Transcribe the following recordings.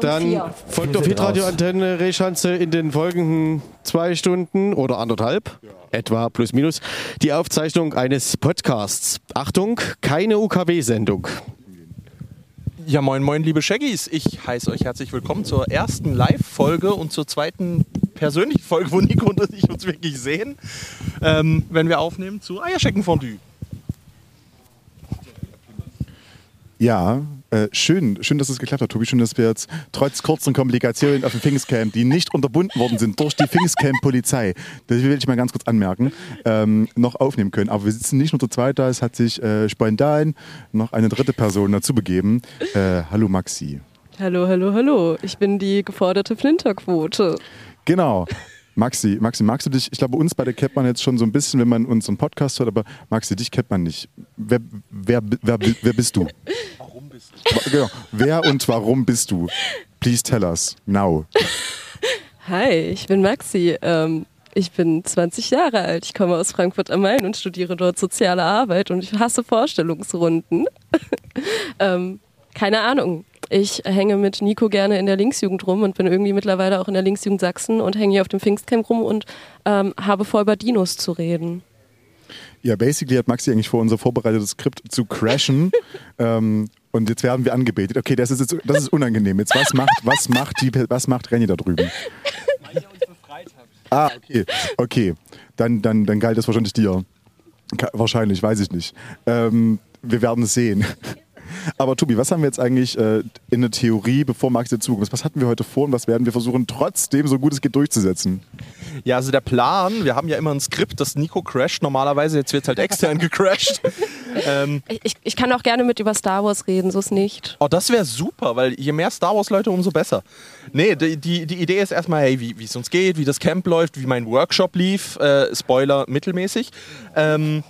Dann vier. folgt auf Hitradio Antenne Rehschanze in den folgenden zwei Stunden oder anderthalb, etwa plus minus, die Aufzeichnung eines Podcasts. Achtung, keine UKW-Sendung. Ja, moin, moin, liebe Shaggies. Ich heiße euch herzlich willkommen zur ersten Live-Folge und zur zweiten persönlichen Folge, wo Nico und ich uns wirklich sehen, ähm, wenn wir aufnehmen zu Eierscheckenfondue. Ja, äh, schön, schön, dass es geklappt hat, Tobi. Schön, dass wir jetzt trotz kurzen Komplikationen auf dem Pfingstcamp, die nicht unterbunden worden sind durch die Pfingstcamp-Polizei, das will ich mal ganz kurz anmerken, ähm, noch aufnehmen können. Aber wir sitzen nicht nur zu zweit da, es hat sich äh, spontan noch eine dritte Person dazu begeben. Äh, hallo Maxi. Hallo, hallo, hallo. Ich bin die geforderte Flinterquote. Genau. Maxi, Maxi, magst du dich, ich glaube, uns beide kennt man jetzt schon so ein bisschen, wenn man unseren Podcast hört, aber Maxi, dich kennt man nicht. Wer, wer, wer, wer bist du? Bist du? Genau. Wer und warum bist du? Please tell us. Now. Hi, ich bin Maxi. Ähm, ich bin 20 Jahre alt. Ich komme aus Frankfurt am Main und studiere dort soziale Arbeit und ich hasse Vorstellungsrunden. ähm, keine Ahnung. Ich hänge mit Nico gerne in der Linksjugend rum und bin irgendwie mittlerweile auch in der Linksjugend Sachsen und hänge hier auf dem Pfingstcamp rum und ähm, habe vor, über Dinos zu reden. Ja, basically hat Maxi eigentlich vor, unser vorbereitetes Skript zu crashen. ähm, und jetzt werden wir angebetet. Okay, das ist, jetzt, das ist unangenehm. Jetzt, was macht, was macht, die, was macht Renny da drüben? Ah, okay. Okay. Dann, dann, dann galt das wahrscheinlich dir. Wahrscheinlich, weiß ich nicht. Ähm, wir werden es sehen. Aber Tobi, was haben wir jetzt eigentlich äh, in der Theorie, bevor Max dir zukommt? Was hatten wir heute vor und was werden wir versuchen, trotzdem so gut es geht durchzusetzen? Ja, also der Plan, wir haben ja immer ein Skript, das Nico crasht normalerweise, jetzt wird es halt extern gecrashed. ähm, Ich, ich, kann auch gerne mit über Star Wars reden, so ist nicht. Oh, das wäre super, weil je mehr Star Wars-Leute, umso besser. Nee, die, die, die Idee ist erstmal, hey, wie wie es uns geht, wie das Camp läuft, wie mein Workshop lief. Äh, Spoiler, mittelmäßig. Ähm,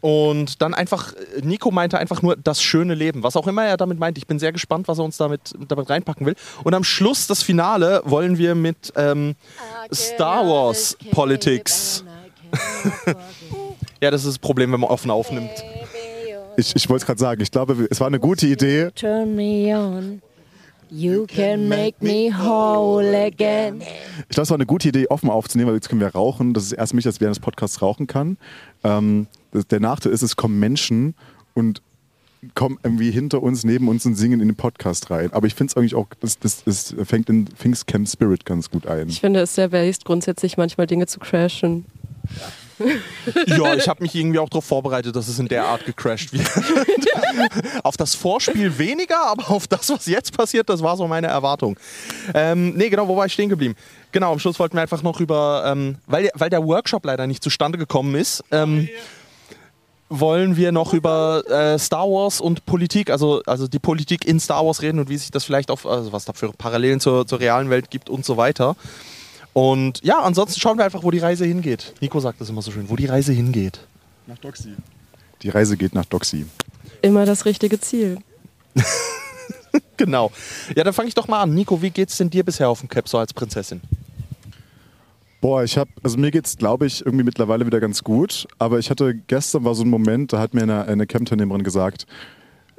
und dann einfach, Nico meinte einfach nur das schöne Leben, was auch immer er damit meint. Ich bin sehr gespannt, was er uns damit, damit reinpacken will. Und am Schluss, das Finale, wollen wir mit ähm, Star Wars Politics. Ja, das ist das Problem, wenn man offen aufnimmt. Ich, ich wollte es gerade sagen, ich glaube, es war eine gute Idee. Turn me on. You can make me whole again. Ich glaube, es war eine gute Idee, offen aufzunehmen, weil jetzt können wir rauchen. Das ist erst mich, dass während des Podcasts rauchen kann. Ähm, das, der Nachteil ist, es kommen Menschen und kommen irgendwie hinter uns, neben uns und singen in den Podcast rein. Aber ich finde es eigentlich auch, das, das, das fängt in Pfingstcamp Spirit ganz gut ein. Ich finde es sehr based, grundsätzlich manchmal Dinge zu crashen. Ja, ich habe mich irgendwie auch darauf vorbereitet, dass es in der Art gecrashed wird. auf das Vorspiel weniger, aber auf das, was jetzt passiert, das war so meine Erwartung. Ähm, nee, genau, wo war ich stehen geblieben? Genau, am Schluss wollten wir einfach noch über, ähm, weil, weil der Workshop leider nicht zustande gekommen ist, ähm, wollen wir noch über äh, Star Wars und Politik, also, also die Politik in Star Wars reden und wie sich das vielleicht auf, also was da für Parallelen zur, zur realen Welt gibt und so weiter. Und ja, ansonsten schauen wir einfach, wo die Reise hingeht. Nico sagt das immer so schön, wo die Reise hingeht. Nach Doxy. Die Reise geht nach Doxy. Immer das richtige Ziel. Genau. Ja, dann fange ich doch mal an. Nico, wie geht's denn dir bisher auf dem Cap so als Prinzessin? Boah, ich habe, also mir geht's, glaube ich, irgendwie mittlerweile wieder ganz gut. Aber ich hatte gestern war so ein Moment, da hat mir eine, eine Camp-Teilnehmerin gesagt,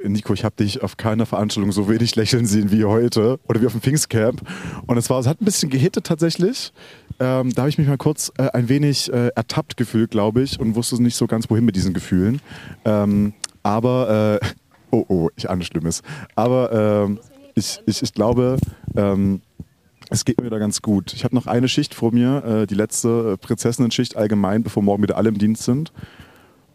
Nico, ich habe dich auf keiner Veranstaltung so wenig lächeln sehen wie heute oder wie auf dem Pfingstcamp. Und es war, es hat ein bisschen gehittet tatsächlich. Ähm, da habe ich mich mal kurz äh, ein wenig äh, ertappt gefühlt, glaube ich, und wusste nicht so ganz, wohin mit diesen Gefühlen. Ähm, aber, äh, oh, oh, ich ahne Schlimmes. Aber ähm, ich, ich, ich glaube, ähm, es geht mir wieder ganz gut. Ich habe noch eine Schicht vor mir, äh, die letzte äh, Prinzessinnen-Schicht allgemein, bevor morgen wieder alle im Dienst sind.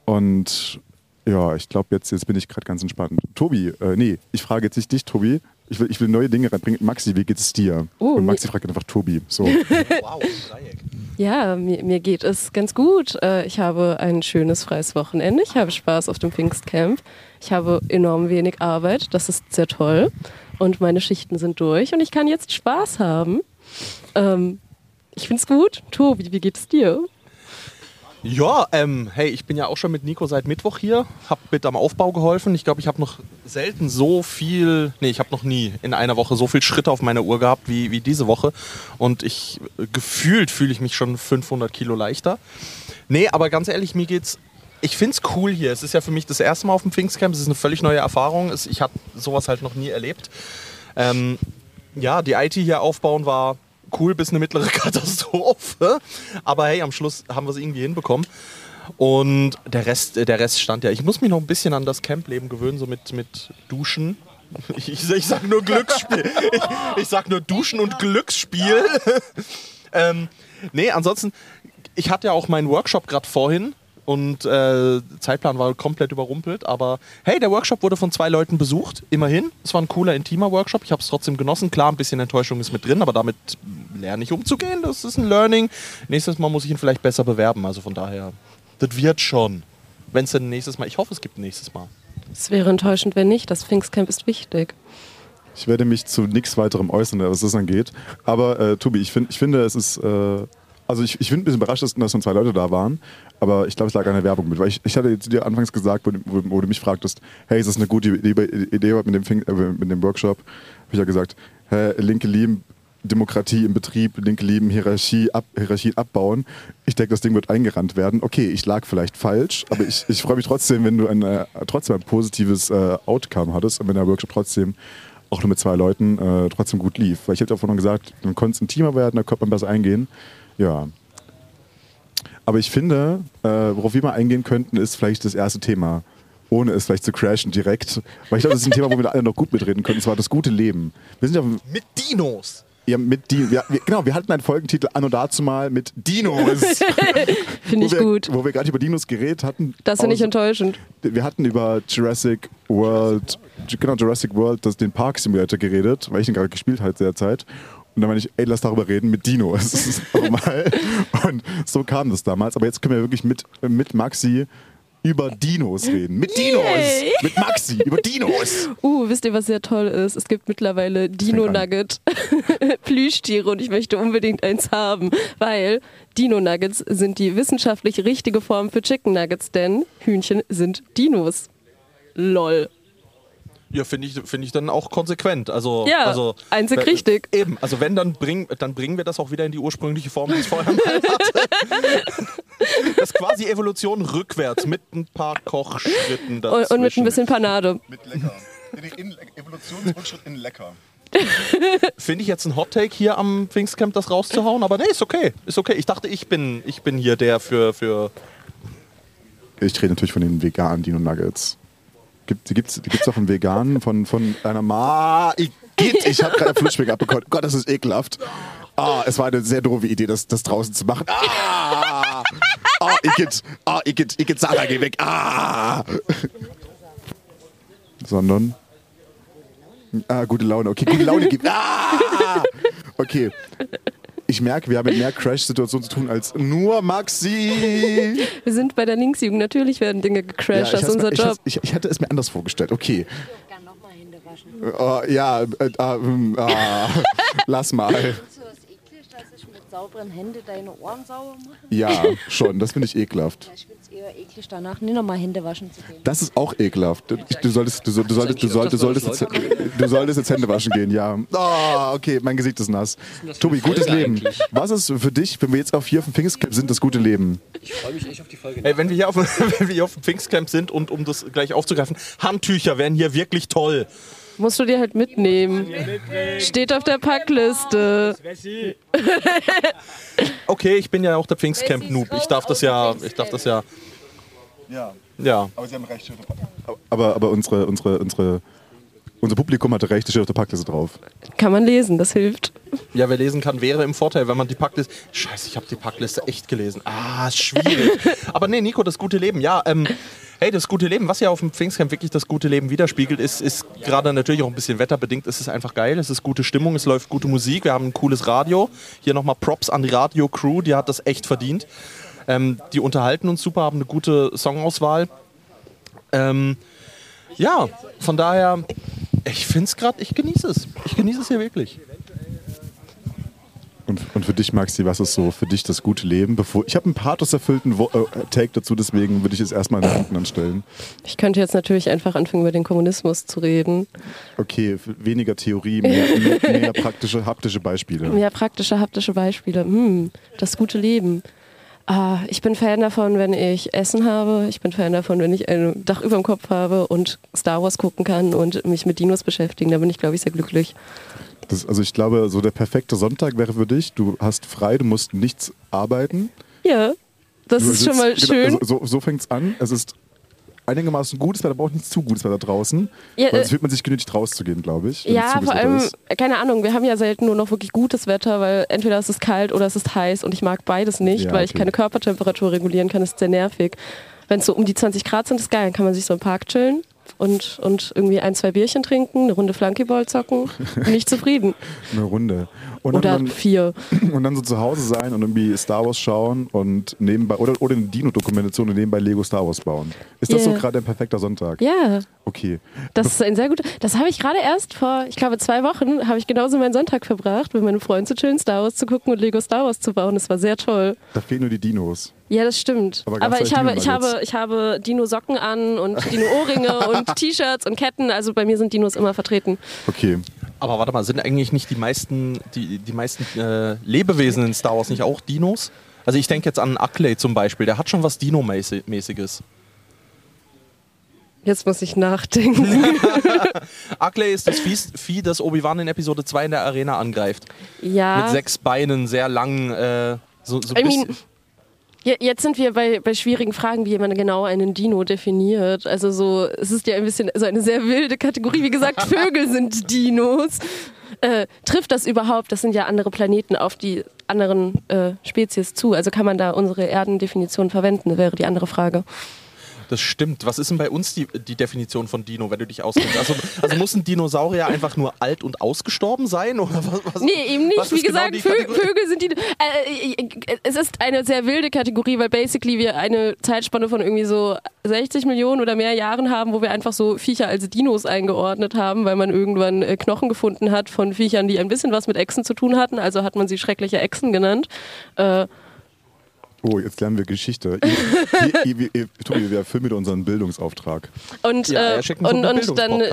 Und ja, ich glaube, jetzt, jetzt bin ich gerade ganz entspannt. Tobi, äh, nee, ich frage jetzt nicht dich, Tobi. Ich will, ich will neue Dinge reinbringen. Maxi, wie geht es dir? Oh, Und Maxi fragt einfach Tobi. So. Wow, Dreieck. Ja, mir, mir geht es ganz gut. Äh, Ich habe ein schönes freies Wochenende. Ich habe Spaß auf dem Pfingstcamp. Ich habe enorm wenig Arbeit. Das ist sehr toll. Und meine Schichten sind durch und ich kann jetzt Spaß haben. Ähm, ich finde es gut. Tobi, wie geht es dir? Ja, ähm, hey, ich bin ja auch schon mit Nico seit Mittwoch hier, hab mit am Aufbau geholfen. Ich glaube, ich habe noch selten so viel, nee, ich habe noch nie in einer Woche so viel Schritte auf meiner Uhr gehabt wie, wie diese Woche. Und ich gefühlt fühle ich mich schon 500 Kilo leichter. Nee, aber ganz ehrlich, mir geht's. Ich find's cool hier. Es ist ja für mich das erste Mal auf dem Pfingstcamp. Es ist eine völlig neue Erfahrung. Ich habe sowas halt noch nie erlebt. Ähm, ja, die IT hier aufbauen war cool bis eine mittlere Katastrophe. Aber hey, am Schluss haben wir es irgendwie hinbekommen. Und der Rest, äh, der Rest stand ja. Ich muss mich noch ein bisschen an das Campleben gewöhnen, so mit, mit Duschen. Ich, ich, ich sag nur Glücksspiel. Ich, ich sag nur Duschen und Glücksspiel. ähm, nee, ansonsten, ich hatte ja auch meinen Workshop gerade vorhin und äh, Zeitplan war komplett überrumpelt. Aber hey, der Workshop wurde von zwei Leuten besucht, immerhin. Es war ein cooler, intimer Workshop. Ich habe es trotzdem genossen. Klar, ein bisschen Enttäuschung ist mit drin, aber damit lerne ich umzugehen. Das ist ein Learning. Nächstes Mal muss ich ihn vielleicht besser bewerben. Also von daher, das wird schon. Wenn es denn nächstes Mal, ich hoffe, es gibt ein nächstes Mal. Es wäre enttäuschend, wenn nicht. Das Pfingstcamp ist wichtig. Ich werde mich zu nichts weiterem äußern, was das angeht. Aber äh, Tobi, ich, find, ich finde, es ist. Äh, also ich, ich bin ein bisschen überrascht, dass, nur zwei Leute da waren. Aber ich glaube, es lag an der Werbung mit. Weil ich, ich hatte zu dir anfangs gesagt, wo, du- wo, wo du mich fragtest, hey, ist das eine gute Idee, Idee mit, dem, Fing- äh, mit dem Workshop? Habe ich ja gesagt, hä, Linke lieben Demokratie im Betrieb, Linke lieben Hierarchie, ab, Hierarchien abbauen. Ich denke, das Ding wird eingerannt werden. Okay, ich lag vielleicht falsch, aber ich, ich freue mich trotzdem, wenn du ein, äh, trotzdem ein positives äh, Outcome hattest und wenn der Workshop trotzdem auch nur mit zwei Leuten äh, trotzdem gut lief. Weil ich hätte davon noch gesagt, man konnte es intimer werden, da konnte man besser eingehen. Ja. Aber ich finde, äh, worauf wir mal eingehen könnten, ist vielleicht das erste Thema. Ohne es vielleicht zu crashen direkt. Weil ich glaube, das ist ein Thema, wo wir alle noch gut mitreden können. Und zwar das gute Leben. Wir sind ja Mit Dinos. ja, mit die, wir, wir, genau, wir hatten einen Folgentitel Anno dazu mal mit Dinos. Finde ich wir, gut. Wo wir gerade über Dinos geredet hatten. Das finde ich enttäuschend. wir hatten über Jurassic World, genau, Jurassic World, das, den Park Simulator geredet, weil ich den gerade gespielt habe zu der Zeit. Und dann meine ich, ey, lass darüber reden mit Dino. Das ist normal. Und so kam das damals. Aber jetzt können wir wirklich mit, mit Maxi über Dinos reden. Mit Dinos! Yay. Mit Maxi, über Dinos! Uh, wisst ihr, was sehr toll ist? Es gibt mittlerweile Dino Fängt an. Nugget Plüschtiere und ich möchte unbedingt eins haben, weil Dino Nuggets sind die wissenschaftlich richtige Form für Chicken Nuggets, denn Hühnchen sind Dinos. Lol. Ja, finde ich, find ich dann auch konsequent. Also, Ja, also, einzig äh, richtig. Eben, also wenn, dann, bring, dann bringen wir das auch wieder in die ursprüngliche Form, die es vorher mal hatte. Das ist quasi Evolution rückwärts mit ein paar Kochschritten Und, und mit ein dazwischen. bisschen Panade. Mit lecker. Evolutionsrückschritt in lecker. Finde ich jetzt ein Hot Take hier am Pfingstcamp, das rauszuhauen, aber nee, ist okay. Ist okay. Ich dachte, ich bin, ich bin hier der für, für. Ich rede natürlich von den veganen Dino Nuggets. Gibt, die gibt's, auch einen veganen von, von einer Ma. Ich, ich habe gerade Flutschweg abbekommen. Gott, das ist ekelhaft. Ah, es war eine sehr doofe Idee, das, das draußen zu machen. Ah! Ah, Igitt, ah, Igitt, Igitt, Sarah, geh weg. Ah! Sondern. Ah, gute Laune. Okay, gute Laune gibt. Ah! Okay. Ich merke, wir haben mit mehr Crash-Situationen zu tun als nur Maxi. Wir sind bei der Linksjugend. Natürlich werden Dinge gecrashed. das ich ist unser hat's- Job. Ich, ich, hatte es mir anders vorgestellt. Okay. Kann nochmal Hände waschen. Oh, ja, äh, hm, ah, lass mal. Findest du das eklig, dass ich mit sauberen Händen deine Ohren sauber mache? Ja, schon. Das finde ich ekelhaft. Ja, ich eher eklig, danach nie nochmal Hände waschen zu gehen. Das ist auch ekelhaft. Du, du solltest, du, du solltest, du solltest, du solltest, jetzt, du solltest jetzt Hände waschen gehen. Ja. Oh, okay, mein Gesicht ist nass. Tobi, gutes Leben. Was ist für dich, wenn wir jetzt auf hier auf dem Pfingstcamp sind, das gute Leben? Ich freue mich echt auf die Folge. Ey, wenn wir hier auf, wenn wir hier auf dem Pfingstcamp sind und um das gleich aufzugreifen, Handtücher wären hier wirklich toll. Musst du dir halt mitnehmen. Steht auf der Packliste. Okay, ich bin ja auch der Pfingstcamp-Noob. Ich darf das ja, ich darf das ja, Ja, ja. aber Sie haben recht. Aber, aber unsere, unsere, unsere, unser Publikum hatte recht, es steht auf der Packliste drauf. Kann man lesen, das hilft. Ja, wer lesen kann, wäre im Vorteil, wenn man die Packliste. Scheiße, ich habe die Packliste echt gelesen. Ah, ist schwierig. Aber nee, Nico, das gute Leben. Ja, ähm, hey, das gute Leben, was ja auf dem Pfingstcamp wirklich das gute Leben widerspiegelt, ist, ist gerade natürlich auch ein bisschen wetterbedingt. Es ist einfach geil. Es ist gute Stimmung, es läuft gute Musik. Wir haben ein cooles Radio. Hier nochmal Props an die Radio-Crew, die hat das echt verdient. Ähm, die unterhalten uns super, haben eine gute Songauswahl. Ähm, ja, von daher, ich finde es gerade, ich genieße es. Ich genieße es hier wirklich. Und, und für dich, Maxi, was ist so für dich das gute Leben? Bevor, ich habe einen pathoserfüllten äh, Take dazu, deswegen würde ich es erstmal nach hinten anstellen. Ich könnte jetzt natürlich einfach anfangen, über den Kommunismus zu reden. Okay, weniger Theorie, mehr, mehr, mehr praktische, haptische Beispiele. Ja, praktische, haptische Beispiele. Hm, das gute Leben. Ah, ich bin Fan davon, wenn ich Essen habe. Ich bin Fan davon, wenn ich ein Dach über dem Kopf habe und Star Wars gucken kann und mich mit Dinos beschäftigen. Da bin ich, glaube ich, sehr glücklich. Das, also ich glaube, so der perfekte Sonntag wäre für dich, du hast frei, du musst nichts arbeiten. Ja, das Du ist schon sitzt- mal genau, schön. Also so so fängt es an. Es ist einigermaßen gutes Wetter, aber auch nicht zu gutes Wetter draußen. Ja, weil äh, es fühlt man sich genötigt rauszugehen, glaube ich. Ja, vor allem, ist. keine Ahnung, wir haben ja selten nur noch wirklich gutes Wetter, weil entweder es ist kalt oder es ist heiß und ich mag beides nicht, Ja, weil ich okay. keine Körpertemperatur regulieren kann, ist sehr nervig. Wenn es so um die 20 Grad sind, ist geil, dann kann man sich so im Park chillen und, und irgendwie ein, zwei Bierchen trinken, eine Runde Flunkyball zocken, bin ich zufrieden. Eine Runde. Und Oder dann, vier. und dann so zu Hause sein und irgendwie Star Wars schauen und nebenbei, oder, oder eine Dino-Dokumentation und nebenbei Lego Star Wars bauen. Ist das Yeah. so gerade ein perfekter Sonntag? Ja, Okay. das ist ein sehr guter. Das habe ich gerade erst vor, ich glaube, zwei Wochen, habe ich genauso meinen Sonntag verbracht, mit meinem Freund zu chillen, Star Wars zu gucken und Lego Star Wars zu bauen. Das war sehr toll. Da fehlen nur die Dinos. Ja, das stimmt. Aber Aber, ich habe, ich habe, ich habe Dino-Socken an und Dino-Ohrringe und T-Shirts und Ketten. Also bei mir sind Dinos immer vertreten. Okay. Aber warte mal, sind eigentlich nicht die meisten, die, die meisten äh, Lebewesen in Star Wars nicht auch Dinos? Also ich denke jetzt an Uckley zum Beispiel, der hat schon was Dino-mäßiges. Jetzt muss ich nachdenken. Uckley ist das Vieh, das Obi-Wan in Episode 2 in der Arena angreift. ja. Mit sechs Beinen, sehr lang, äh, so, so I mean, jetzt sind wir bei, bei schwierigen Fragen, wie jemand genau einen Dino definiert. Also so, es ist ja ein bisschen so eine sehr wilde Kategorie. Wie gesagt, Vögel sind Dinos. Äh, trifft das überhaupt? Das sind ja andere Planeten auf die anderen äh, Spezies zu. Also kann man da unsere Erdendefinition verwenden, wäre die andere Frage. Das stimmt. Was ist denn bei uns die, die Definition von Dino, wenn du dich auskennst? Also, also muss ein Dinosaurier einfach nur alt und ausgestorben sein? Oder was, was, Nee, eben nicht. Wie genau gesagt, Vö Kategorie? Vögel sind die. Äh, äh, es ist eine sehr wilde Kategorie, weil basically wir eine Zeitspanne von irgendwie so 60 Millionen oder mehr Jahren haben, wo wir einfach so Viecher als Dinos eingeordnet haben, weil man irgendwann äh, Knochen gefunden hat von Viechern, die ein bisschen was mit Echsen zu tun hatten. Also hat man sie schreckliche Echsen genannt. Äh, Oh, jetzt lernen wir Geschichte. Ihr, ihr, ihr, ihr, Tobi, wir erfüllen wieder unseren Bildungsauftrag. Und, Ja, äh, und, und dann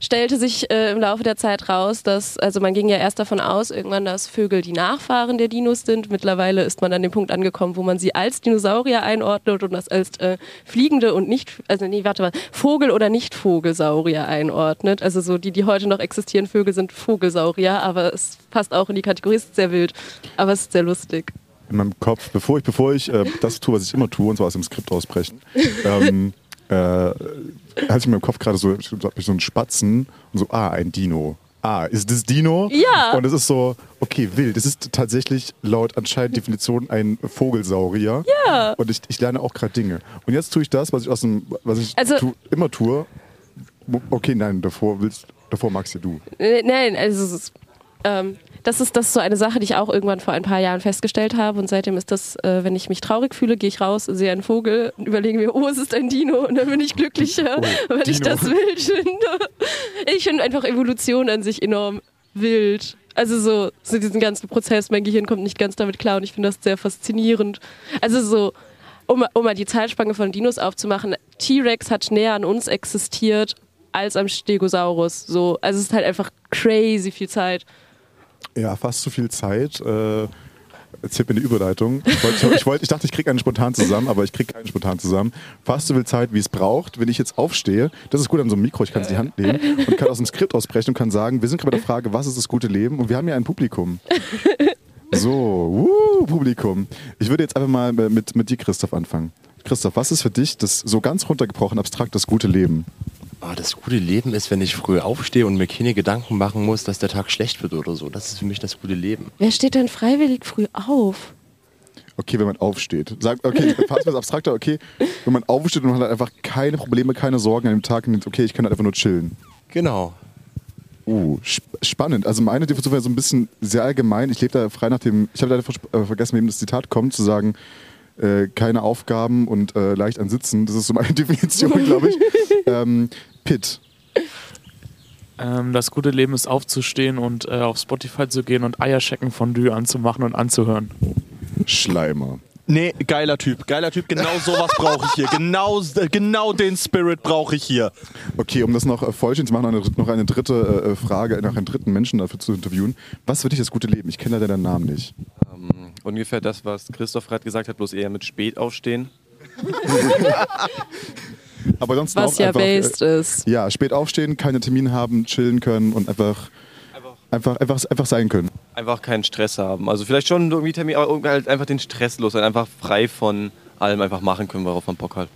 stellte sich äh, im Laufe der Zeit raus, dass, also man ging ja erst davon aus, irgendwann, dass Vögel die Nachfahren der Dinos sind. Mittlerweile ist man an dem Punkt angekommen, wo man sie als Dinosaurier einordnet und das als äh, fliegende und nicht, also nee, warte mal, Vogel- oder Nicht-Vogelsaurier einordnet. Also so die, die heute noch existieren, Vögel sind Vogelsaurier, aber es passt auch in die Kategorie, es ist sehr wild, aber es ist sehr lustig. In meinem Kopf, bevor ich, bevor ich äh, das tue, was ich immer tue, und zwar aus dem Skript ausbrechen, ähm, äh, hatte ich in meinem Kopf gerade so, so einen Spatzen und so, ah, ein Dino. Ah, ist das Dino? Ja. Und es ist so, okay, wild. Es ist tatsächlich laut anscheinend Definition ein Vogelsaurier. Ja. Und ich, ich lerne auch gerade Dinge. Und jetzt tue ich das, was ich aus dem, was ich Also- tu, immer tue. Okay, nein, davor willst, davor magst ja du. Äh, Nein, also es ist, ähm, das ist das ist so eine Sache, die ich auch irgendwann vor ein paar Jahren festgestellt habe und seitdem ist das, äh, wenn ich mich traurig fühle, gehe ich raus, sehe einen Vogel und überlege mir, oh, es ist ein Dino und dann bin ich glücklicher, weil ich Dino. das wild finde. Ich finde einfach Evolution an sich enorm wild. Also so, so diesen ganzen Prozess, mein Gehirn kommt nicht ganz damit klar und ich finde das sehr faszinierend. Also so, um, um mal die Zeitspanne von Dinos aufzumachen, T-Rex hat näher an uns existiert als am Stegosaurus. So, also es ist halt einfach crazy viel Zeit. Ja, fast zu viel Zeit. Äh, erzählt mir eine Überleitung. Ich, wollt, ich, ich, wollt, ich dachte, ich kriege einen spontan zusammen, aber ich kriege keinen spontan zusammen. Fast so viel Zeit, wie es braucht. Wenn ich jetzt aufstehe, das ist gut an so einem Mikro, ich kann es in die Hand nehmen und kann aus dem Skript ausbrechen und kann sagen, wir sind gerade bei der Frage, was ist das gute Leben? Und wir haben ja ein Publikum. So, wuh, Publikum. Ich würde jetzt einfach mal mit, mit dir, Christoph, anfangen. Christoph, was ist für dich das so ganz runtergebrochen abstrakt das gute Leben? Ah, das gute Leben ist, wenn ich früh aufstehe und mir keine Gedanken machen muss, dass der Tag schlecht wird oder so. Das ist für mich das gute Leben. Wer steht denn freiwillig früh auf? Okay, wenn man aufsteht. Sag, okay, fass mir das abstrakter, okay, wenn man aufsteht und man hat einfach keine Probleme, keine Sorgen an dem Tag und denkt, okay, ich kann halt einfach nur chillen. Genau. Uh, sp spannend. Also meine Definition wäre so ein bisschen sehr allgemein. Ich lebe da frei nach dem, ich habe leider äh, vergessen, wem das Zitat kommt, zu sagen, äh, keine Aufgaben und äh, leicht an Sitzen. Das ist so meine Definition, glaube ich. ähm, Pitt. Ähm, das gute Leben ist aufzustehen und äh, auf Spotify zu gehen und Eierschecken Fondue anzumachen und anzuhören. Schleimer. Nee, geiler Typ, geiler Typ. Genau sowas brauche ich hier. Genau, genau den Spirit brauche ich hier. Okay, um das noch äh, vollständig zu machen, eine, noch eine dritte äh, Frage, noch einen dritten Menschen dafür zu interviewen. Was für dich das gute Leben? Ich kenne leider deinen Namen nicht. Ähm, ungefähr das, was Christoph gerade gesagt hat, bloß eher mit spät aufstehen. Aber sonst Was auch ja einfach, based äh, ist. Ja, spät aufstehen, keine Termine haben, chillen können und einfach, einfach, einfach, einfach sein können. Einfach keinen Stress haben. Also vielleicht schon irgendwie Termin, aber halt einfach den Stress los sein, einfach frei von allem einfach machen können, worauf man Bock hat.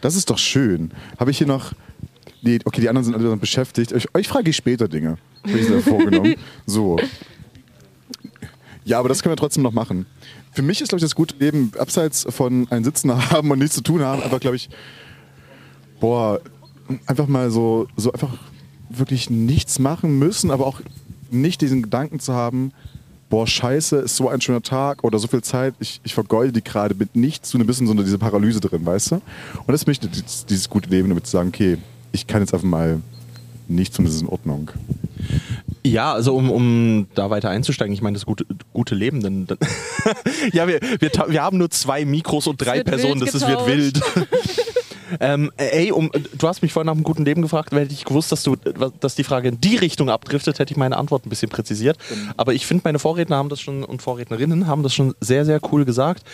Das ist doch schön. Habe ich hier noch. Nee, okay, die anderen sind alle beschäftigt. Euch, euch frage ich später Dinge. Habe ich mir vorgenommen. So. Ja, aber das können wir trotzdem noch machen. Für mich ist, glaube ich, das gute Leben, abseits von ein Sitzen haben und nichts zu tun haben, einfach, glaube ich, boah, einfach mal so, so einfach wirklich nichts machen müssen, aber auch nicht diesen Gedanken zu haben, boah, scheiße, ist so ein schöner Tag oder so viel Zeit, ich, ich vergeude die gerade mit nichts, so ein bisschen so eine- diese Paralyse drin, weißt du? Und das möchte dieses, dieses gute Leben, damit zu sagen, okay, ich kann jetzt einfach mal nichts und das ist in Ordnung. Ja, also um, um da weiter einzusteigen, ich meine, das gute, gute Leben, dann, dann ja, wir, wir, ta- wir haben nur zwei Mikros und drei Personen, das ist, wird wild. ähm, ey, um, du hast mich vorhin nach einem guten Leben gefragt, hätte ich gewusst, dass, du, dass die Frage in die Richtung abdriftet, hätte ich meine Antwort ein bisschen präzisiert. Aber ich finde, meine Vorredner haben das schon und Vorrednerinnen haben das schon sehr, sehr cool gesagt.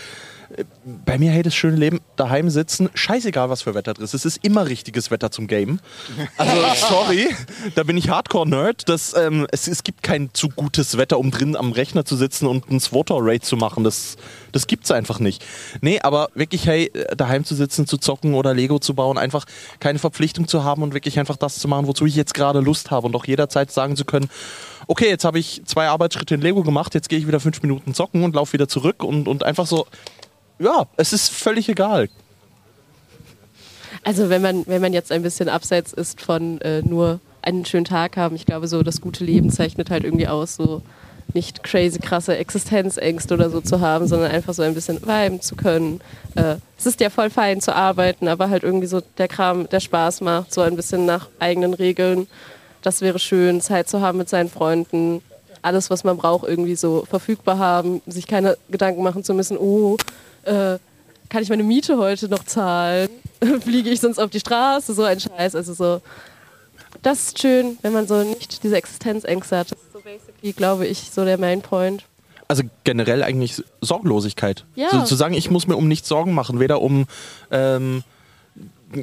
Äh, Bei mir, hey, das schöne Leben, daheim sitzen, scheißegal, was für Wetter drin ist. Es ist immer richtiges Wetter zum Game. Also, sorry, da bin ich Hardcore-Nerd. Ähm, es, es gibt kein zu gutes Wetter, um drin am Rechner zu sitzen und ein Swatter-Raid zu machen. Das, das gibt's einfach nicht. Nee, aber wirklich, hey, daheim zu sitzen, zu zocken oder Lego zu bauen, einfach keine Verpflichtung zu haben und wirklich einfach das zu machen, wozu ich jetzt gerade Lust habe und auch jederzeit sagen zu können, okay, jetzt habe ich zwei Arbeitsschritte in Lego gemacht, jetzt gehe ich wieder fünf Minuten zocken und laufe wieder zurück und, und einfach so, ja, es ist völlig egal. Also wenn man, wenn man jetzt ein bisschen abseits ist von äh, nur einen schönen Tag haben, ich glaube so, das gute Leben zeichnet halt irgendwie aus, so nicht crazy krasse Existenzängste oder so zu haben, sondern einfach so ein bisschen viben zu können. Äh, es ist ja voll fein zu arbeiten, aber halt irgendwie so der Kram, der Spaß macht, so ein bisschen nach eigenen Regeln. Das wäre schön, Zeit zu haben mit seinen Freunden, alles, was man braucht, irgendwie so verfügbar haben, sich keine Gedanken machen zu müssen, oh, äh, kann ich meine Miete heute noch zahlen? Fliege ich sonst auf die Straße? So ein Scheiß. Also so, das ist schön, wenn man so nicht diese Existenzängste hat. Das ist so basically, glaube ich, so der Main Point. Also generell eigentlich Sorglosigkeit. Ja. So, zu sagen, ich muss mir um nichts Sorgen machen, weder um, ähm,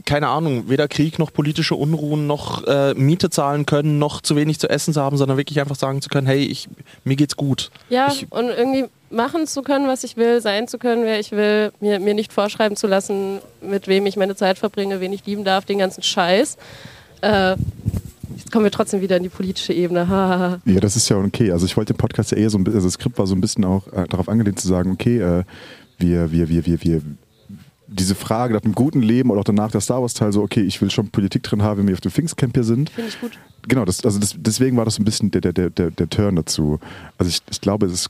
keine Ahnung, weder Krieg noch politische Unruhen noch äh, Miete zahlen können, noch zu wenig zu essen zu haben, sondern wirklich einfach sagen zu können, hey, ich, mir geht's gut. Ja, Ich- und irgendwie machen zu können, was ich will, sein zu können, wer ich will, mir, mir nicht vorschreiben zu lassen, mit wem ich meine Zeit verbringe, wen ich lieben darf, den ganzen Scheiß. Äh, jetzt kommen wir trotzdem wieder in die politische Ebene. Ja, das ist ja okay. Also ich wollte den Podcast ja eher so ein bisschen, also das Skript war so ein bisschen auch äh, darauf angelehnt zu sagen, okay, äh, wir, wir, wir, wir, wir, diese Frage nach einem guten Leben oder auch danach der Star Wars Teil so, okay, ich will schon Politik drin haben, wenn wir auf dem Pfingstcamp hier sind. Finde ich gut. Genau, das, also das, deswegen war das so ein bisschen der, der, der, der, der Turn dazu. Also ich, ich glaube, es ist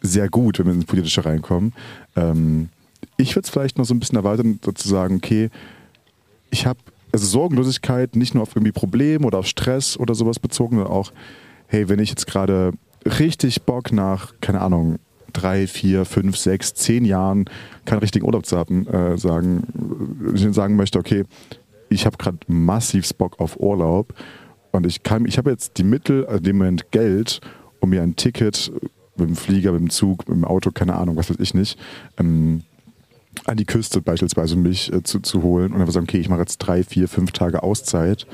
sehr gut, wenn wir ins Politische reinkommen. Ähm, ich würde es vielleicht noch so ein bisschen erweitern, so zu sagen, okay, ich habe also Sorgenlosigkeit nicht nur auf irgendwie Probleme oder auf Stress oder sowas bezogen, sondern auch, hey, wenn ich jetzt gerade richtig Bock nach, keine Ahnung, drei, vier, fünf, sechs, zehn Jahren keinen richtigen Urlaub zu haben, äh, sagen, äh, sagen möchte, okay, ich habe gerade massiv Bock auf Urlaub und ich kann, ich habe jetzt die Mittel, also in dem Moment Geld, um mir ein Ticket mit dem Flieger, mit dem Zug, mit dem Auto, keine Ahnung, was weiß ich nicht, ähm, an die Küste beispielsweise mich äh, zu, zu holen und einfach sagen, okay, ich mache jetzt drei, vier, fünf Tage Auszeit.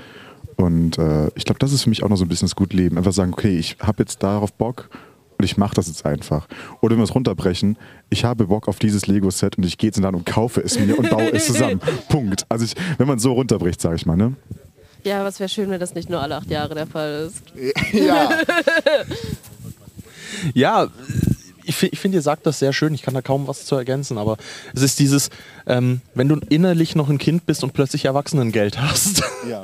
Und äh, ich glaube, das ist für mich auch noch so ein bisschen das gute Leben. Einfach sagen, okay, ich habe jetzt darauf Bock und ich mache das jetzt einfach. Oder wenn wir es runterbrechen, ich habe Bock auf dieses Lego-Set und ich gehe jetzt in den Laden und kaufe es mir und baue es zusammen. Punkt. Also ich, wenn man es so runterbricht, sage ich mal, ne? Ja, aber es wäre schön, wenn das nicht nur alle acht Jahre der Fall ist. Ja. Ja, ich, ich finde, ihr sagt das sehr schön. Ich kann da kaum was zu ergänzen, aber es ist dieses, ähm, wenn du innerlich noch ein Kind bist und plötzlich Erwachsenengeld hast. ja.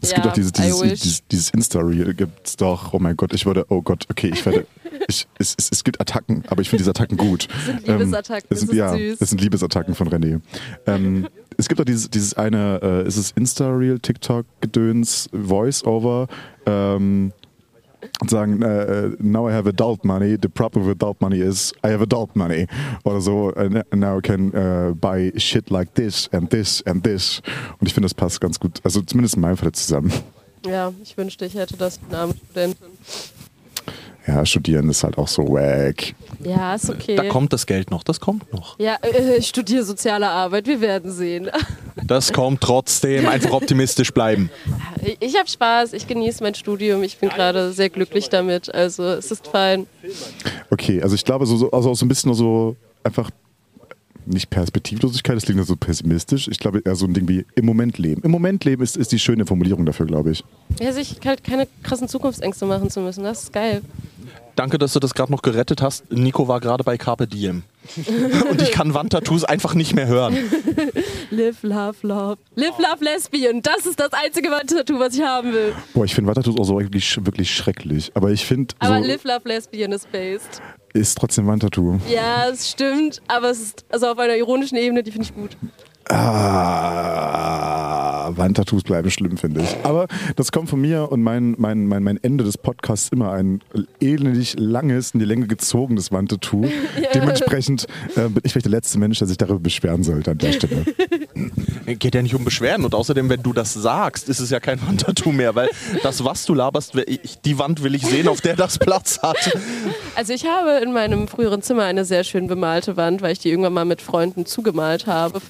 Es Ja, gibt auch dieses, dieses, dieses, dieses Insta-Reel, gibt es doch, oh mein Gott, ich würde, oh Gott, okay, ich werde, ich, es, es, es gibt Attacken, aber ich finde diese Attacken gut. sind Liebesattacken, es sind, das ist ja, süß. es sind Liebesattacken von René. Ähm, es gibt auch dieses, dieses eine, äh, ist es Insta-Reel, TikTok-Gedöns, Voice-Over, ähm, und sagen, äh, now I have adult money, the problem with adult money is I have adult money. Oder so, uh, now I can uh, buy shit like this and this and this. Und ich finde, das passt ganz gut, also zumindest in meinem Fall zusammen. Ja, ich wünschte, ich hätte das Name Studentin. Ja, studieren ist halt auch so wack. Ja, ist okay. Da kommt das Geld noch, das kommt noch. ja, äh, ich studiere soziale Arbeit, wir werden sehen. Das kommt trotzdem. Einfach optimistisch bleiben. Ich, habe Spaß, ich genieße mein Studium, ich bin gerade sehr glücklich damit, also es ist fein. Okay, also ich glaube, so, so, also auch so ein bisschen so einfach nicht Perspektivlosigkeit, das klingt ja so pessimistisch. Ich glaube eher so ein Ding wie im Moment leben. Im Moment leben ist, ist die schöne Formulierung dafür, glaube ich. Ja, sich halt keine krassen Zukunftsängste machen zu müssen, das ist geil. Danke, dass du das gerade noch gerettet hast. Nico war gerade bei Carpe Diem. Und ich kann Wandtattoos einfach nicht mehr hören. Live, love, love. Live, love, lesbian. Das ist das einzige Tattoo, was ich haben will. Boah, ich finde Wandtattoos auch so wirklich, wirklich schrecklich. Aber ich finde, Aber so live, love, lesbian ist based. ist trotzdem Wandtattoo. Ja, es stimmt, aber es ist also auf einer ironischen Ebene, die finde ich gut. Ah, Wandtattoos bleiben schlimm, finde ich. Aber das kommt von mir und mein, mein, mein, mein Ende des Podcasts immer ein elendig langes, in die Länge gezogenes Wandtattoo. Dementsprechend äh, bin ich vielleicht der letzte Mensch, der sich darüber beschweren sollte an der Stelle. Geht ja nicht um Beschwerden. Und außerdem, wenn du das sagst, ist es ja kein Wandtattoo mehr, weil das, was du laberst, ich, die Wand will ich sehen, auf der das Platz hat. Also ich habe in meinem früheren Zimmer eine sehr schön bemalte Wand, weil ich die irgendwann mal mit Freunden zugemalt habe.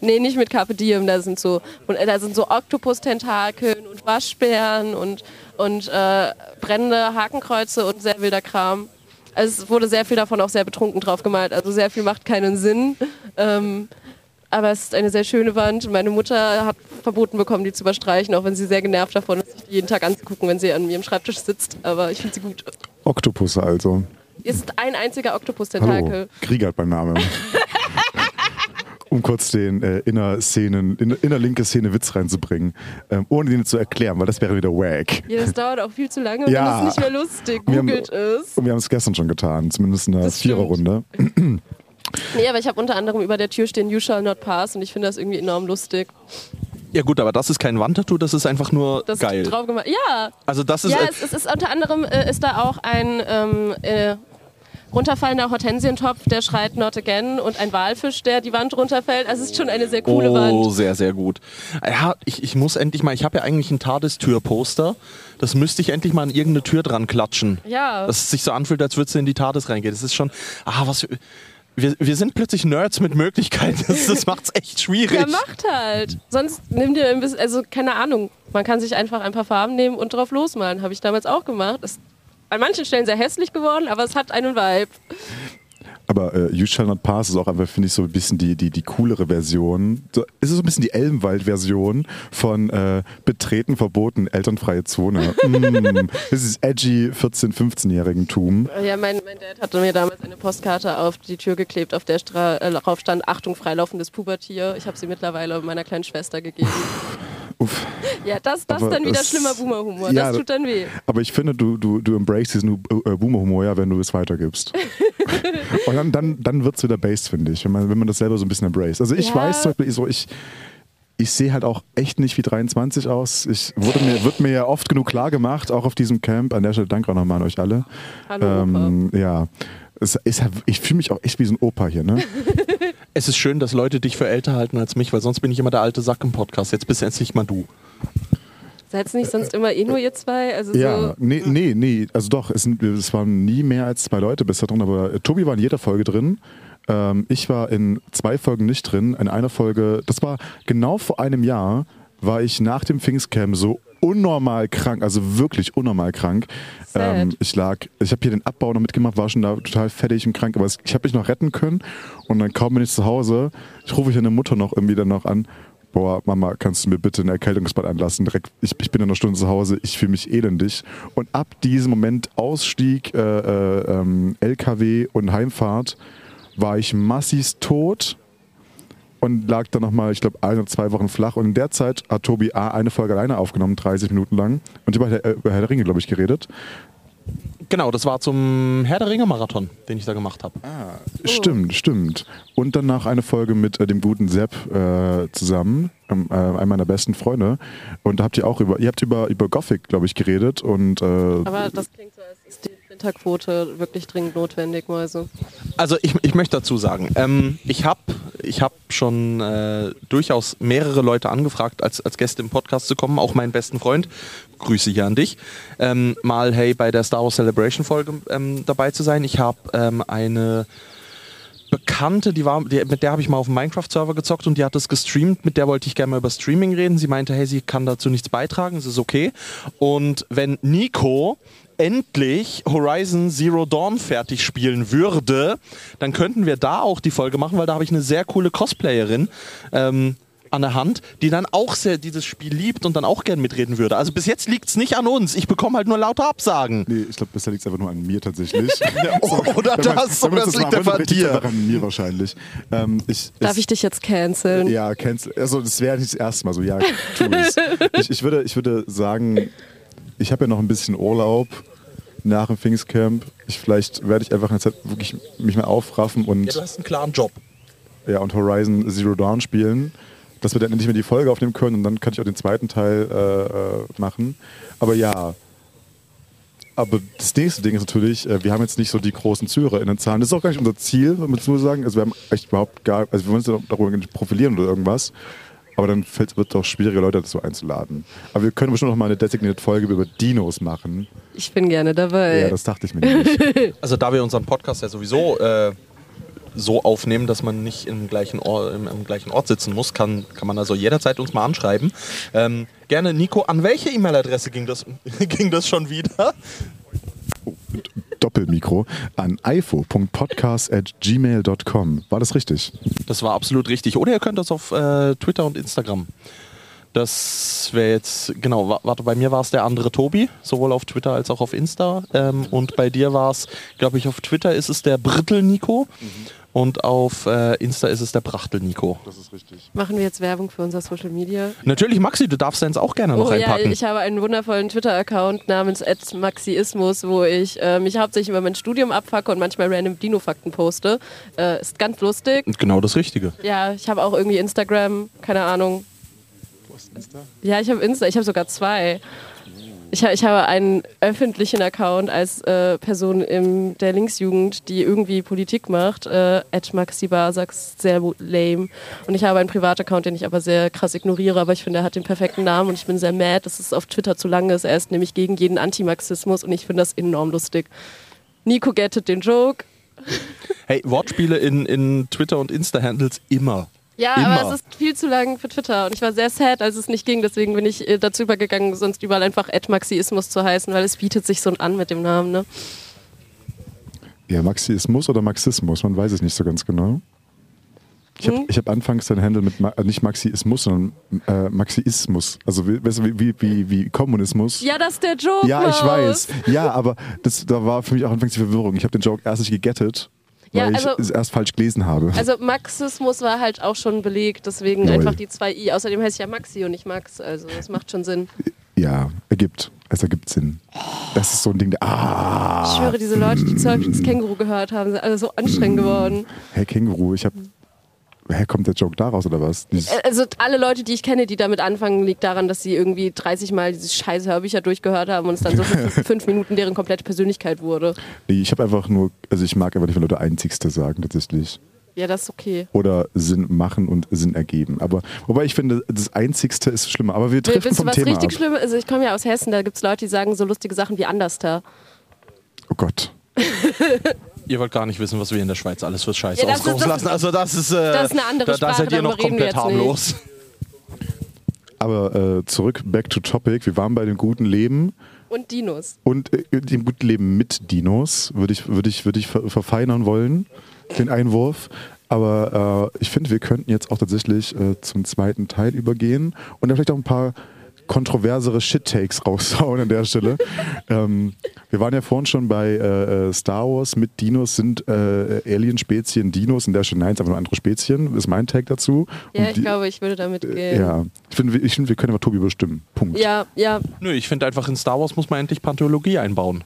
Nee, nicht mit Carpe Diem, da sind so, äh, da sind so Oktopus-Tentakeln und Waschbären und, und äh, brennende Hakenkreuze und sehr wilder Kram. Also es wurde sehr viel davon auch sehr betrunken drauf gemalt, also sehr viel macht keinen Sinn. Ähm, aber es ist eine sehr schöne Wand. Meine Mutter hat verboten bekommen, die zu überstreichen, auch wenn sie sehr genervt davon ist, sich jeden Tag anzugucken, wenn sie an ihrem Schreibtisch sitzt. Aber ich finde sie gut. Oktopusse also. Es ist ein einziger Oktopus-Tentakel. Kriegert mein Name. um kurz den äh, Innerszenen, in, innerlinke Szene Witz reinzubringen, ähm, ohne den zu erklären, weil das wäre wieder wack. Ja, das dauert auch viel zu lange und Ja. dann ist es nicht mehr lustig. Wir haben- Googelt es. Und wir haben es gestern schon getan, zumindest in der. Viererrunde. Nee, aber ich habe unter anderem über der Tür stehen You shall not pass und ich finde das irgendwie enorm lustig. Ja gut, aber das ist kein Wandtattoo, das ist einfach nur Das geil. drauf gemacht. Ja, Also das ist ja äh, es, es ist unter anderem äh, ist da auch ein ähm, äh, runterfallender Hortensientopf, der schreit Not Again und ein Walfisch, der die Wand runterfällt. Also es ist schon eine sehr coole oh, Wand. sehr, sehr gut. Ja, ich, ich muss endlich mal, ich habe ja eigentlich ein TARDIS-Türposter. Das müsste ich endlich mal an irgendeine Tür dran klatschen. Ja. Dass es sich so anfühlt, als würdest du in die TARDIS reingehen. Das ist schon, ah, was für, wir, wir sind plötzlich Nerds mit Möglichkeiten. Das, das macht's echt schwierig. Ja, macht halt. Sonst nimm dir ein bisschen, also keine Ahnung. Man kann sich einfach ein paar Farben nehmen und drauf losmalen. Habe ich damals auch gemacht. Ist an manchen Stellen sehr hässlich geworden, aber es hat einen Vibe. Aber äh, You Shall Not Pass ist auch einfach, finde ich, so ein bisschen die, die, die coolere Version. So, es ist so ein bisschen die Elbenwald-Version von äh, Betreten, Verboten, elternfreie Zone. mm, das ist edgy 14-, 15-jährigen-Tum. Ja, mein, mein Dad hatte mir damals eine Postkarte auf die Tür geklebt, auf der Stra äh, drauf stand Achtung, freilaufendes Pubertier. Ich habe sie mittlerweile meiner kleinen Schwester gegeben. Uff. Ja, das, das Aber dann wieder es- schlimmer Boomer-Humor. Ja, das tut dann weh. Aber ich finde, du, du, du embrace diesen äh, Boomer-Humor ja, wenn du es weitergibst. Und dann, dann, dann wird es wieder based, finde ich, wenn man, wenn man das selber so ein bisschen embrace. Also ich Ja. weiß zum Beispiel, ich, so, ich, ich sehe halt auch echt nicht wie 23 aus. Ich wurde mir, wird mir ja oft genug klar gemacht, auch auf diesem Camp. An der Stelle danke auch nochmal an euch alle. Hallo, Ähm, ja. Es ist halt, ich fühle mich auch echt wie so ein Opa hier, ne? Es ist schön, dass Leute dich für älter halten als mich, weil sonst bin ich immer der alte Sack im Podcast. Jetzt bist endlich mal du. Seid nicht sonst immer eh nur ihr zwei? Also Ja, so, nee, nee, nee. Also doch, es, sind, es waren nie mehr als zwei Leute bisher drin, aber äh, Tobi war in jeder Folge drin. Ähm, ich war in zwei Folgen nicht drin. In einer Folge, das war genau vor einem Jahr, war ich nach dem Pfingstcamp so unnormal krank, also wirklich unnormal krank. Ähm, ich lag, ich habe hier den Abbau noch mitgemacht, war schon da total fertig und krank, aber es, ich habe mich noch retten können und dann kaum bin ich zu Hause, ich rufe ich meine Mutter noch irgendwie dann noch an, boah, Mama, kannst du mir bitte ein Erkältungsbad anlassen? Direkt, ich, ich bin in einer Stunde zu Hause, ich fühle mich elendig. Und ab diesem Moment Ausstieg, äh, äh, ähm, LKW und Heimfahrt, war ich massivst tot und lag dann nochmal, ich glaube, ein oder zwei Wochen flach. Und in der Zeit hat Tobi A eine Folge alleine aufgenommen, 30 Minuten lang. Und über, Herr- über Herr der Ringe, glaube ich, geredet. Genau, das war zum Herr der Ringe Marathon, den ich da gemacht habe. Stimmt, stimmt. Und danach eine Folge mit äh, dem guten Sepp äh, zusammen, ähm, äh, einem meiner besten Freunde. Und da habt ihr auch über, ihr habt über, über Gothic, glaube ich, geredet. Und äh, aber das klingt Winterquote wirklich dringend notwendig, so. Also ich, ich möchte dazu sagen, ähm, ich habe ich habe schon äh, durchaus mehrere Leute angefragt, als, als Gäste im Podcast zu kommen, auch meinen besten Freund, Grüße hier an dich, ähm, mal hey bei der Star Wars Celebration Folge ähm, dabei zu sein. Ich habe ähm, eine Bekannte, die war, die, mit der habe ich mal auf dem Minecraft-Server gezockt und die hat das gestreamt. Mit der wollte ich gerne mal über Streaming reden. Sie meinte, hey, sie kann dazu nichts beitragen, es ist okay. Und wenn Nico endlich Horizon Zero Dawn fertig spielen würde, dann könnten wir da auch die Folge machen, weil da habe ich eine sehr coole Cosplayerin. Ähm, an der Hand, die dann auch sehr dieses Spiel liebt und dann auch gern mitreden würde. Also bis jetzt liegt es nicht an uns. Ich bekomme halt nur lauter Absagen. Nee, ich glaube, bisher liegt es einfach nur an mir tatsächlich. Oder Wenn man- das, man oder das liegt einfach an dir. an mir wahrscheinlich. Ähm, ich, Darf es- ich dich jetzt canceln? Ja, cancel. Also das wäre nicht das erste Mal so. Ja, tu es. ich, ich, würde, ich würde sagen, ich habe ja noch ein bisschen Urlaub nach dem Pfingstcamp. Ich, vielleicht werde ich einfach eine Zeit wirklich mich mal aufraffen und, Ja, du hast einen klaren Job. ja, und Horizon Zero Dawn spielen. Dass wir dann endlich mal die Folge aufnehmen können und dann kann ich auch den zweiten Teil äh, äh, machen. Aber ja, aber das nächste Ding ist natürlich, äh, wir haben jetzt nicht so die großen ZuhörerInnenzahlen. Das ist auch gar nicht unser Ziel, muss man sagen. Also wir haben echt überhaupt gar, also wir wollen uns darüber nicht profilieren oder irgendwas. Aber dann fällt- wird es doch schwieriger, Leute dazu einzuladen. Aber wir können bestimmt noch mal eine designierte Folge über Dinos machen. Ich bin gerne dabei. Ja, das dachte ich mir nicht. Also da wir unseren Podcast ja sowieso äh, so aufnehmen, dass man nicht im gleichen, Ort, im, im gleichen Ort sitzen muss, kann, kann man also jederzeit uns mal anschreiben. Ähm, gerne, Nico, an welche E-Mail-Adresse ging das, ging das schon wieder? Doppelmikro an ifo.podcast.gmail.com. War das richtig? Das war absolut richtig. Oder ihr könnt das auf äh, Twitter und Instagram. Das wäre jetzt, genau, wa- warte, bei mir war es der andere Tobi, sowohl auf Twitter als auch auf Insta. Ähm, und bei dir war es, glaube ich, auf Twitter ist es der Brittel Nico und auf äh, Insta ist es der Brachtel Nico. Das ist richtig. Machen wir jetzt Werbung für unser Social Media? Natürlich, Maxi, du darfst deins auch gerne noch Oh ja, einpacken. ich habe einen wundervollen Twitter-Account namens @maxiismus, wo ich äh, mich hauptsächlich über mein Studium abfacke und manchmal random Dino-Fakten poste. Äh, ist ganz lustig. genau das Richtige. Ja, ich habe auch irgendwie Instagram, keine Ahnung. Ja, ich habe Insta, ich habe sogar zwei. Ich, ich habe einen öffentlichen Account als äh, Person in der Linksjugend, die irgendwie Politik macht, äh, @maxibasax, sehr lame. Und ich habe einen Privataccount, den ich aber sehr krass ignoriere, aber ich finde, er hat den perfekten Namen und ich bin sehr mad, dass es auf Twitter zu lang ist. Er ist nämlich gegen jeden Antimarxismus und ich finde das enorm lustig. Nico gettet den Joke. Hey, Wortspiele in, in Twitter und Insta-Handles immer. Ja, Immer. aber es ist viel zu lang für Twitter und ich war sehr sad, als es nicht ging. Deswegen bin ich äh, dazu übergegangen, sonst überall einfach Maxiismus zu heißen, weil es bietet sich so an mit dem Namen. Ne? Ja, Maxiismus oder Marxismus, man weiß es nicht so ganz genau. Ich habe Hm? hab anfangs dein Handle mit Ma äh, nicht Maxiismus, sondern äh, Maxiismus. Also wie, wie, wie, wie, Kommunismus. Ja, das ist der Joke. Ja, ich weiß. Ja, aber das, da war für mich auch anfangs die Verwirrung. Ich habe den Joke erst nicht gegettet, Ja, weil also- ich es erst falsch gelesen habe. Also Marxismus war halt auch schon belegt, deswegen Jawohl. einfach die zwei I. Außerdem heißt ich ja Maxi und nicht Max, also das macht schon Sinn. ja, ergibt. Es ergibt Sinn. Das ist so ein Ding, der. Ah! Ich schwöre, diese Leute, die zu häufig das Känguru gehört haben, sind alle so anstrengend geworden. Hey Känguru, ich habe. Hä, kommt der Joke daraus oder was? Dieses, Also alle Leute, die ich kenne, die damit anfangen, liegt daran, dass sie irgendwie 30 Mal diese scheiß Hörbücher durchgehört haben und es dann so fünf- fünf Minuten deren komplette Persönlichkeit wurde. nee, ich habe einfach nur. Also ich mag einfach nicht, wenn Leute Einzigste sagen, tatsächlich. Ja, das ist okay. Oder Sinn machen und Sinn ergeben. Aber wobei ich finde, das Einzigste ist schlimmer. Aber wir treffen ihr, vom was Thema richtig ab. schlimm ist? Also ich komme ja aus Hessen, da gibt es Leute, die sagen so lustige Sachen wie Anderster. Oh Gott. Ihr wollt gar nicht wissen, was wir in der Schweiz alles für Scheiße Ja, das ist- ausgroßen das- lassen. Also das ist, äh, das ist eine andere da, da Sprache, seid ihr noch darüber reden wir komplett jetzt nicht. harmlos. Aber äh, zurück, back to topic. Wir waren bei dem guten Leben Und Dinos. und äh, dem guten Leben mit Dinos würde ich, würde ich, würde ich ver verfeinern wollen, den Einwurf. Aber äh, ich finde, wir könnten jetzt auch tatsächlich äh, zum zweiten Teil übergehen und dann vielleicht auch ein paar kontroversere Shit-Takes raushauen an der Stelle. ähm, wir waren ja vorhin schon bei äh, äh, Star Wars mit Dinos sind äh, Alien-Spezien Dinos, in der Stelle nein, es ist einfach nur andere Spezien, ist mein Tag dazu. Ja, Und ich die- glaube, ich würde damit gehen. Ja, ich finde, wir- ich find, wir können aber Tobi bestimmen. Punkt. Ja, ja. Nö, ich finde einfach, in Star Wars muss man endlich Pantheologie einbauen.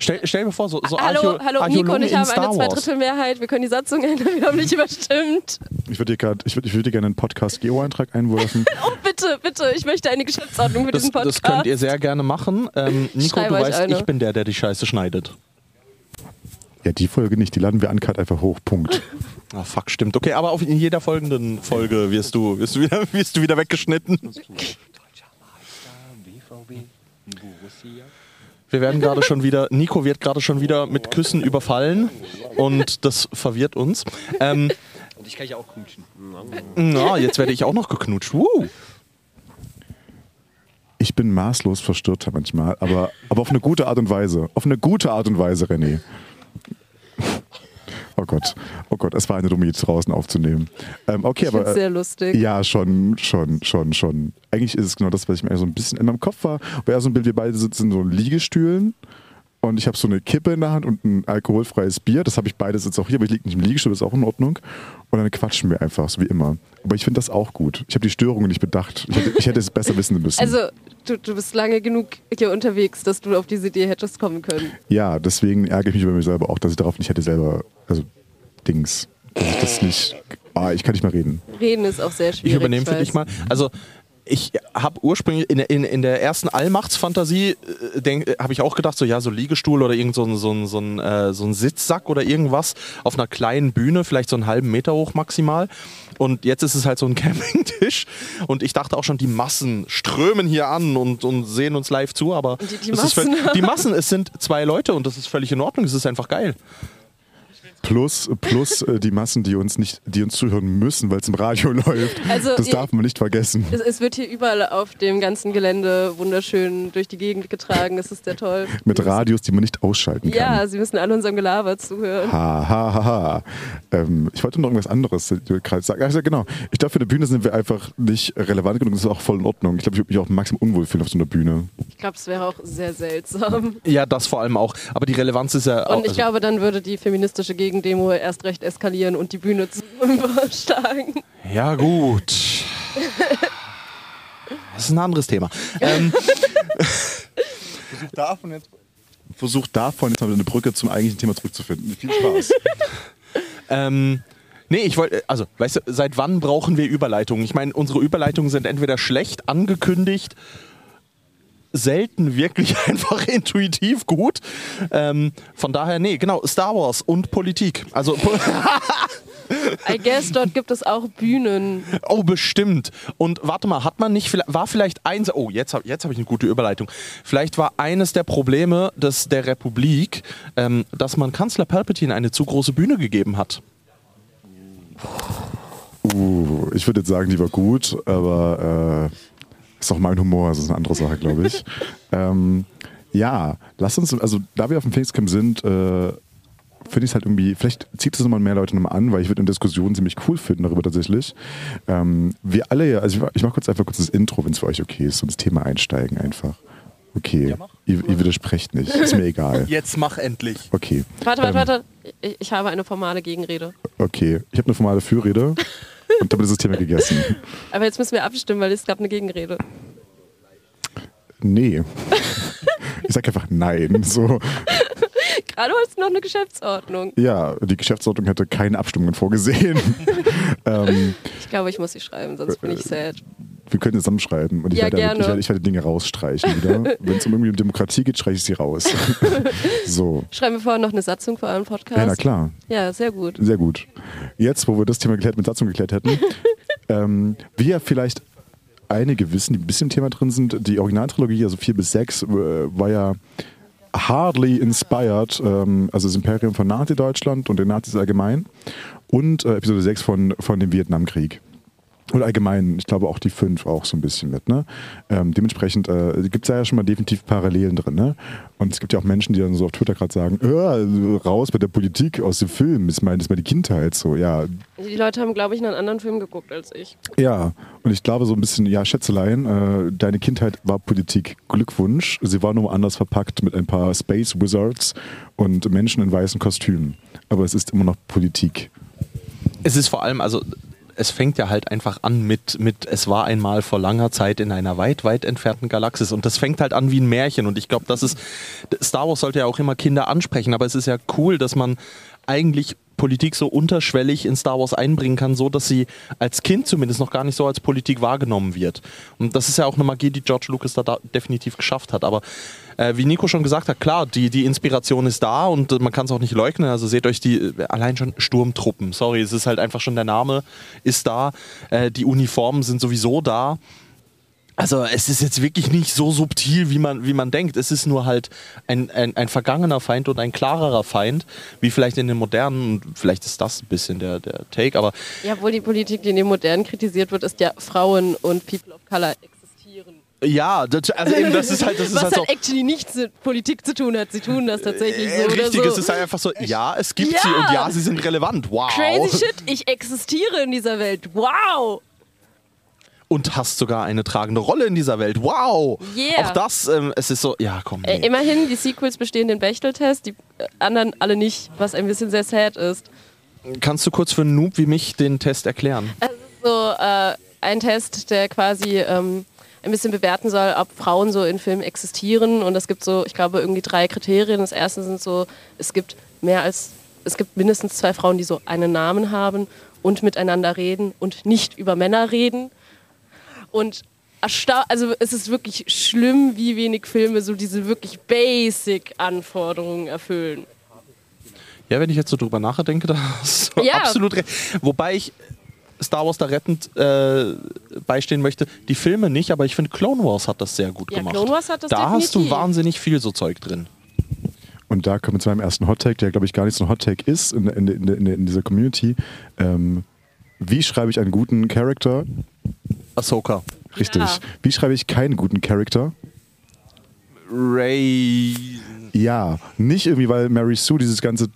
Stell, stell dir vor, so, so hallo, Archäo- hallo, Nico und ich haben eine. Zweidrittelmehrheit. Wir können die Satzung ändern, wir haben nicht überstimmt. Ich würde dir, grad- ich würd, ich würd dir gerne einen Podcast-Geo-Eintrag einwerfen. Oh, bitte, bitte, ich möchte eine Geschäftsordnung für Das, diesen Podcast. das könnt ihr sehr gerne machen. Ähm, Nico, Schreibe du weißt, eine. ich bin der, der die Scheiße schneidet. Ja, die Folge nicht, die laden wir uncut einfach hoch. Punkt. Ah, fuck, stimmt. Okay, aber auf, in jeder folgenden Folge wirst du, wirst du, wieder, wirst du wieder weggeschnitten. Wir werden gerade schon wieder, Nico wird gerade schon wieder mit Küssen überfallen und das verwirrt uns. Ähm, Und ich kann ja auch knutschen. na, jetzt werde ich auch noch geknutscht. Uh. Ich bin maßlos verstörter manchmal, aber, aber auf eine gute Art und Weise. Auf eine gute Art und Weise, René. Oh Gott, oh Gott, es war eine dumme Idee draußen aufzunehmen. Ähm, okay, Ich aber es sehr lustig. ja, schon, schon, schon, schon. Eigentlich ist es genau das, was ich mir so ein bisschen in meinem Kopf war. War ja so ein Bild, wir beide sitzen in so Liegestühlen und ich habe so eine Kippe in der Hand und ein alkoholfreies Bier. Das habe ich beides jetzt auch hier, aber ich liege nicht im Liegestuhl, das ist auch in Ordnung. Und dann quatschen wir einfach, so wie immer. Aber ich finde das auch gut. Ich habe die Störungen nicht bedacht. Ich hätte, ich hätte es besser wissen müssen. Also, du, du bist lange genug hier unterwegs, dass du auf diese Idee hättest kommen können. Ja, deswegen ärgere ich mich über mich selber auch, dass ich darauf nicht hätte selber, also Dings, dass ich das nicht, ah, ich kann nicht mehr reden. Reden ist auch sehr schwierig. Ich übernehme für dich mal. Also ich habe ursprünglich in, der- in, in der ersten Allmachtsfantasie äh, äh, habe ich auch gedacht, so ja, so Liegestuhl oder irgend so ein, so, ein, so, ein, äh, so ein Sitzsack oder irgendwas auf einer kleinen Bühne, vielleicht so einen halben Meter hoch maximal. Und jetzt ist es halt so ein Campingtisch. Und ich dachte auch schon, die Massen strömen hier an und, und sehen uns live zu, aber Die- die Massen? völ- die Massen, es sind zwei Leute und das ist völlig in Ordnung. Es ist einfach geil. Plus, plus äh, die Massen, die uns nicht, die uns zuhören müssen, weil es im Radio läuft. Also, das ihr- darf man nicht vergessen. Es, es wird hier überall auf dem ganzen Gelände wunderschön durch die Gegend getragen. Das ist sehr toll. Mit Radios, die man nicht ausschalten kann. Ja, sie müssen alle unserem Gelaber zuhören. Ha, ha, ha, ha. Ähm, ich wollte noch irgendwas anderes äh, gerade sagen. Also, genau. Ich glaube, für eine Bühne sind wir einfach nicht relevant genug. Das ist auch voll in Ordnung. Ich glaube, ich würde mich auch maximal unwohl fühlen auf so einer Bühne. Ich glaube, es wäre auch sehr seltsam. Ja, das vor allem auch. Aber die Relevanz ist ja auch. Und ich also- glaube, dann würde die feministische Gegendemo erst recht eskalieren und die Bühne zu übersteigen. Ja, gut. Das ist ein anderes Thema. Ähm, Versuch davon jetzt. Versuch davon jetzt mal eine Brücke zum eigentlichen Thema zurückzufinden. Viel Spaß. ähm, nee, ich wollte, also, weißt du, seit wann brauchen wir Überleitungen? Ich meine, unsere Überleitungen sind entweder schlecht angekündigt, selten wirklich einfach intuitiv gut. Ähm, von daher, nee, genau, Star Wars und Politik. Also, I guess, dort gibt es auch Bühnen. oh, bestimmt. Und warte mal, hat man nicht, war vielleicht eins, oh, jetzt habe jetzt hab ich eine gute Überleitung. Vielleicht war eines der Probleme des, der Republik, ähm, dass man Kanzler Palpatine eine zu große Bühne gegeben hat. Uh, ich würde jetzt sagen, die war gut, aber äh, ist auch mein Humor, das ist eine andere Sache, glaube ich. ähm, ja, lass uns, also da wir auf dem Phoenixcamp sind, äh, finde ich es halt irgendwie, vielleicht zieht es nochmal mehr Leute nochmal an, weil ich würde eine Diskussion ziemlich cool finden darüber tatsächlich. Ähm, wir alle ja, also ich, ich mache kurz einfach kurz das Intro, wenn es für euch okay ist, und ins Thema einsteigen einfach. Okay, ihr, ihr widersprecht nicht, ist mir egal. Jetzt mach endlich. Okay. Warte, warte, Ähm, warte. Ich, ich habe eine formale Gegenrede. Okay, ich habe eine formale Fürrede und damit ist das Thema gegessen. Aber jetzt müssen wir abstimmen, weil es gab eine Gegenrede. Nee. Ich sag einfach nein. So, Gerade hast du noch eine Geschäftsordnung. ja, die Geschäftsordnung hätte keine Abstimmungen vorgesehen. ähm, Ich glaube, ich muss sie schreiben, sonst bin ich sad. Wir können zusammenschreiben und ich, Ja, werde, ich, werde, ich werde Dinge rausstreichen wieder. Wenn es um irgendwie um Demokratie geht, streiche ich sie raus. so. Schreiben wir vorher noch eine Satzung für euren Podcast? Ja, na klar. Ja, sehr gut. Sehr gut. Jetzt, wo wir das Thema geklärt, mit Satzung geklärt hätten, ähm, wie ja vielleicht einige wissen, die ein bisschen im Thema drin sind, die Originaltrilogie, also 4 bis 6, äh, war ja hardly inspired, ähm, also das Imperium von Nazi-Deutschland und den Nazis allgemein und äh, Episode 6 von, von dem Vietnamkrieg. Und allgemein, ich glaube auch die 5 auch so ein bisschen mit. Ne? Ähm, dementsprechend äh, gibt es da ja schon mal definitiv Parallelen drin. Ne? Und es gibt ja auch Menschen, die dann so auf Twitter gerade sagen, "Äh, raus mit der Politik aus dem Film, ist mal, ist mal die Kindheit. So, ja, Die Leute haben, glaube ich, einen anderen Film geguckt als ich. ja, und ich glaube so ein bisschen, ja, Schätzelein, äh, deine Kindheit war Politik. Glückwunsch. Sie war nur anders verpackt mit ein paar Space Wizards und Menschen in weißen Kostümen. Aber es ist immer noch Politik. Es ist vor allem, also es fängt ja halt einfach an mit, mit, es war einmal vor langer Zeit in einer weit, weit entfernten Galaxis. Und das fängt halt an wie ein Märchen. Und ich glaube, das ist, Star Wars sollte ja auch immer Kinder ansprechen, aber es ist ja cool, dass man eigentlich Politik so unterschwellig in Star Wars einbringen kann, so dass sie als Kind zumindest noch gar nicht so als Politik wahrgenommen wird. Und das ist ja auch eine Magie, die George Lucas da, da definitiv geschafft hat. Aber äh, wie Nico schon gesagt hat, klar, die, die Inspiration ist da und äh, man kann es auch nicht leugnen. Also seht euch die äh, allein schon Sturmtruppen. Sorry, es ist halt einfach schon der Name ist da. Äh, die Uniformen sind sowieso da. Also es ist jetzt wirklich nicht so subtil, wie man, wie man denkt. Es ist nur halt ein, ein, ein vergangener Feind und ein klarerer Feind, wie vielleicht in den modernen, und vielleicht ist das ein bisschen der, der Take, aber Ja, obwohl die Politik, die in den Modernen kritisiert wird, ist ja Frauen und People of Color existieren. ja, das, also eben, das ist halt, das ist Was halt halt so. actually nichts mit Politik zu tun hat. Sie tun das tatsächlich Äh, so oder Richtig, so. es ist halt einfach so, ja, es gibt Ja. sie und ja, sie sind relevant. Wow. Crazy shit, ich existiere in dieser Welt. Wow! Und hast sogar eine tragende Rolle in dieser Welt. Wow. Yeah. Auch das, ähm, es ist so, ja, komm. Äh, Nee. immerhin, die Sequels bestehen den Bechteltest, die äh, anderen alle nicht, was ein bisschen sehr sad ist. Kannst du kurz für einen Noob wie mich den Test erklären? Es ist so äh, ein Test, der quasi ähm, ein bisschen bewerten soll, ob Frauen so in Filmen existieren. Und es gibt so, ich glaube, irgendwie drei Kriterien. Das erste sind so, es gibt mehr als, es gibt mindestens zwei Frauen, die so einen Namen haben und miteinander reden und nicht über Männer reden. Und also es ist wirklich schlimm, wie wenig Filme so diese wirklich Basic-Anforderungen erfüllen. Ja, wenn ich jetzt so drüber nachdenke, da hast du Ja. absolut recht. Wobei ich Star Wars da rettend äh, beistehen möchte. Die Filme nicht, aber ich finde Clone Wars hat das sehr gut Ja, gemacht. Clone Wars hat das da hast du definitiv. wahnsinnig viel so Zeug drin. Und da kommen wir zu meinem ersten Hot-Take, der glaube ich gar nicht so ein Hot-Take ist in, in, in, in, in dieser Community. Ähm, wie schreibe ich einen guten Charakter? Ahsoka. Richtig. Ja. Wie schreibe ich keinen guten Charakter? Ray. Ja, nicht irgendwie, weil Mary Sue dieses ganze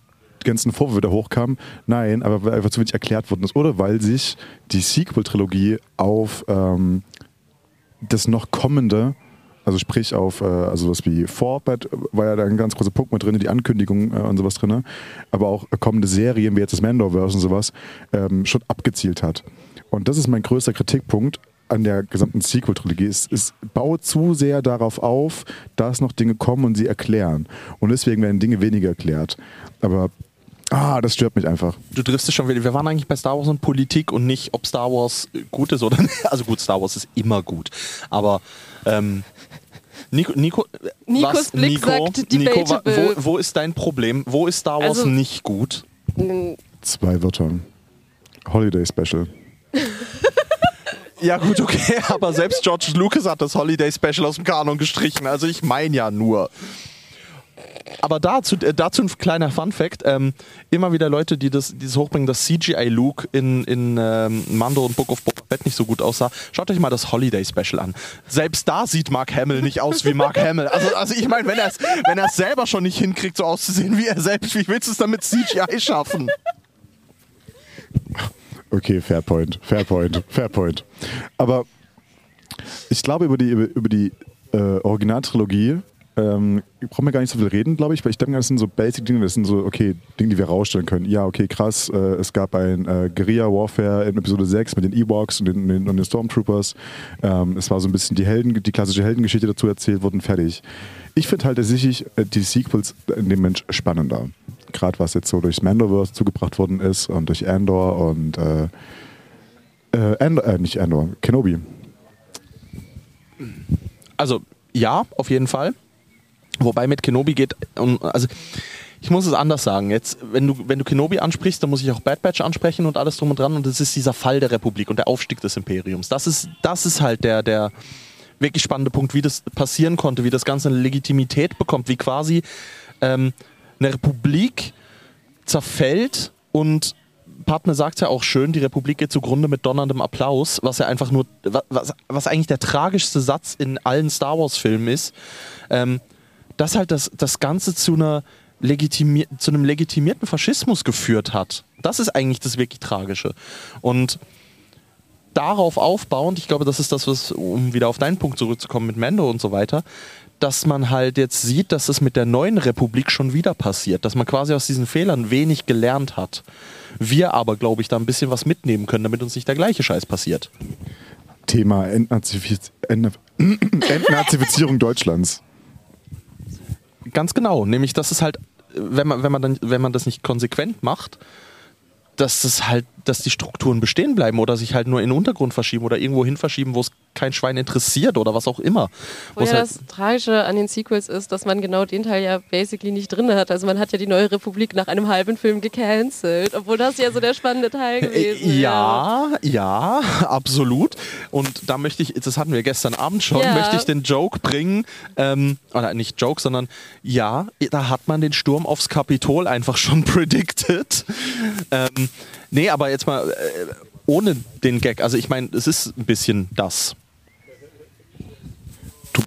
ganzen Vorwürfe da hochkamen, nein, aber weil einfach zu wenig erklärt worden ist. Oder weil sich die Sequel-Trilogie auf ähm, das noch kommende, also sprich auf äh, also was wie Forbad war ja da ein ganz großer Punkt mit drin, die Ankündigung äh, und sowas drin, aber auch kommende Serien wie jetzt das Mandoverse und sowas ähm, schon abgezielt hat. Und das ist mein größter Kritikpunkt an der gesamten Sequel-Trilogie. Es, es baut zu sehr darauf auf, dass noch Dinge kommen und sie erklären. Und deswegen werden Dinge weniger erklärt. Aber ah, das stört mich einfach. Du triffst es schon wieder. Wir waren eigentlich bei Star Wars und Politik und nicht, ob Star Wars gut ist oder nicht. Also gut, Star Wars ist immer gut. Aber ähm, Nico, Nico, Nikos was, Blick Nico, sagt Nico, wo, wo ist dein Problem? Wo ist Star Wars Also- nicht gut? Zwei Wörter. Holiday Special. Ja gut, okay, aber selbst George Lucas hat das Holiday Special aus dem Kanon gestrichen. Also ich meine ja nur. Aber dazu, äh, dazu ein kleiner Fun Fact. Ähm, immer wieder Leute, die das, die das hochbringen, dass CGI Luke in, in ähm, Mando und Book of Boba Fett nicht so gut aussah. Schaut euch mal das Holiday Special an. Selbst da sieht Mark Hamill nicht aus wie Mark Hamill. Also, also ich meine, wenn er es wenn selber schon nicht hinkriegt, so auszusehen wie er selbst, wie willst du es dann mit CGI schaffen? Okay, fair point, fair point, fair point. Aber ich glaube, über die, über, die äh, Originaltrilogie ähm, brauchen wir gar nicht so viel reden, glaube ich, weil ich denke, das sind so Basic-Dinge, das sind so, okay, Dinge, die wir rausstellen können. Ja, okay, krass, äh, es gab ein äh, Guerilla-Warfare in Episode 6 mit den Ewoks und den, den, und den Stormtroopers. Ähm, es war so ein bisschen die Helden, die klassische Heldengeschichte dazu erzählt worden, fertig. Ich finde halt tatsächlich äh, die Sequels in dem Mensch spannender. Gerade was jetzt so durchs Mandoverse zugebracht worden ist und durch Andor und äh, äh, Andor, äh, nicht Andor, Kenobi. Also ja, auf jeden Fall. Wobei mit Kenobi geht, also ich muss es anders sagen. Jetzt, wenn du, wenn du Kenobi ansprichst, dann muss ich auch Bad Batch ansprechen und alles drum und dran. Und das ist dieser Fall der Republik und der Aufstieg des Imperiums. Das ist, das ist halt der, der wirklich spannende Punkt, wie das passieren konnte, wie das Ganze eine Legitimität bekommt, wie quasi ähm, eine Republik zerfällt und Partner sagt ja auch schön, die Republik geht zugrunde mit donnerndem Applaus, was ja einfach nur, wa- was, was eigentlich der tragischste Satz in allen Star Wars-Filmen ist, ähm, dass halt das, das Ganze zu, einer legitimi zu einem legitimierten Faschismus geführt hat. Das ist eigentlich das wirklich Tragische. Und darauf aufbauend, ich glaube, das ist das, was, um wieder auf deinen Punkt zurückzukommen mit Mando und so weiter, dass man halt jetzt sieht, dass es mit der neuen Republik schon wieder passiert, dass man quasi aus diesen Fehlern wenig gelernt hat. Wir aber, glaube ich, da ein bisschen was mitnehmen können, damit uns nicht der gleiche Scheiß passiert. Thema Entnazifiz Ent Entnazifizierung Deutschlands. Ganz genau, nämlich dass es halt, wenn man, wenn man, dann, wenn man das nicht konsequent macht, dass es halt, dass die Strukturen bestehen bleiben oder sich halt nur in den Untergrund verschieben oder irgendwo hin verschieben, wo es kein Schwein interessiert oder was auch immer. Wo ja halt, das Tragische an den Sequels ist, dass man genau den Teil ja basically nicht drin hat. Also man hat ja die neue Republik nach einem halben Film gecancelt, obwohl das ja so der spannende Teil gewesen Äh, wäre. ja, ja, absolut. Und da möchte ich, das hatten wir gestern Abend schon, Ja. möchte ich den Joke bringen, ähm, oder nicht Joke, sondern ja, da hat man den Sturm aufs Kapitol einfach schon predicted. Ähm, nee, aber jetzt mal äh, ohne den Gag. Also ich meine, es ist ein bisschen das.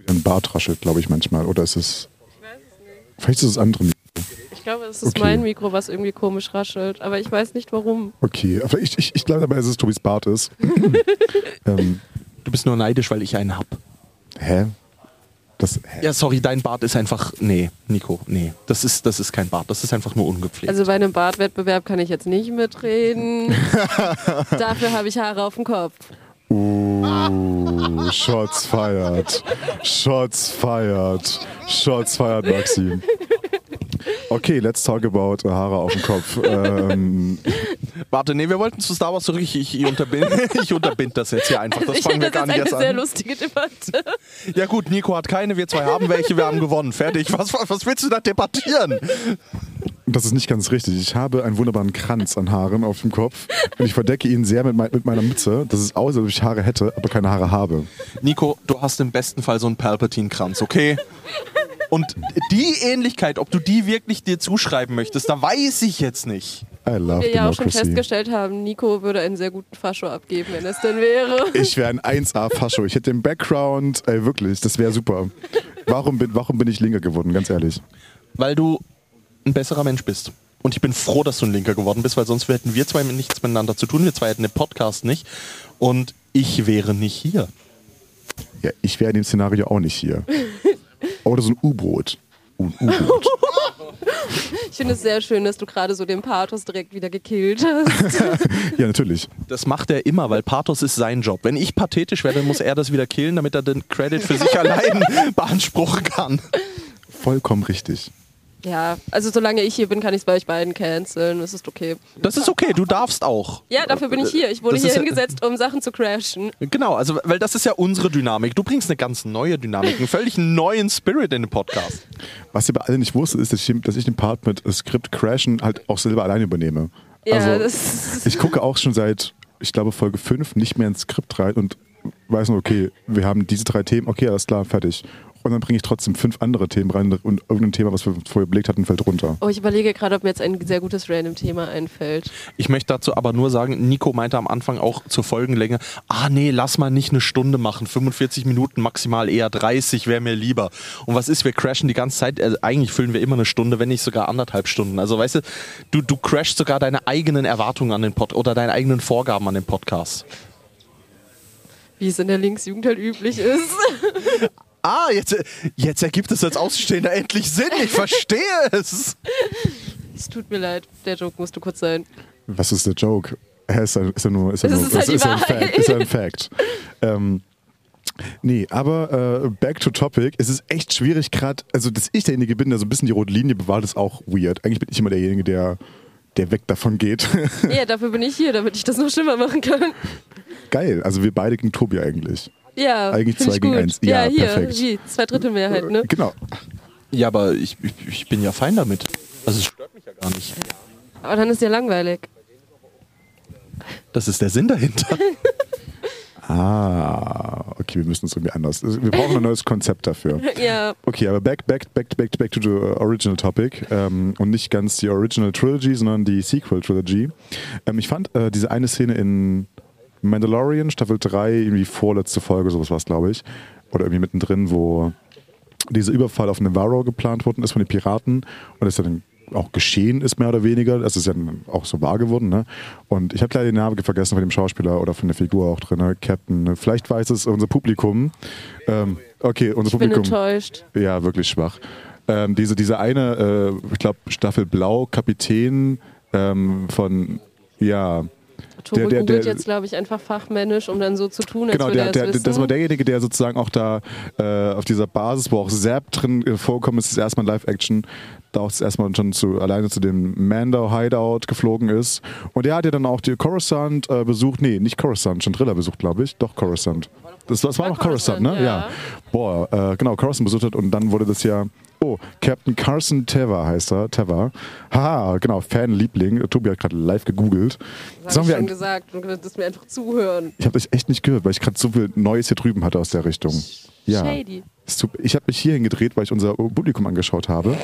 Dein Bart raschelt, glaube ich, manchmal. Oder ist es. Vielleicht ist es das andere Mikro. Ich glaube, es ist Okay. mein Mikro, was irgendwie komisch raschelt, aber ich weiß nicht warum. Okay, aber ich, ich, ich glaube aber, dass es Tobis Bart ist. ähm, Du bist nur neidisch, weil ich einen hab. hä? Das, hä? Ja, sorry, dein Bart ist einfach. Nee, Nico, nee. Das ist, das ist kein Bart, das ist einfach nur ungepflegt. Also bei einem Bartwettbewerb kann ich jetzt nicht mitreden. Dafür habe ich Haare auf dem Kopf. Uh, Shots feiert. Shots feiert. Shots feiert, Maxim. Okay, let's talk about Haare auf dem Kopf. Ähm, Warte, nee, wir wollten zu Star Wars zurück. Ich, ich, ich unterbind, das jetzt hier einfach. Das ich fangen wir das gar ist nicht eine jetzt sehr an. lustige Debatte. Ja gut, Nico hat keine, wir zwei haben welche, wir haben gewonnen. Fertig. Was, was willst du da debattieren? das ist nicht ganz richtig. Ich habe einen wunderbaren Kranz an Haaren auf dem Kopf und ich verdecke ihn sehr mit, mei- mit meiner Mütze. Das ist aus, als ob ich Haare hätte, aber keine Haare habe. Nico, du hast im besten Fall so einen Palpatine-Kranz, okay? Und die Ähnlichkeit, ob du die wirklich dir zuschreiben möchtest, da weiß ich jetzt nicht. I love Wir ja auch schon festgestellt haben, Nico würde einen sehr guten Fascho abgeben, wenn es denn wäre. Ich wäre ein 1A-Fascho. Ich hätte den Background, ey, wirklich, das wäre super. Warum bin, warum bin ich Linker geworden, ganz ehrlich? Weil du ein besserer Mensch bist. Und ich bin froh, dass du ein Linker geworden bist, weil sonst hätten wir zwei nichts miteinander zu tun. Wir zwei hätten den Podcast nicht. Und ich wäre nicht hier. Ja, ich wäre in dem Szenario auch nicht hier. Oder so ein U-Boot. Ein U-Boot. Ich finde es sehr schön, dass du gerade so den Pathos direkt wieder gekillt hast. Ja, natürlich. Das macht er immer, weil Pathos ist sein Job. Wenn ich pathetisch werde, muss er das wieder killen, damit er den Credit für sich allein beanspruchen kann. Vollkommen richtig. Ja, also solange ich hier bin, kann ich es bei euch beiden canceln. Das ist okay. Das ist okay, du darfst auch. Ja, dafür bin ich hier. Ich wurde Das hier hingesetzt, um Sachen zu crashen. Genau, also weil das ist ja unsere Dynamik. Du bringst eine ganz neue Dynamik, einen völlig neuen Spirit in den Podcast. Was ihr aber alle nicht wusstet, ist, dass ich, dass ich den Part mit Skript crashen halt auch selber alleine übernehme. Ja, also, das ich gucke auch schon seit, ich glaube, Folge 5 nicht mehr ins Skript rein und weiß nur, okay, wir haben diese drei Themen, okay, alles klar, fertig. Und dann bringe ich trotzdem fünf andere Themen rein und irgendein Thema, was wir vorher überlegt hatten, fällt runter. Oh, ich überlege gerade, ob mir jetzt ein sehr gutes Random-Thema einfällt. Ich möchte dazu aber nur sagen, Nico meinte am Anfang auch zur Folgenlänge, ah nee, lass mal nicht eine Stunde machen, 45 Minuten maximal, eher 30 wäre mir lieber. Und was ist, wir crashen die ganze Zeit, also eigentlich füllen wir immer eine Stunde, wenn nicht sogar anderthalb Stunden. Also weißt du, du, du crashst sogar deine eigenen Erwartungen an den Pod oder deine eigenen Vorgaben an den Podcast. Wie es in der Linksjugend halt üblich ist. Ah, jetzt, jetzt ergibt es als Außenstehender endlich Sinn, ich verstehe es. Es tut mir leid, der Joke musste kurz sein. Was ist der Joke? Ist ja, ist ja nur, ist ja Das nur, ist halt die ja ein. Fact. Ist ein Fact. ähm, nee, aber äh, back to topic. Es ist echt schwierig gerade, also dass ich derjenige bin, der so ein bisschen die rote Linie bewahrt, ist auch weird. Eigentlich bin ich immer derjenige, der, der weg davon geht. Ja, dafür bin ich hier, damit ich das noch schlimmer machen kann. Geil, also wir beide gegen Tobi eigentlich. Ja, Eigentlich find zwei ich gegen gut. eins. Ja, Ja, hier, perfekt. wie, zwei Drittel Mehrheit, ne? Genau. Ja, aber ich, ich, ich bin ja fein damit. Also es stört mich ja gar nicht. Aber dann ist ja langweilig. Das ist der Sinn dahinter. Ah, okay, wir müssen es irgendwie anders. Wir brauchen ein neues Konzept dafür. Ja, Okay, aber back, back, back, back, back to the original topic ähm, und nicht ganz die Original Trilogy, sondern die Sequel Trilogy. Ähm, ich fand äh, diese eine Szene in Mandalorian Staffel 3, irgendwie vorletzte Folge, sowas war es, glaube ich, oder irgendwie mittendrin, wo dieser Überfall auf Navarro geplant worden ist von den Piraten und es dann auch geschehen ist, mehr oder weniger. Es ist ja dann auch so wahr geworden. Ne? Und ich habe leider den Namen vergessen von dem Schauspieler oder von der Figur auch drin, ne? Captain. Ne? Vielleicht weiß es unser Publikum. Ähm, okay, unser ich bin Publikum. enttäuscht. Ja, wirklich schwach. Ähm, diese, diese eine, äh, ich glaube, Staffel Blau, Kapitän ähm, von, ja, Tobi Der- der- googelt der- jetzt, glaube ich, einfach fachmännisch, um dann so zu tun, als genau, würde der, er der, wissen. das war derjenige, der sozusagen auch da äh, auf dieser Basis, wo auch Zap drin äh, vorkommt, ist erstmal Live-Action, da auch das erste Mal schon zu, alleine zu dem Mando Hideout geflogen ist. Und er hat ja dann auch die Coruscant äh, besucht. Nee, nicht Coruscant, Chandrilla besucht, glaube ich. Doch, Coruscant. Das, das war noch Coruscant, ne? ja. Boah, äh, genau, Coruscant besucht hat und dann wurde das ja. Oh, Captain Carson Teva heißt er. Teva. Haha, genau, Fanliebling. Tobi hat gerade live gegoogelt. Das Sagen habe ich wir schon gesagt. Du könntest mir einfach zuhören. ich habe das echt nicht gehört, weil ich gerade so viel Neues hier drüben hatte aus der Richtung. Ja. Shady. Ich habe mich hierhin gedreht, weil ich unser Publikum angeschaut habe.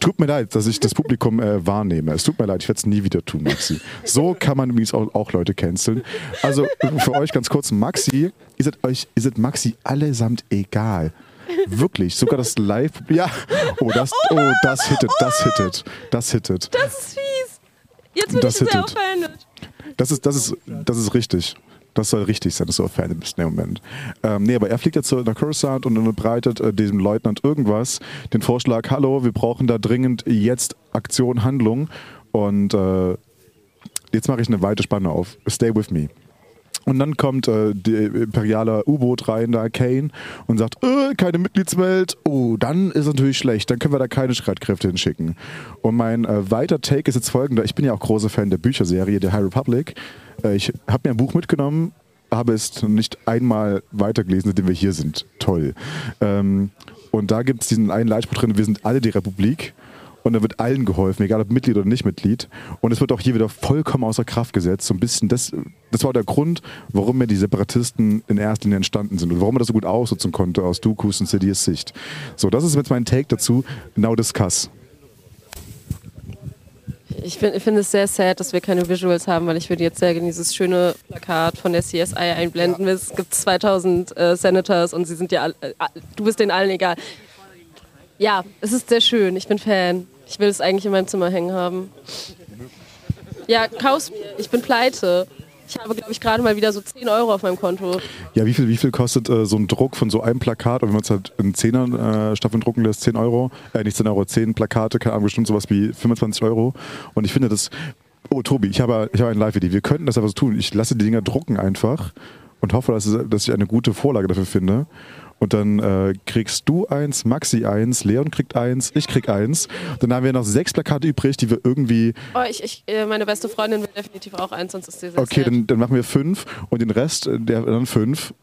Tut mir leid, dass ich das Publikum äh, wahrnehme. Es tut mir leid, ich werde es nie wieder tun, Maxi. So kann man übrigens auch, auch Leute canceln. Also für euch ganz kurz, Maxi, ihr seid euch, ihr seid Maxi allesamt egal. Wirklich, sogar das Live. Ja, oh, das, oh, das hittet, das hittet, das hittet. Das ist fies. Jetzt bin Das ich sehr offended. Das ist, das ist, das ist richtig. Das soll richtig sein, dass du Fan bist in dem Moment. Ähm, nee, aber er fliegt jetzt nach Coruscant und unterbreitet äh, diesem Leutnant irgendwas den Vorschlag, hallo, wir brauchen da dringend jetzt Aktion, Handlung. Und äh, jetzt mache ich eine weite Spanne auf. Stay with me. Und dann kommt äh, der imperiale U-Boot rein, da Kane, und sagt, äh, keine Mitgliedswelt. Oh, dann ist natürlich schlecht. Dann können wir da keine Streitkräfte hinschicken. Und mein äh, weiter Take ist jetzt folgender. Ich bin ja auch großer Fan der Bücherserie, der High Republic. Äh, ich habe mir ein Buch mitgenommen, habe es nicht einmal weitergelesen, seitdem wir hier sind. Toll. Ähm, und da gibt es diesen einen Leitspruch drin, wir sind alle die Republik. Und da wird allen geholfen, egal ob Mitglied oder nicht Mitglied. Und es wird auch hier wieder vollkommen außer Kraft gesetzt. So ein bisschen, das, das war der Grund, warum mir die Separatisten in erster Linie entstanden sind und warum man das so gut ausnutzen konnte aus Dooku's und Sidious Sicht. So, das ist jetzt mein Take dazu. Now discuss. Ich, finde es sehr sad, dass wir keine Visuals haben, weil ich würde jetzt sehr gerne dieses schöne Plakat von der CSI einblenden. Es gibt 2000 äh, Senators und sie sind ja äh, du bist denen allen egal. Ja, es ist sehr schön. Ich bin Fan. Ich will es eigentlich in meinem Zimmer hängen haben. Ja, kauf's mir. Ich bin pleite. Ich habe, glaube ich, gerade mal wieder so 10 Euro auf meinem Konto. Ja, wie viel, wie viel kostet äh, so ein Druck von so einem Plakat? Und wenn man es halt in Zehner äh, Staffeln drucken lässt, 10 Euro, äh, nicht 10 Euro, 10 Plakate, keine Ahnung, bestimmt sowas wie 25 Euro. Und ich finde das, oh Tobi, ich habe, ich habe eine Live-Idee. Wir könnten das einfach so tun. Ich lasse die Dinger drucken einfach und hoffe, dass, dass ich eine gute Vorlage dafür finde. Und dann äh, kriegst du eins, Maxi eins, Leon kriegt eins, ich krieg eins. Dann haben wir noch sechs Plakate übrig, die wir irgendwie Oh, ich, ich, äh, meine beste Freundin will definitiv auch eins, sonst ist sie sehr Okay, dann, dann machen wir fünf und den Rest, äh, der dann fünf.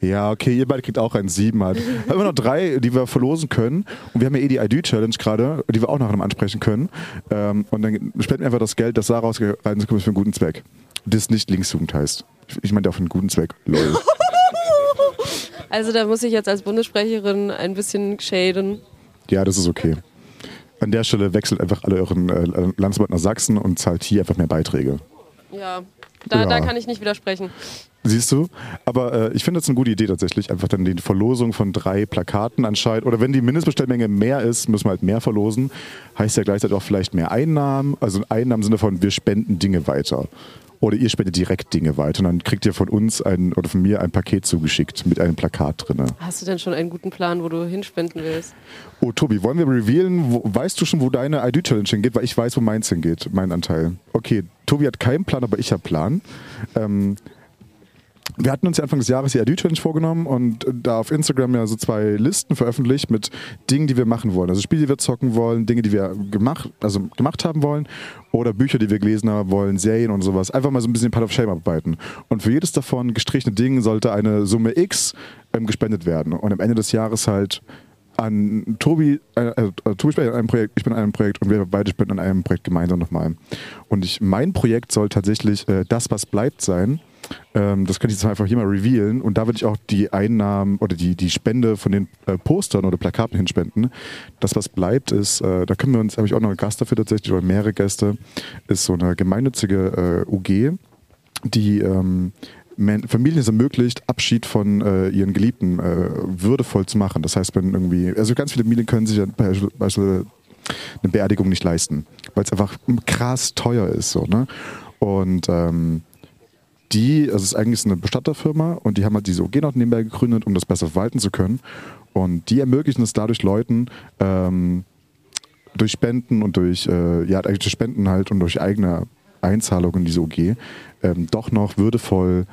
Ja, okay, ihr beide kriegt auch einen sieben halt. Wir haben immer noch drei, die wir verlosen können. Und wir haben ja eh die ID-Challenge gerade, die wir auch nachher noch ansprechen können. Ähm, und dann spenden wir einfach das Geld, das da rauskommt, für einen guten Zweck. Das nicht Linksjugend heißt. Ich, ich meine auch für einen guten Zweck. Lol. Also da muss ich jetzt als Bundessprecherin ein bisschen shaden. Ja, das ist okay. An der Stelle wechselt einfach alle euren äh, Landsmann nach Sachsen und zahlt hier einfach mehr Beiträge. Ja, da, Ja. da kann ich nicht widersprechen. Siehst du? Aber äh, ich finde das eine gute Idee tatsächlich. Einfach dann die Verlosung von drei Plakaten anscheinend. Oder wenn die Mindestbestellmenge mehr ist, müssen wir halt mehr verlosen. Heißt ja gleichzeitig auch vielleicht mehr Einnahmen. Also Einnahmen im Sinne von, wir spenden Dinge weiter. Oder ihr spendet direkt Dinge weiter. Und dann kriegt ihr von uns ein, oder von mir ein Paket zugeschickt mit einem Plakat drin. Hast du denn schon einen guten Plan, wo du hinspenden willst? Oh, Tobi, wollen wir revealen? Wo, weißt du schon, wo deine ID-Challenge hingeht? Weil ich weiß, wo meins hingeht, mein Anteil. Okay, Tobi hat keinen Plan, aber ich habe Plan. Ähm, wir hatten uns ja Anfang des Jahres die ID-Challenge vorgenommen und da auf Instagram ja so zwei Listen veröffentlicht mit Dingen, die wir machen wollen. Also Spiele, die wir zocken wollen, Dinge, die wir gemacht, also gemacht haben wollen oder Bücher, die wir gelesen haben wollen, Serien und sowas. Einfach mal so ein bisschen Pile of Shame arbeiten. Und für jedes davon gestrichene Ding sollte eine Summe X ähm, gespendet werden. Und am Ende des Jahres halt an Tobi, äh, äh, Tobi spendet an einem Projekt, ich bin an einem Projekt und wir beide spenden an einem Projekt gemeinsam nochmal. Und ich, mein Projekt soll tatsächlich äh, das, was bleibt sein. Ähm, das kann ich jetzt einfach hier mal revealen. Und da würde ich auch die Einnahmen oder die, die Spende von den äh, Postern oder Plakaten hinspenden. Das, was bleibt, ist, äh, da können wir uns, habe ich auch noch einen Gast dafür tatsächlich, oder mehrere Gäste, ist so eine gemeinnützige äh, UG, die ähm, Familien es ermöglicht, Abschied von äh, ihren Geliebten äh, würdevoll zu machen. Das heißt, wenn irgendwie, also ganz viele Familien können sich ja beispielsweise eine Beerdigung nicht leisten, weil es einfach krass teuer ist. So, ne? Und ähm, die, also es ist eigentlich eine Bestatterfirma und die haben halt diese OG noch nebenbei gegründet, um das besser verwalten zu können. Und die ermöglichen es dadurch Leuten, ähm, durch Spenden und durch, äh, ja, eigentlich durch Spenden halt und durch eigene Einzahlungen in diese OG, ähm, doch noch würdevoll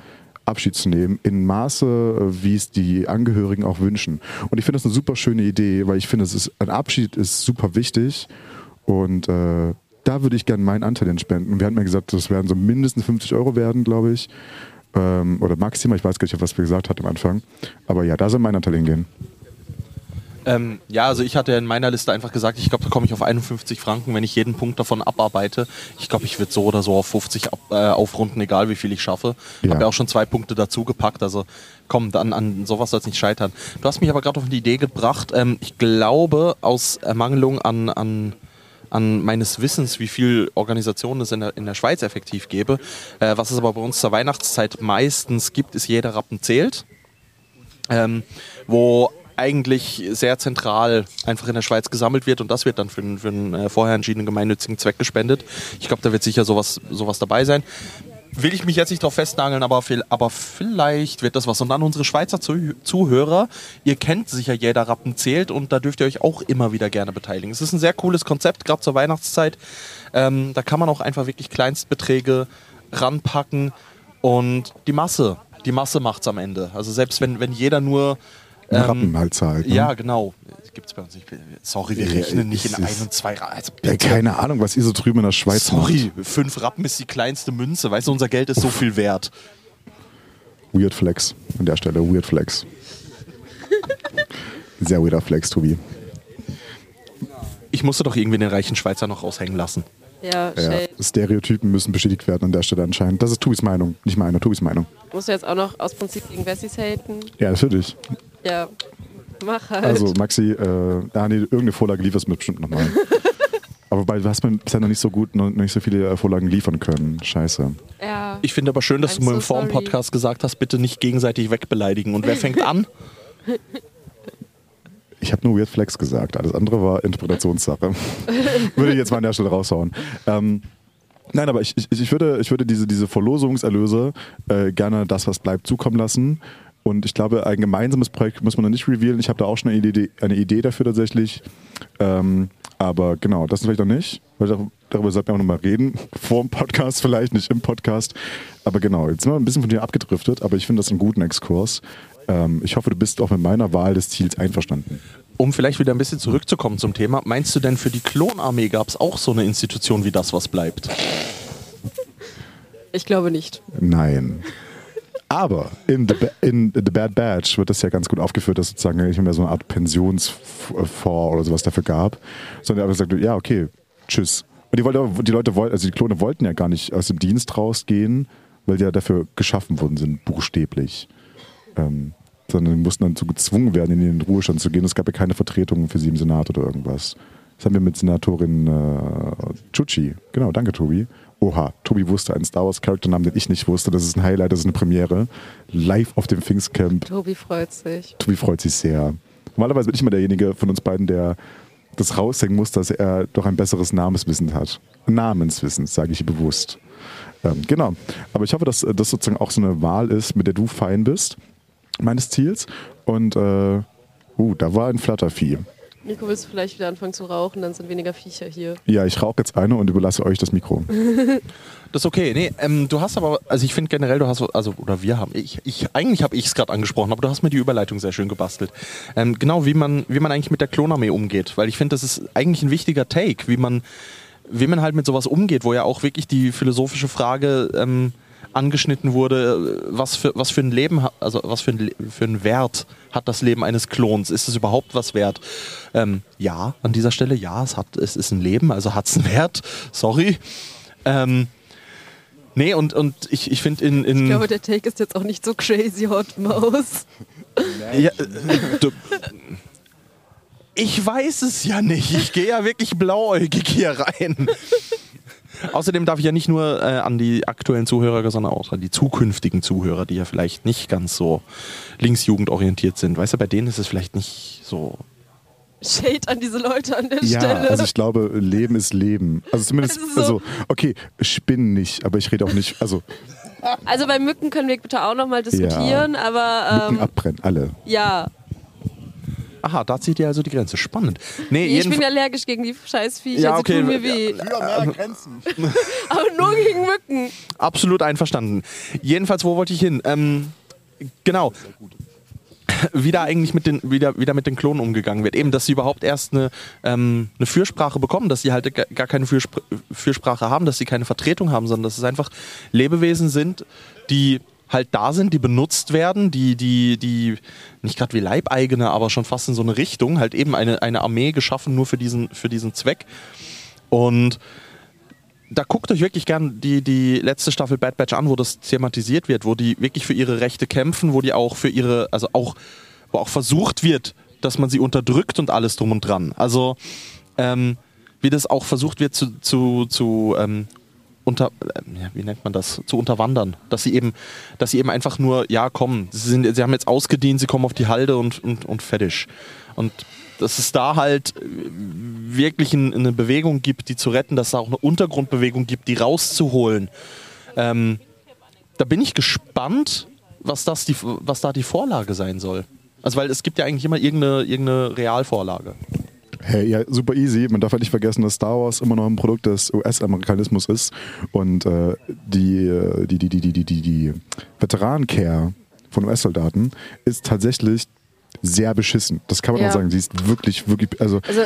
Abschied zu nehmen, in Maße, äh, wie es die Angehörigen auch wünschen. Und ich finde das eine super schöne Idee, weil ich finde, ein Abschied ist super wichtig und äh, da würde ich gerne meinen Anteil entspenden. Wir hatten ja gesagt, das werden so mindestens 50 Euro werden, glaube ich. Ähm, oder maximal, ich weiß gar nicht, was wir gesagt hatten am Anfang. Aber ja, da soll mein Anteil hingehen. Ähm, ja, also ich hatte in meiner Liste einfach gesagt, ich glaube, da komme ich auf 51 Franken, wenn ich jeden Punkt davon abarbeite. Ich glaube, ich würde so oder so auf 50 ab, äh, aufrunden, egal wie viel ich schaffe. Ich Ja. habe ja auch schon zwei Punkte dazu gepackt, also komm, dann an sowas soll es nicht scheitern. Du hast mich aber gerade auf die Idee gebracht, ähm, ich glaube, aus Ermangelung an, an an meines Wissens, wie viel Organisationen es in der, in der Schweiz effektiv gäbe. Äh, was es aber bei uns zur Weihnachtszeit meistens gibt, ist jeder Rappen zählt ähm, wo eigentlich sehr zentral einfach in der Schweiz gesammelt wird und das wird dann für, einen- für einen äh, vorher entschiedenen gemeinnützigen Zweck gespendet. Ich glaube, da wird sicher sowas, sowas dabei sein. Will ich mich jetzt nicht drauf festnageln, aber, aber vielleicht wird das was. Und dann unsere Schweizer Zuh Zuhörer, ihr kennt sicher, jeder Rappen zählt und da dürft ihr euch auch immer wieder gerne beteiligen. Es ist ein sehr cooles Konzept, gerade zur Weihnachtszeit. Ähm, da kann man auch einfach wirklich Kleinstbeträge ranpacken und die Masse, die Masse macht's am Ende. Also selbst wenn, wenn jeder nur Ein Rappen halt zahlt. Ne? ja, genau. Gibt es bei uns nicht. Sorry, wir Ja, rechnen nicht in ein und zwei Ra- also Ja, keine Ahnung, was ihr so drüben in der Schweiz Sorry, fünf Rappen ist die kleinste Münze. Weißt du, unser Geld ist so viel wert. macht. Weird Flex. An der Stelle, Weird Flex. Sehr weirder Flex, Tobi. Ich musste doch irgendwie den reichen Schweizer noch raushängen lassen. Ja, Ja. Stereotypen müssen bestätigt werden an der Stelle anscheinend. Das ist Tubis Meinung, nicht meine, Tubis Meinung. Musst du jetzt auch noch aus Prinzip gegen Wessis haten? Ja, natürlich. Ja, mach halt. Also Maxi, äh, ah, nee, irgendeine Vorlage lieferst du mir bestimmt nochmal. Aber wobei, du hast mir bisher noch nicht so gut, noch nicht so viele äh, Vorlagen liefern können. Scheiße. ja. Ich finde aber schön, dass I'm du mir im so sorry. Vorm-Podcast gesagt hast, bitte nicht gegenseitig wegbeleidigen. Und wer fängt an? Ich habe nur Weird Flex gesagt. Alles andere war Interpretationssache. würde ich jetzt mal an der Stelle raushauen. Ähm, nein, aber ich, ich, ich würde, ich würde diese, diese Verlosungserlöse äh, gerne das, was bleibt, zukommen lassen. Und ich glaube, ein gemeinsames Projekt muss man noch nicht revealen. Ich habe da auch schon eine Idee, eine Idee dafür tatsächlich. Ähm, aber genau, das vielleicht noch nicht. Weil dar- darüber sollten wir auch nochmal reden. Vor dem Podcast vielleicht, nicht im Podcast. Aber genau, jetzt sind wir ein bisschen von dir abgedriftet, aber ich finde das einen guten Exkurs. Ähm, ich hoffe, du bist auch mit meiner Wahl des Ziels einverstanden. Um vielleicht wieder ein bisschen zurückzukommen zum Thema, meinst du denn für die Klonarmee gab es auch so eine Institution wie das, was bleibt? Ich glaube nicht. Nein. Aber in the, in the Bad Batch wird das ja ganz gut aufgeführt, dass sozusagen nicht mehr so eine Art Pensionsfonds oder sowas dafür gab, sondern er gesagt, ja, okay, tschüss. Und die, die Leute wollten, also die Klone wollten ja gar nicht aus dem Dienst rausgehen, weil die ja dafür geschaffen worden sind, buchstäblich. Ähm, sondern mussten dann so gezwungen werden, in den Ruhestand zu gehen. Es gab ja keine Vertretung für sie im Senat oder irgendwas. Das haben wir mit Senatorin äh, Chuchi. Genau, danke, Tobi. Oha, Tobi wusste einen Star Wars Charakternamen, den ich nicht wusste. Das ist ein Highlight, das ist eine Premiere. Live auf dem Pfingstcamp. Tobi freut sich. Tobi freut sich sehr. Normalerweise bin ich immer derjenige von uns beiden, der das raushängen muss, dass er doch ein besseres Namenswissen hat. Namenswissen, sage ich bewusst. Ähm, genau. Aber ich hoffe, dass das sozusagen auch so eine Wahl ist, mit der du fein bist, meines Ziels. Und, äh, uh, da war ein Flattervieh. Nico, willst du vielleicht wieder anfangen zu rauchen? Dann sind weniger Viecher hier. Ja, ich rauche jetzt eine und überlasse euch das Mikro. Das ist okay. Nee, ähm, du hast aber, also ich finde generell, du hast, also, oder wir haben, ich, ich eigentlich habe ich es gerade angesprochen, aber du hast mir die Überleitung sehr schön gebastelt. Ähm, genau, wie man, wie man eigentlich mit der Klonarmee umgeht, weil ich finde, das ist eigentlich ein wichtiger Take, wie man, wie man halt mit sowas umgeht, wo ja auch wirklich die philosophische Frage ähm, angeschnitten wurde, äh, was für, was für ein Leben, also was für ein, für einen Wert hat das Leben eines Klons? Ist es überhaupt was wert? Ähm, ja, an dieser Stelle, ja, es hat, es ist ein Leben, also hat es einen Wert. Sorry. Ähm, nee, und, und ich, ich finde in, in Ich glaube, der Take ist jetzt auch nicht so crazy hot Maus. ja, äh, du, ich weiß es ja nicht. Ich gehe ja wirklich blauäugig hier rein. Außerdem darf ich ja nicht nur äh, an die aktuellen Zuhörer, sondern auch an die zukünftigen Zuhörer, die ja vielleicht nicht ganz so linksjugendorientiert sind. Weißt du, bei denen ist es vielleicht nicht so. Shade an diese Leute an der Ja, Stelle. also ich glaube, Leben ist Leben. Also zumindest, Also so- also, okay, Spinnen nicht, aber ich rede auch nicht, also Also bei Mücken können wir bitte auch nochmal diskutieren, aber Mücken ähm, abbrennen, alle. ja. Aha, da zieht ihr also die Grenze. Spannend. Nee, Ich bin allergisch gegen die Scheißviecher, Ja, sie okay. tun mir weh. Früher mehr Grenzen. Aber nur gegen Mücken. absolut einverstanden. Jedenfalls, wo wollte ich hin? Ähm, genau. Wie da eigentlich mit den, wieder, wieder mit den Klonen umgegangen wird. Eben, dass sie überhaupt erst eine, ähm, eine Fürsprache bekommen, dass sie halt ga- gar keine Fürspr Fürsprache haben, dass sie keine Vertretung haben, sondern dass es einfach Lebewesen sind, die halt da sind, die benutzt werden, die, die, die nicht gerade wie Leibeigene, aber schon fast in so eine Richtung, halt eben eine, eine Armee geschaffen nur für diesen, für diesen Zweck. Und da guckt euch wirklich gern die, die letzte Staffel Bad Batch an, wo das thematisiert wird, wo die wirklich für ihre Rechte kämpfen, wo die auch für ihre, also auch, wo auch versucht wird, dass man sie unterdrückt und alles drum und dran. Also, ähm, wie das auch versucht wird zu, zu, zu ähm, unter, äh, wie nennt man das, zu unterwandern. Dass sie eben, dass sie eben einfach nur, ja komm, sie, sind, sie haben jetzt ausgedient, sie kommen auf die Halde und, und, und fertig. Und dass es da halt äh, wirklich ein, eine Bewegung gibt, die zu retten, dass es auch eine Untergrundbewegung gibt, die rauszuholen. Ähm, da bin ich gespannt, was, das die, was da die Vorlage sein soll. Also weil es gibt ja eigentlich immer irgendeine, irgendeine Realvorlage. Hey, ja, super easy. Man darf halt nicht vergessen, dass Star Wars immer noch ein Produkt des US-Amerikanismus ist und äh, die, äh, die, die, die, die, die, die, die Veteranencare von US-Soldaten ist tatsächlich sehr beschissen. Das kann man Ja. auch sagen. Sie ist wirklich, wirklich, also Also,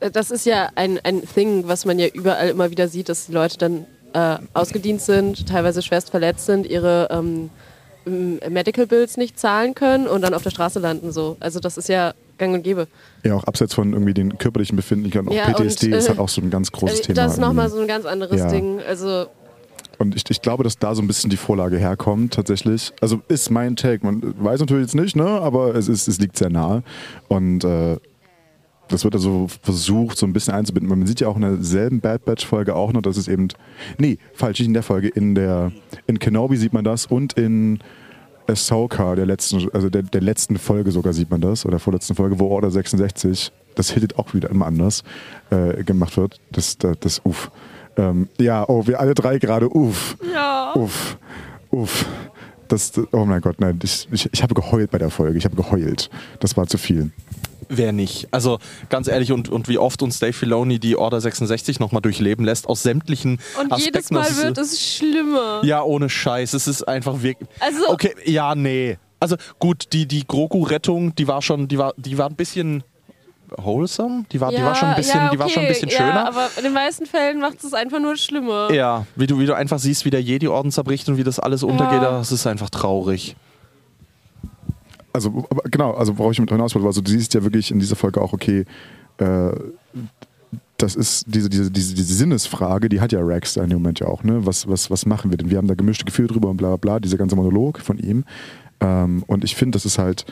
äh, das ist ja ein, ein Thing, was man ja überall immer wieder sieht, dass die Leute dann äh, ausgedient sind, teilweise schwerst verletzt sind, ihre ähm, Medical Bills nicht zahlen können und dann auf der Straße landen. So. Also, das ist ja gang und gäbe. ja auch abseits von irgendwie den körperlichen Befindlichkeiten, auch Ja, PTSD und, äh, ist halt auch so ein ganz großes Äh, Thema. das ist nochmal so ein ganz anderes Ja. Ding. Also, Und ich, ich glaube, dass da so ein bisschen die Vorlage herkommt, tatsächlich. Also ist mein Take. Man weiß natürlich jetzt nicht, ne? aber es, ist, es liegt sehr nahe. Und äh, das wird also versucht, so ein bisschen einzubinden. Man sieht ja auch in derselben Bad Batch-Folge auch noch, dass es eben. Nee, falsch, nicht in der Folge. In der in Kenobi sieht man das und in Ahsoka, der letzten, also der, der letzten Folge sogar sieht man das, oder vorletzten Folge, wo Order 66, das hittet auch wieder immer anders, äh, gemacht wird. Das, das, das uff. Ähm, ja, oh, wir alle drei gerade, uff. ja. Uff, uff. Das, oh mein Gott, nein, ich, ich, ich habe geheult bei der Folge. Ich habe geheult. Das war zu viel. Wer nicht? Also ganz ehrlich, und, und wie oft uns Dave Filoni die Order 66 nochmal durchleben lässt, aus sämtlichen Und Aspekten. jedes Mal wird es schlimmer. Ja, ohne Scheiß. Es ist einfach wirklich. Also- Okay, ja, nee. Also gut, die, die Grogu-Rettung, die war schon, die war, die war ein bisschen wholesome. Die war, die war schon ein bisschen, ja, die war schon ein okay, bisschen Ja, schöner. aber in den meisten Fällen macht es einfach nur schlimmer. Ja, wie du, wie du einfach siehst, wie der Jedi-Orden zerbricht und wie das alles untergeht, das ist einfach traurig. Also, genau, also worauf ich mit hinaus wollte, war so, du siehst ja wirklich in dieser Folge auch, okay, äh, das ist diese, diese, diese, diese Sinnesfrage, die hat ja Rex da in dem Moment ja auch, ne? Was, was, was machen wir denn? Wir haben da gemischte Gefühle drüber und bla bla bla, dieser ganze Monolog von ihm. Ähm, und ich finde, das ist halt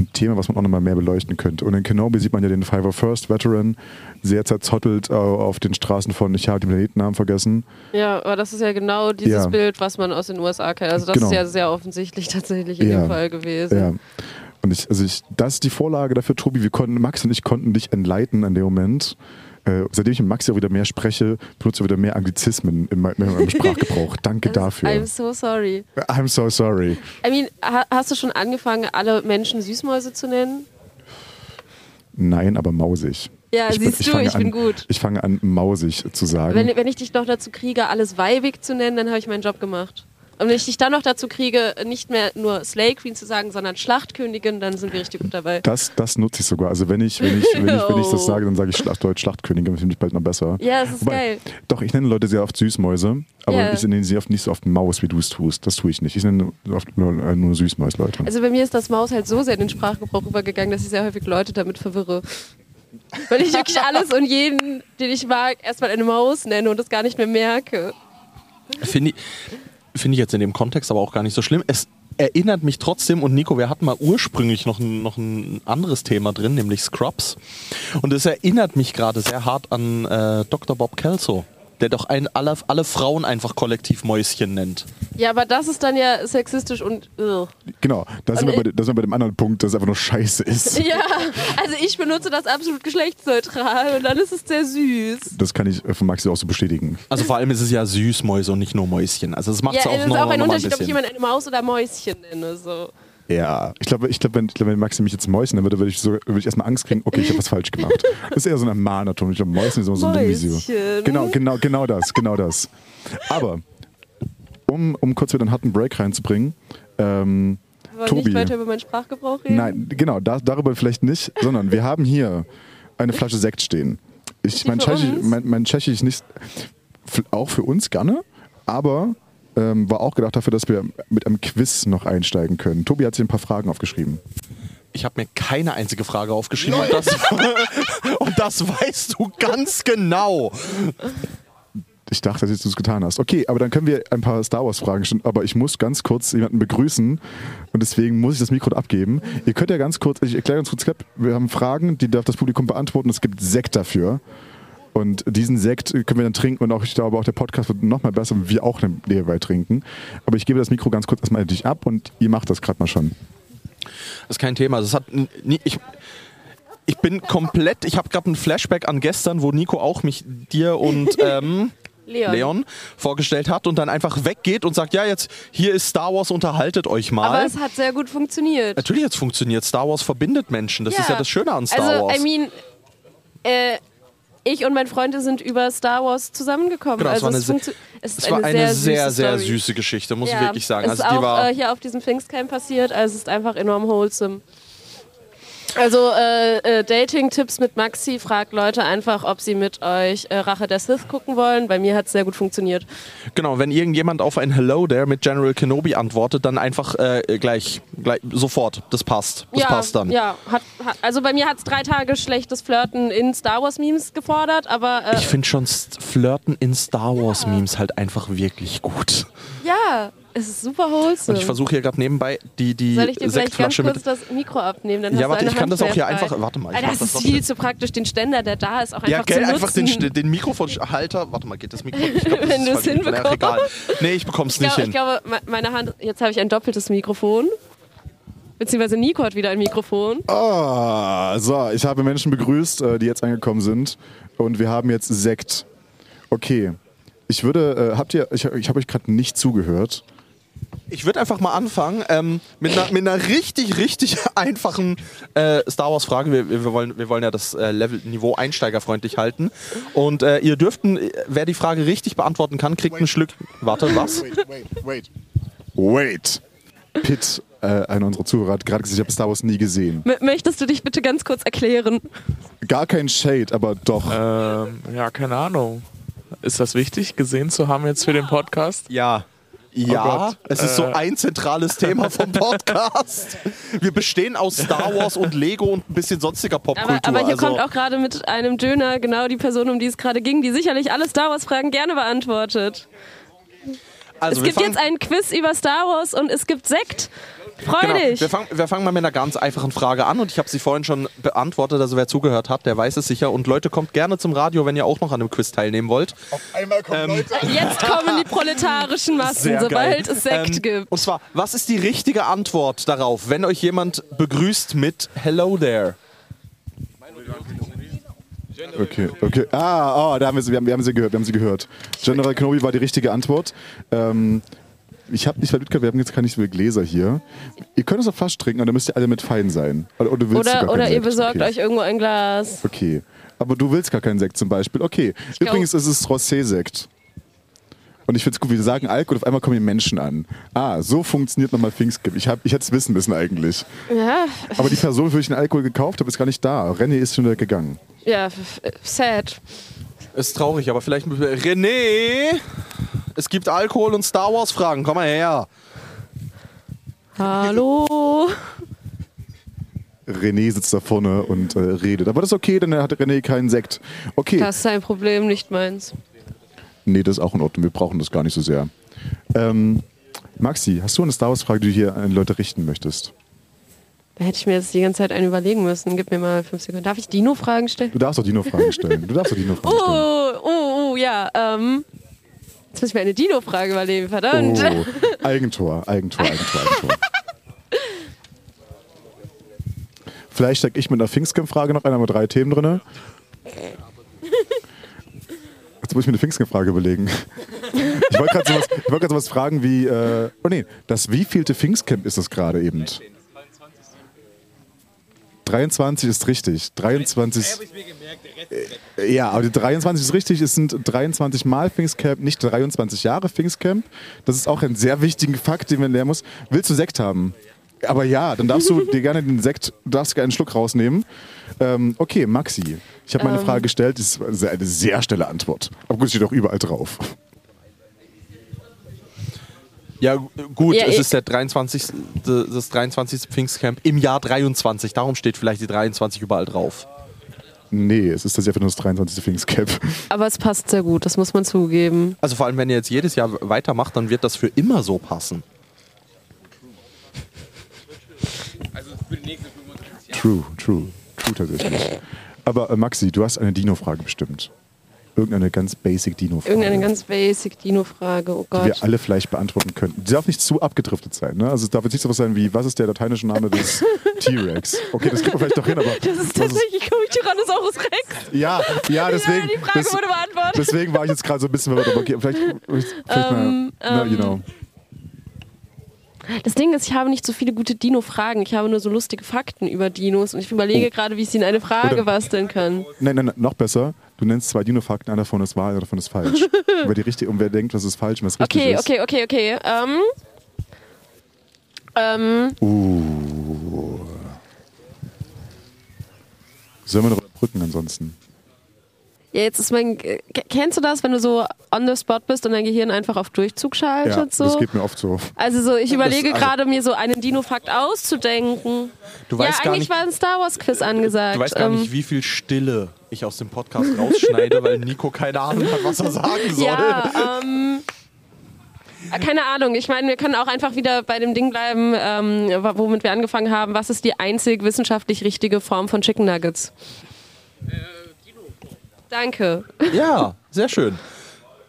ein Thema, was man auch nochmal mehr beleuchten könnte. Und in Kenobi sieht man ja den Five First Veteran sehr zerzottelt äh, auf den Straßen von, ich habe den Planetennamen vergessen. Ja, aber das ist ja genau dieses Ja. Bild, was man aus den USA kennt. Also das Genau. ist ja sehr offensichtlich tatsächlich in Ja. dem Fall gewesen. Ja. Und ich, also ich, das ist die Vorlage dafür, Tobi. Wir konnten, Max und ich konnten dich entleiten an dem Moment. Äh, seitdem ich mit Max ja wieder mehr spreche, benutze ich wieder mehr Anglizismen in meinem, in meinem Sprachgebrauch. Danke dafür. I'm so sorry. I'm so sorry. I mean, ha hast du schon angefangen, alle Menschen Süßmäuse zu nennen? Nein, aber mausig. Ja, Ich bin- siehst du, fange ich bin an, gut. Ich fange an, mausig zu sagen. Wenn, wenn ich dich noch dazu kriege, alles weibig zu nennen, dann habe ich meinen Job gemacht. Und wenn ich dich dann noch dazu kriege, nicht mehr nur Slay Queen zu sagen, sondern Schlachtkönigin, dann sind wir richtig gut dabei. das, das nutze ich sogar. Also wenn ich, wenn ich, wenn ich, wenn ich das Oh. sage, dann sage ich Schlacht, Deutsch Schlachtkönigin, finde ich bald noch besser. Ja, es ist Wobei- geil. Doch, ich nenne Leute sehr oft Süßmäuse, aber Ja. ich nenne sie oft nicht so oft Maus, wie du es tust. Das tue ich nicht. Ich nenne oft nur, äh, nur Süßmäus-Leute. Also bei mir ist das Maus halt so sehr in den Sprachgebrauch übergegangen, dass ich sehr häufig Leute damit verwirre. Weil ich wirklich alles und jeden, den ich mag, erstmal eine Maus nenne und das gar nicht mehr merke. Finde ich, finde ich jetzt in dem Kontext aber auch gar nicht so schlimm. Es erinnert mich trotzdem, und Nico, wir hatten mal ursprünglich noch ein, noch ein anderes Thema drin, nämlich Scrubs. Und es erinnert mich gerade sehr hart an äh, Dr. Bob Kelso, der doch ein, alle, alle Frauen einfach kollektiv Mäuschen nennt. Ja, aber das ist dann ja sexistisch und. ugh. Genau, da sind, wir bei, da sind wir bei dem anderen Punkt, dass es einfach nur scheiße ist. Ja, also ich benutze das absolut geschlechtsneutral und dann ist es sehr süß. Das kann ich äh, von Maxi auch so bestätigen. Also vor allem ist es ja Süßmäuse und nicht nur Mäuschen. Also das macht Ja, es auch es ist noch, auch ein Unterschied, ob ich jemand eine Maus oder Mäuschen nenne. So. Ja, ich glaube, ich glaube, wenn, ich glaube, wenn Maxi mich jetzt mäusen würde, würde ich, so, würde ich erstmal Angst kriegen, okay, ich habe was falsch gemacht. Das ist eher so ein Mahnerton. Ich glaube, Mäusen ist immer so ein. Mäuschen. Genau, genau, genau das, genau das. Aber, um, um kurz wieder einen harten Break reinzubringen, ähm, Wir Tobi. nicht weiter über meinen Sprachgebrauch reden. Nein, genau, da, darüber vielleicht nicht, sondern wir haben hier eine Flasche Sekt stehen. Ich, mein, Tschechisch, mein, mein Tschechisch nicht, auch für uns gerne, aber ähm, war auch gedacht dafür, dass wir mit einem Quiz noch einsteigen können. Tobi hat sich ein paar Fragen aufgeschrieben. Ich habe mir keine einzige Frage aufgeschrieben und das, und das weißt du ganz genau. Ich dachte, dass du es getan hast. Okay, aber dann können wir ein paar Star Wars-Fragen stellen. Aber ich muss ganz kurz jemanden begrüßen und deswegen muss ich das Mikro abgeben. Ihr könnt ja ganz kurz, ich erkläre ganz kurz, wir haben Fragen, die darf das Publikum beantworten. Es gibt Sekt dafür. Und diesen Sekt können wir dann trinken und auch, ich glaube, auch der Podcast wird noch mal besser, wenn wir auch nebenbei trinken. Aber ich gebe das Mikro ganz kurz erstmal an dich ab und ihr macht das gerade mal schon. Das ist kein Thema. Das hat nie, ich, ich bin komplett, ich habe gerade einen Flashback an gestern, wo Nico auch mich dir und ähm, Leon. Leon vorgestellt hat und dann einfach weggeht und sagt, ja, jetzt hier ist Star Wars, unterhaltet euch mal. Aber es hat sehr gut funktioniert. Natürlich hat es funktioniert. Star Wars verbindet Menschen. Das ist ja das Schöne an Star also, Wars. I mean, äh, ich und mein Freund sind über Star Wars zusammengekommen. Genau, es also war eine es, es es war eine sehr, sehr Story. süße Geschichte, muss ich Ja, wirklich sagen. Es Also ist die auch war äh, hier auf diesem Pfingstcamp passiert, also es ist einfach enorm wholesome. Also äh, äh, Dating-Tipps mit Maxi, fragt Leute einfach, ob sie mit euch äh, Rache der Sith gucken wollen. Bei mir hat es sehr gut funktioniert. Genau, wenn irgendjemand auf ein Hello there mit General Kenobi antwortet, dann einfach äh, gleich, gleich, sofort. Das passt. Das ja, passt dann. Ja, hat, hat, also bei mir hat es drei Tage schlechtes Flirten in Star Wars-Memes gefordert, aber äh, Ich finde schon Flirten in Star Wars Memes halt einfach wirklich gut. ja, es ist super wholesome. Und ich versuche hier gerade nebenbei die, die Soll ich dir vielleicht ganz Sektflasche kurz mit. das Mikro abnehmen? Dann Ja, hast warte, du eine ich kann Hand das auch hier frei. einfach. Warte mal, ich Alter, das das ist viel zu praktisch, den Ständer, der da ist, auch Ja, einfach gell, zu einfach den, nutzen. den Mikrofonhalter. Warte mal, geht das Mikro? Ich glaub, das Wenn du es hinbekommst. egal. Nee, ich bekomm's Ich nicht glaube, hin. ich glaube, me- meine Hand, jetzt habe ich ein doppeltes Mikrofon. Beziehungsweise Nico hat wieder ein Mikrofon. Ah, so, ich habe Menschen begrüßt, äh, die jetzt angekommen sind. Und wir haben jetzt Sekt. Okay. Ich würde, äh, habt ihr, ich, ich habe euch gerade nicht zugehört. Ich würde einfach mal anfangen ähm, mit, einer, mit einer richtig, richtig einfachen äh, Star Wars-Frage. Wir, wir, wollen, wir wollen ja das äh, Level-Niveau einsteigerfreundlich halten. Und äh, ihr dürften, äh, wer die Frage richtig beantworten kann, kriegt einen Schluck. Warte, was? Wait, wait, wait. Wait. Pitt, äh, einer unserer Zuhörer, hat gerade gesagt, ich habe Star Wars nie gesehen. M möchtest du dich bitte ganz kurz erklären? Gar kein Shade, aber doch. Ähm, ja, keine Ahnung. Ist das wichtig, gesehen zu haben jetzt für den Podcast? Ja. Ja, Gott. es ist so Äh. ein zentrales Thema vom Podcast. Wir bestehen aus Star Wars und Lego und ein bisschen sonstiger Popkultur. Aber, aber hier also, kommt auch gerade mit einem Döner genau die Person, um die es gerade ging, die sicherlich alle Star Wars-Fragen gerne beantwortet. also es gibt jetzt einen Quiz über Star Wars und es gibt Sekt. Freu Genau. dich! Wir, fangen, wir fangen mal mit einer ganz einfachen Frage an und ich habe sie vorhin schon beantwortet, also wer zugehört hat, der weiß es sicher. Und Leute, kommt gerne zum Radio, wenn ihr auch noch an einem Quiz teilnehmen wollt. Einmal kommen Ähm, Leute. Jetzt kommen die proletarischen Massen, Sehr sobald geil. es Sekt Ähm, gibt. Und zwar, was ist die richtige Antwort darauf, wenn euch jemand begrüßt mit Hello there? Okay, okay. Ah, oh, da haben wir, sie, wir, haben, wir haben sie gehört. Wir haben sie gehört. General Kenobi war die richtige Antwort. Ähm, ich habe nicht mitgehört, wir haben jetzt gar nicht so viele Gläser hier. Ihr könnt es auf Flasch trinken und dann müsst ihr alle mit fein sein. Oder, oder, Oder, oder ihr besorgt okay. euch irgendwo ein Glas. Okay. Aber du willst gar keinen Sekt zum Beispiel. Okay. glaub- Übrigens ist es Rosé-Sekt. Und ich finde es gut, wir sagen Alkohol, auf einmal kommen hier Menschen an. Ah, so funktioniert nochmal Pfingstgib. Ich, hab- ich hätte es wissen müssen eigentlich. Ja, Aber die Person, für die ich den Alkohol gekauft habe, ist gar nicht da. René ist schon wieder gegangen. ja, sad. Ist traurig, aber vielleicht. René! Es gibt Alkohol und Star Wars Fragen. Komm mal her. Hallo? René sitzt da vorne und äh, redet. Aber das ist okay, denn er hat René keinen Sekt. Okay. Das ist sein Problem, nicht meins. Nee, das ist auch in Ordnung. Wir brauchen das gar nicht so sehr. Ähm, Maxi, hast du eine Star Wars-Frage, die du hier an Leute richten möchtest? Da hätte ich mir jetzt die ganze Zeit einen überlegen müssen. Gib mir mal fünf Sekunden. Darf ich Dino-Fragen stellen? Du darfst doch Dino-Fragen stellen. Du darfst doch Dino-Fragen stellen. Oh, oh, oh, ja. Ähm, jetzt muss ich mir eine Dino-Frage überlegen, verdammt. Oh, Eigentor, Eigentor, Eigentor, Eigentor. Vielleicht steige ich mit einer Pfingstcamp-Frage noch ein, haben wir drei Themen drin. Jetzt muss ich mir eine Pfingstcamp-Frage überlegen. Ich wollte gerade sowas, ich gerade sowas fragen wie, äh, oh nee, das wievielte Pfingstcamp ist das gerade eben? 23 ist richtig. 23. Äh, Ja, aber die 23 ist richtig. Es sind 23 Mal Pfingstcamp, nicht 23 Jahre Pfingstcamp. Das ist auch ein sehr wichtiger Fakt, den man lernen muss. Willst du Sekt haben? Aber ja, dann darfst du dir gerne den Sekt, du darfst gerne einen Schluck rausnehmen. Ähm, okay, Maxi. Ich habe meine Ähm. Frage gestellt. Das ist eine sehr schnelle Antwort. Aber gut, steht auch überall drauf. Ja, gut, Ja, es ist der 23. das 23. Pfingstcamp im Jahr 23. Darum steht vielleicht die 23 überall drauf. Nee, es ist tatsächlich einfach nur das 23. Pfingstcamp. Aber es passt sehr gut, das muss man zugeben. Also vor allem, wenn ihr jetzt jedes Jahr weitermacht, dann wird das für immer so passen. True, true, true tatsächlich. Aber äh, Maxi, du hast eine Dino-Frage bestimmt. Irgendeine ganz basic Dino-Frage. Irgendeine ganz basic Dino-Frage, oh die wir Gott. alle vielleicht beantworten könnten. Die darf nicht zu abgedriftet sein. Ne? Also es darf jetzt nicht so was sein wie, was ist der lateinische Name des T-Rex? Okay, das kriegt man vielleicht doch hin, aber... Das ist tatsächlich glaube ich, Tyrannosaurus Rex. ja, ja, deswegen... ja, die Frage das- wurde beantwortet. Deswegen war ich jetzt gerade so ein bisschen verwirrt. Aber okay, vielleicht... vielleicht Ähm, mal, na, ähm, you know. Das Ding ist, ich habe nicht so viele gute Dino-Fragen. Ich habe nur so lustige Fakten über Dinos und ich überlege Oh. gerade, wie ich sie in eine Frage Oder- basteln kann. Nein, nein, nein, noch besser. Du nennst zwei Dino-Fakten, einer davon ist wahr, einer davon ist falsch. und, wer die richtig, und wer denkt, was ist falsch und was richtig Okay, ist. okay, okay, okay. Ähm, ähm, Uh. Sollen wir noch überbrücken ansonsten? ja, jetzt ist mein. äh, Kennst du das, wenn du so on the spot bist und dein Gehirn einfach auf Durchzug schaltet? Ja, so? das geht mir oft so. Also so, ich überlege also- gerade mir so einen Dino-Fakt auszudenken. Du ja, weißt gar eigentlich nicht- war ein Star Wars Quiz angesagt. Du weißt gar Ähm, nicht, wie viel Stille ich aus dem Podcast rausschneide, weil Nico keine Ahnung hat, was er sagen soll. Ja, ähm, äh, keine Ahnung. Ich meine, wir können auch einfach wieder bei dem Ding bleiben, ähm, womit wir angefangen haben. Was ist die einzig wissenschaftlich richtige Form von Chicken Nuggets? Danke. Ja, sehr schön.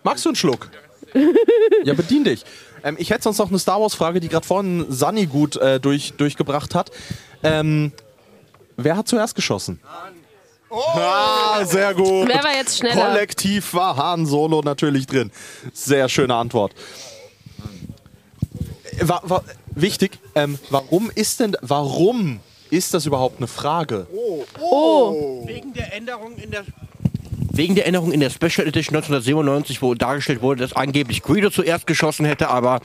Magst du einen Schluck? Ja, bedien dich. Ähm, ich hätte sonst noch eine Star Wars-Frage, die gerade vorhin Sunny gut äh, durch, durchgebracht hat. Ähm, wer hat zuerst geschossen? Ah, sehr gut. Wer war jetzt schneller? Kollektiv war Han Solo natürlich drin. Sehr schöne Antwort. Äh, Wa wa wichtig, ähm, warum ist denn, warum ist das überhaupt eine Frage? Oh, Wegen der Änderung in der. Wegen der Änderung in der Special Edition 1997, wo dargestellt wurde, dass angeblich Greedo zuerst geschossen hätte, aber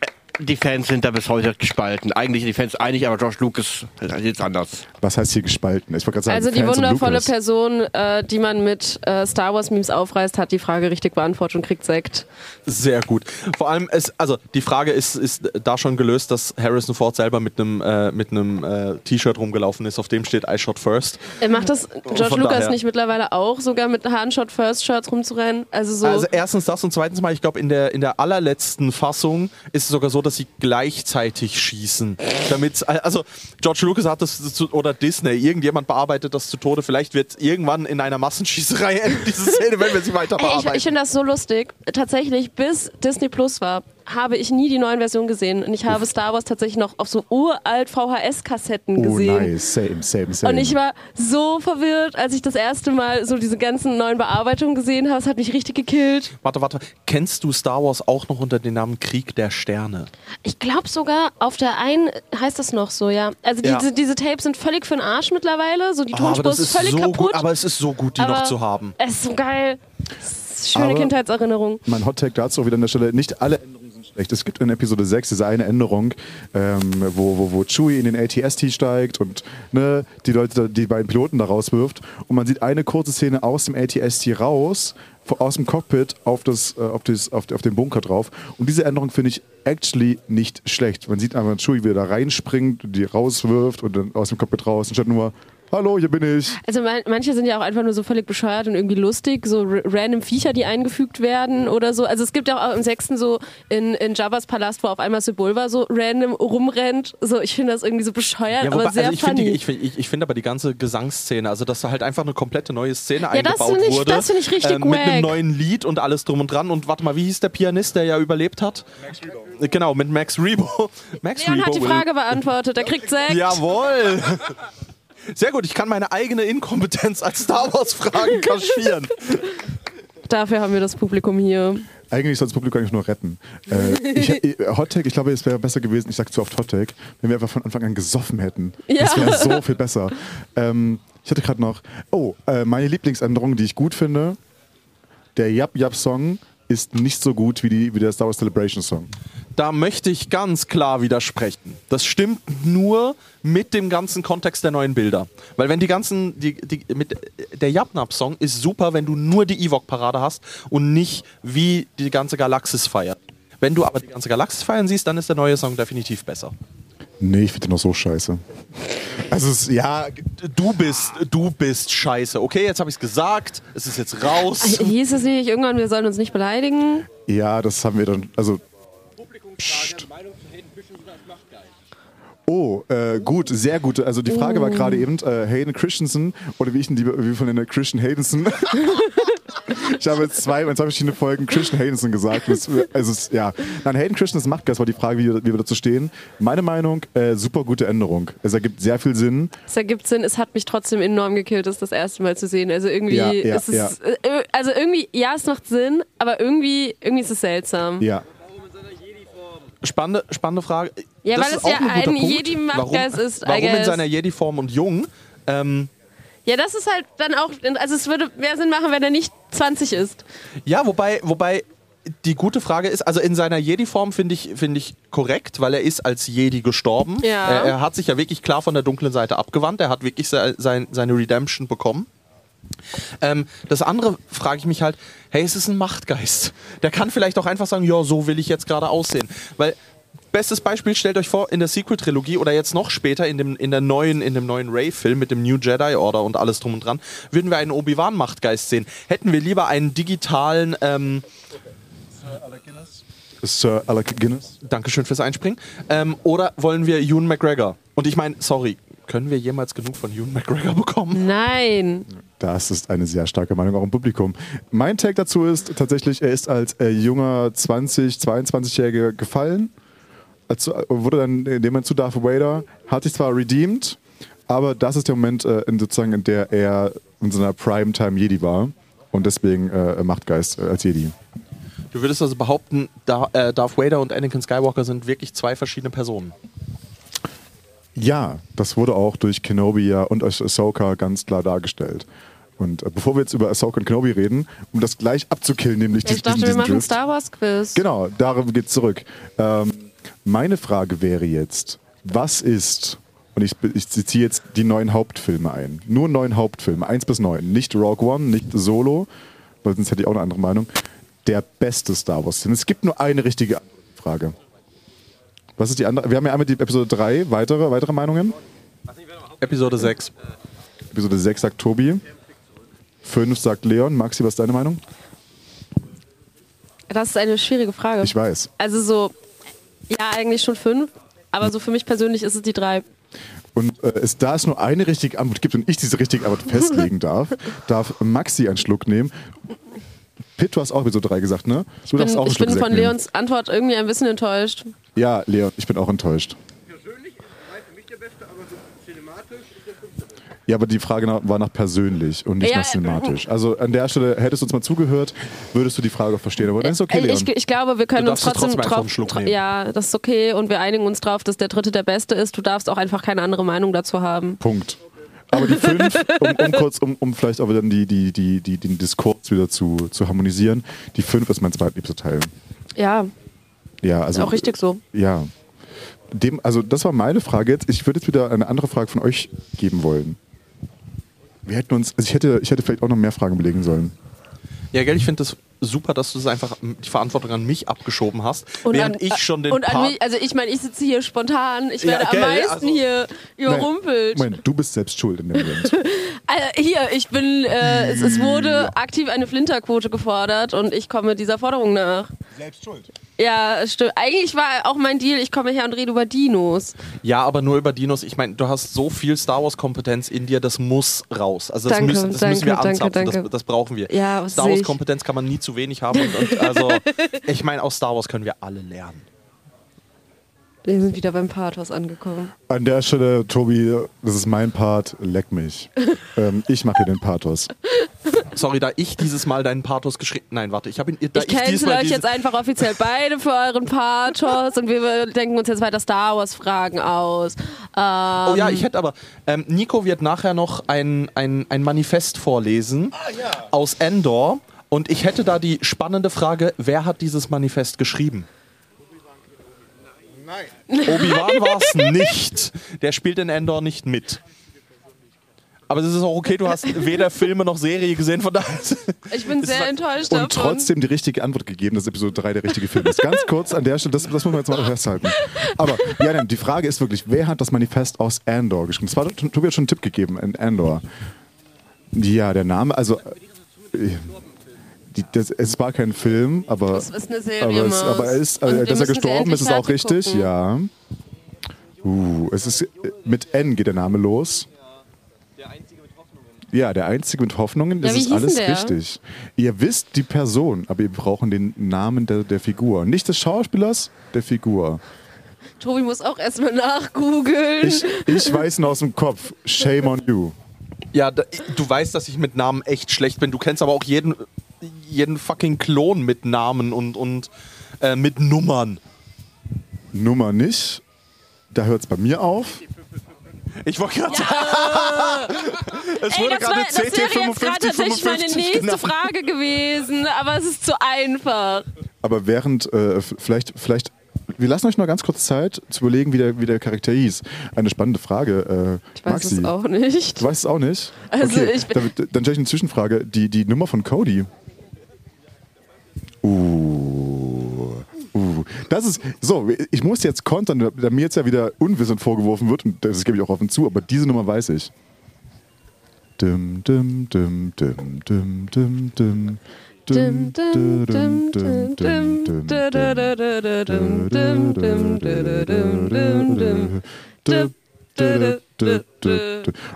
äh, die Fans sind da bis heute gespalten. Eigentlich sind die Fans einig, aber George Lucas ist jetzt anders. Was heißt hier gespalten? Ich wollte gerade sagen, also die Fans wundervolle. Person, äh, die man mit äh, Star Wars Memes aufreißt, hat die Frage richtig beantwortet und kriegt Sekt. Sehr gut. Vor allem, es, also die Frage ist, ist da schon gelöst, dass Harrison Ford selber mit einem äh, mit einem äh, T-Shirt rumgelaufen ist, auf dem steht I shot first. Er macht das George Lucas daher. nicht mittlerweile auch, sogar mit Handshot First Shirts rumzurennen? Also so. Also erstens das und zweitens mal, ich glaube in der in der allerletzten Fassung ist es sogar so, dass sie gleichzeitig schießen, damit also George Lucas hat das zu, oder Disney irgendjemand bearbeitet das zu Tode. Vielleicht wird irgendwann in einer Massenschießerei enden diese Szene, wenn wir sie weiter Ey, ich bearbeiten. ich finde das so lustig. Tatsächlich, bis Disney Plus war, habe ich nie die neuen Versionen gesehen. Und ich habe Star Wars tatsächlich noch auf so uralt VHS-Kassetten Oh, gesehen. nice. Same, same, same. Und ich war so verwirrt, als ich das erste Mal so diese ganzen neuen Bearbeitungen gesehen habe. Es hat mich richtig gekillt. warte, warte. Kennst du Star Wars auch noch unter dem Namen Krieg der Sterne? Ich glaube sogar, auf der einen heißt das noch so, ja. Also Ja. diese, diese Tapes sind völlig für den Arsch mittlerweile. So die Ah, Tonspur ist, völlig so kaputt. gut, aber es ist so gut, die noch Aber zu haben. Es ist so geil. Ist Schöne Aber- Kindheitserinnerung. Mein Hottag dazu auch wieder an der Stelle, nicht alle Änderungen schlecht. Es gibt in Episode 6 diese eine Änderung, ähm, wo, wo, wo Chewie in den ATST steigt und ne, die Leute, die beiden Piloten da rauswirft. Und man sieht eine kurze Szene aus dem ATST raus, aus dem Cockpit auf, das, äh, auf, das, auf, auf den Bunker drauf. Und diese Änderung finde ich actually nicht schlecht. Man sieht einfach Chewie, wie er da reinspringt, die rauswirft und dann aus dem Cockpit raus. Und statt nur, hallo, hier bin ich. Also man, manche sind ja auch einfach nur so völlig bescheuert und irgendwie lustig, so random Viecher, die eingefügt werden oder so. Also es gibt ja auch im sechsten so in, in Jabba's Palast, wo auf einmal Sebulba so random rumrennt. So, ich finde das irgendwie so bescheuert, Ja, wobei, aber sehr also ich finde funny. ich find, ich, ich find aber die ganze Gesangsszene, also dass da halt einfach eine komplette neue Szene das eingebaut finde ich- wurde. das finde ich richtig Mit einem wack. neuen Lied und alles drum und dran. Und warte mal, wie hieß der Pianist, der ja überlebt hat? Max Rebo. Genau, mit Max Rebo. Max Leon Rebo hat die will- Frage beantwortet, er kriegt Sekt. Jawohl! Sehr gut, ich kann meine eigene Inkompetenz als Star Wars-Fragen kaschieren. Dafür haben wir das Publikum hier. Eigentlich soll das Publikum eigentlich nur retten. Äh, ich, ich, Hottag, ich glaube, es wäre besser gewesen, ich sage zu oft Hottag, wenn wir einfach von Anfang an gesoffen hätten. Das Ja. wäre so viel besser. Ähm, ich hatte gerade noch, oh, äh, meine Lieblingsänderung, die ich gut finde, der Yap Yap Song ist nicht so gut wie, die, wie der Star Wars Celebration Song. Da möchte ich ganz klar widersprechen. Das stimmt nur mit dem ganzen Kontext der neuen Bilder. Weil wenn die ganzen, die, die, mit, der Yapnap-Song ist super, wenn du nur die Ewok-Parade hast und nicht wie die ganze Galaxis feiert. Wenn du aber die ganze Galaxis feiern siehst, dann ist der neue Song definitiv besser. Nee, ich finde den noch so scheiße. Also, es, ja, Du bist, du bist scheiße. Okay, jetzt habe ich es gesagt. Es ist jetzt raus. Hieß es nicht irgendwann, wir sollen uns nicht beleidigen? ja, das haben wir dann, also Psst. Oh, äh, gut, sehr gut. Also die Frage war gerade eben äh, Hayden Christensen oder wie ich ihn liebe, wie von den Christian Haydenson. ich habe jetzt zwei, in zwei verschiedene Folgen Christian Haydenson gesagt. Das, also es, ja, nein, Hayden Christensen macht das war die Frage, wie, wir- wie wir dazu stehen. Meine Meinung, äh, super gute Änderung. Es ergibt sehr viel Sinn. Es ergibt Sinn, es hat mich trotzdem enorm gekillt, das das erste Mal zu sehen. Also irgendwie Ja, ja, ist es, ja. äh, also irgendwie, ja, es macht Sinn, aber irgendwie, irgendwie ist es seltsam. Ja, Spannende, spannende Frage. Ja, Das weil es ja ein. Jedi-Machtgeist warum, ist, Warum in seiner Jedi-Form und jung? Ähm, Ja, das ist halt dann auch, also es würde mehr Sinn machen, wenn er nicht 20 ist. Ja, wobei, wobei die gute Frage ist, also in seiner Jedi-Form finde ich, finde ich korrekt, weil er ist als Jedi gestorben. Ja. Er, er hat sich ja wirklich klar von der dunklen Seite abgewandt. Er hat wirklich se, sein, seine Redemption bekommen. Ähm, das andere frage ich mich halt, hey, es ist ein Machtgeist. Der kann vielleicht auch einfach sagen, ja, so will ich jetzt gerade aussehen. Weil, bestes Beispiel, stellt euch vor, in der Sequel-Trilogie oder jetzt noch später in dem, in der neuen, in dem neuen Ray-Film mit dem New Jedi Order und alles drum und dran, würden wir einen Obi-Wan-Machtgeist sehen. Hätten wir lieber einen digitalen, ähm, Sir Alec Guinness. Dankeschön fürs Einspringen. Ähm, oder wollen wir Ewan McGregor? Und ich meine, sorry, können wir jemals genug von Ewan McGregor bekommen? Nein. Das ist eine sehr starke Meinung auch im Publikum. Mein Take dazu ist tatsächlich, er ist als äh, junger 20, 22-Jähriger gefallen, als, äh, wurde dann in dem Moment zu Darth Vader, hat sich zwar redeemed, aber das ist der Moment, äh, in, sozusagen, in der er in seiner Primetime Jedi war und deswegen äh, Machtgeist äh, als Jedi. Du würdest also behaupten, da, äh, Darth Vader und Anakin Skywalker sind wirklich zwei verschiedene Personen. Ja, das wurde auch durch Kenobi und Ahsoka ganz klar dargestellt. Und äh, bevor wir jetzt über Ahsoka und Kenobi reden, um das gleich abzukillen, nämlich Ich dachte, wir machen Star Wars Quiz. Genau, darauf geht's zurück. Ähm, meine Frage wäre jetzt, was ist, und ich, ich ziehe jetzt die neuen Hauptfilme ein, nur neun Hauptfilme, eins bis neun, nicht Rogue One, nicht Solo, weil sonst hätte ich auch eine andere Meinung, der beste Star Wars-Film. Es gibt nur eine richtige Frage. Was ist die andere? Wir haben ja einmal die Episode 3, weitere, weitere Meinungen. Episode 6. Episode 6 sagt Tobi. 5 sagt Leon. Maxi, was ist deine Meinung? Das ist eine schwierige Frage. Ich weiß. Also so, ja, eigentlich schon fünf, aber so für mich persönlich ist es die drei. Und äh, es, da es nur eine richtige Antwort gibt und ich diese richtige Antwort festlegen darf, darf Maxi einen Schluck nehmen. Pitt, du hast auch Episode 3 gesagt, ne? Ich Du bin, darfst auch einen ich Schluck bin von nehmen. Leons Antwort irgendwie ein bisschen enttäuscht. Ja, Leon, ich bin auch enttäuscht. Persönlich ist drei für mich der beste, aber so cinematisch ist der fünfte. Ja, aber die Frage war nach persönlich und nicht Ja, nach cinematisch. Also an der Stelle, hättest du uns mal zugehört, würdest du die Frage verstehen. Aber dann ist okay, Äh, Leon. ich, ich glaube, wir können Du uns trotzdem, trotzdem drauf. einen Schluck tra- nehmen. Ja, das ist okay und wir einigen uns drauf, dass der dritte der beste ist. Du darfst auch einfach keine andere Meinung dazu haben. Punkt. Aber die fünf, um, um kurz, um, um vielleicht auch wieder die, die, die, die, den Diskurs wieder zu, zu harmonisieren, die fünf ist mein zweitliebster Teil. Ja, Ja, also. auch richtig so. Ja. Dem, also das war meine Frage jetzt. Ich würde jetzt wieder eine andere Frage von euch geben wollen. Wir hätten uns, also ich hätte, ich hätte vielleicht auch noch mehr Fragen belegen sollen. Ja, gell, ich finde das super, dass du das einfach m, die Verantwortung an mich abgeschoben hast, während an, ich schon den und an Part... mich, also ich meine, ich sitze hier spontan, ich Ja, werde gell, am meisten also- hier überrumpelt. Moment, du bist selbst schuld in dem Moment. Äh, hier, ich bin, äh, es, es wurde aktiv eine Flinterquote gefordert und ich komme dieser Forderung nach. selbst schuld. Ja, stimmt. Eigentlich war auch mein Deal, ich komme her und rede über Dinos. Ja, aber nur über Dinos. Ich meine, du hast so viel Star Wars-Kompetenz in dir, das muss raus. Also das, Danke, müssen, das danke, müssen wir danke, anzapfen. Das, das brauchen wir. Ja, Star. Wars-Kompetenz kann man nie zu wenig haben. Und, und also, ich meine, aus Star Wars können wir alle lernen. Wir sind wieder beim Pathos angekommen. An der Stelle, Tobi, das ist mein Part, leck mich. ähm, ich mache hier den Pathos. sorry, da ich dieses Mal deinen Pathos geschrieben. Nein, warte, ich habe ihn. Da Ich cancel diesmal euch diese- jetzt einfach offiziell beide für euren Pathos und wir denken uns jetzt weiter Star Wars Fragen aus. Ähm, Oh ja, ich hätte aber. Ähm, Nico wird nachher noch ein, ein, ein Manifest vorlesen aus Endor. Und ich hätte da die spannende Frage: Wer hat dieses Manifest geschrieben? Nein. Obi-Wan war es nicht. Der spielt in Endor nicht mit. Aber es ist auch okay, du hast weder Filme noch Serie gesehen, von daher. ich bin sehr enttäuscht Und davon. trotzdem die richtige Antwort gegeben, dass Episode 3 der richtige Film ist. Ganz kurz an der Stelle, das, das muss man jetzt mal festhalten. Aber ja, nein, die Frage ist wirklich, wer hat das Manifest aus Andor geschrieben? Das war, Tobi hat schon einen Tipp gegeben, in Andor. Ja, der Name, also äh, die, das, es war kein Film, aber, Das ist eine Serie, aber, es, aber er ist, äh, dass er gestorben ist, ist auch richtig, gucken. ja. Uh, es ist mit N geht der Name los. Ja, der Einzige mit Hoffnungen, Ja, das wie ist alles der? richtig. Ihr wisst die Person, aber ihr brauchen den Namen der, der Figur. Nicht des Schauspielers, der Figur. Tobi muss auch erstmal nachgoogeln. Ich, ich weiß ihn aus dem Kopf. Shame on you. Ja, da, du weißt, dass ich mit Namen echt schlecht bin. Du kennst aber auch jeden, jeden fucking Klon mit Namen und, und äh, mit Nummern. Nummer nicht. Da hört es bei mir auf. Ich wollte gerade sagen. es Ey, wurde gerade das wäre jetzt gerade 55, tatsächlich meine 55 nächste genannt. Frage gewesen, aber es ist zu einfach. Aber während, äh, vielleicht, vielleicht, wir lassen euch noch ganz kurz Zeit zu überlegen, wie der, wie der Charakter hieß. Eine spannende Frage. Äh, Ich weiß Maxi. es auch nicht. Du weißt es auch nicht? Also okay, ich bin- dann, dann stelle ich eine Zwischenfrage. Die, die Nummer von Cody. Uh. Uh. Das ist, so, ich muss jetzt kontern, da mir jetzt ja wieder unwissend vorgeworfen wird, und das gebe ich auch offen zu, aber diese Nummer weiß ich. Dim, dim, dim, dim, dim, dim, dim.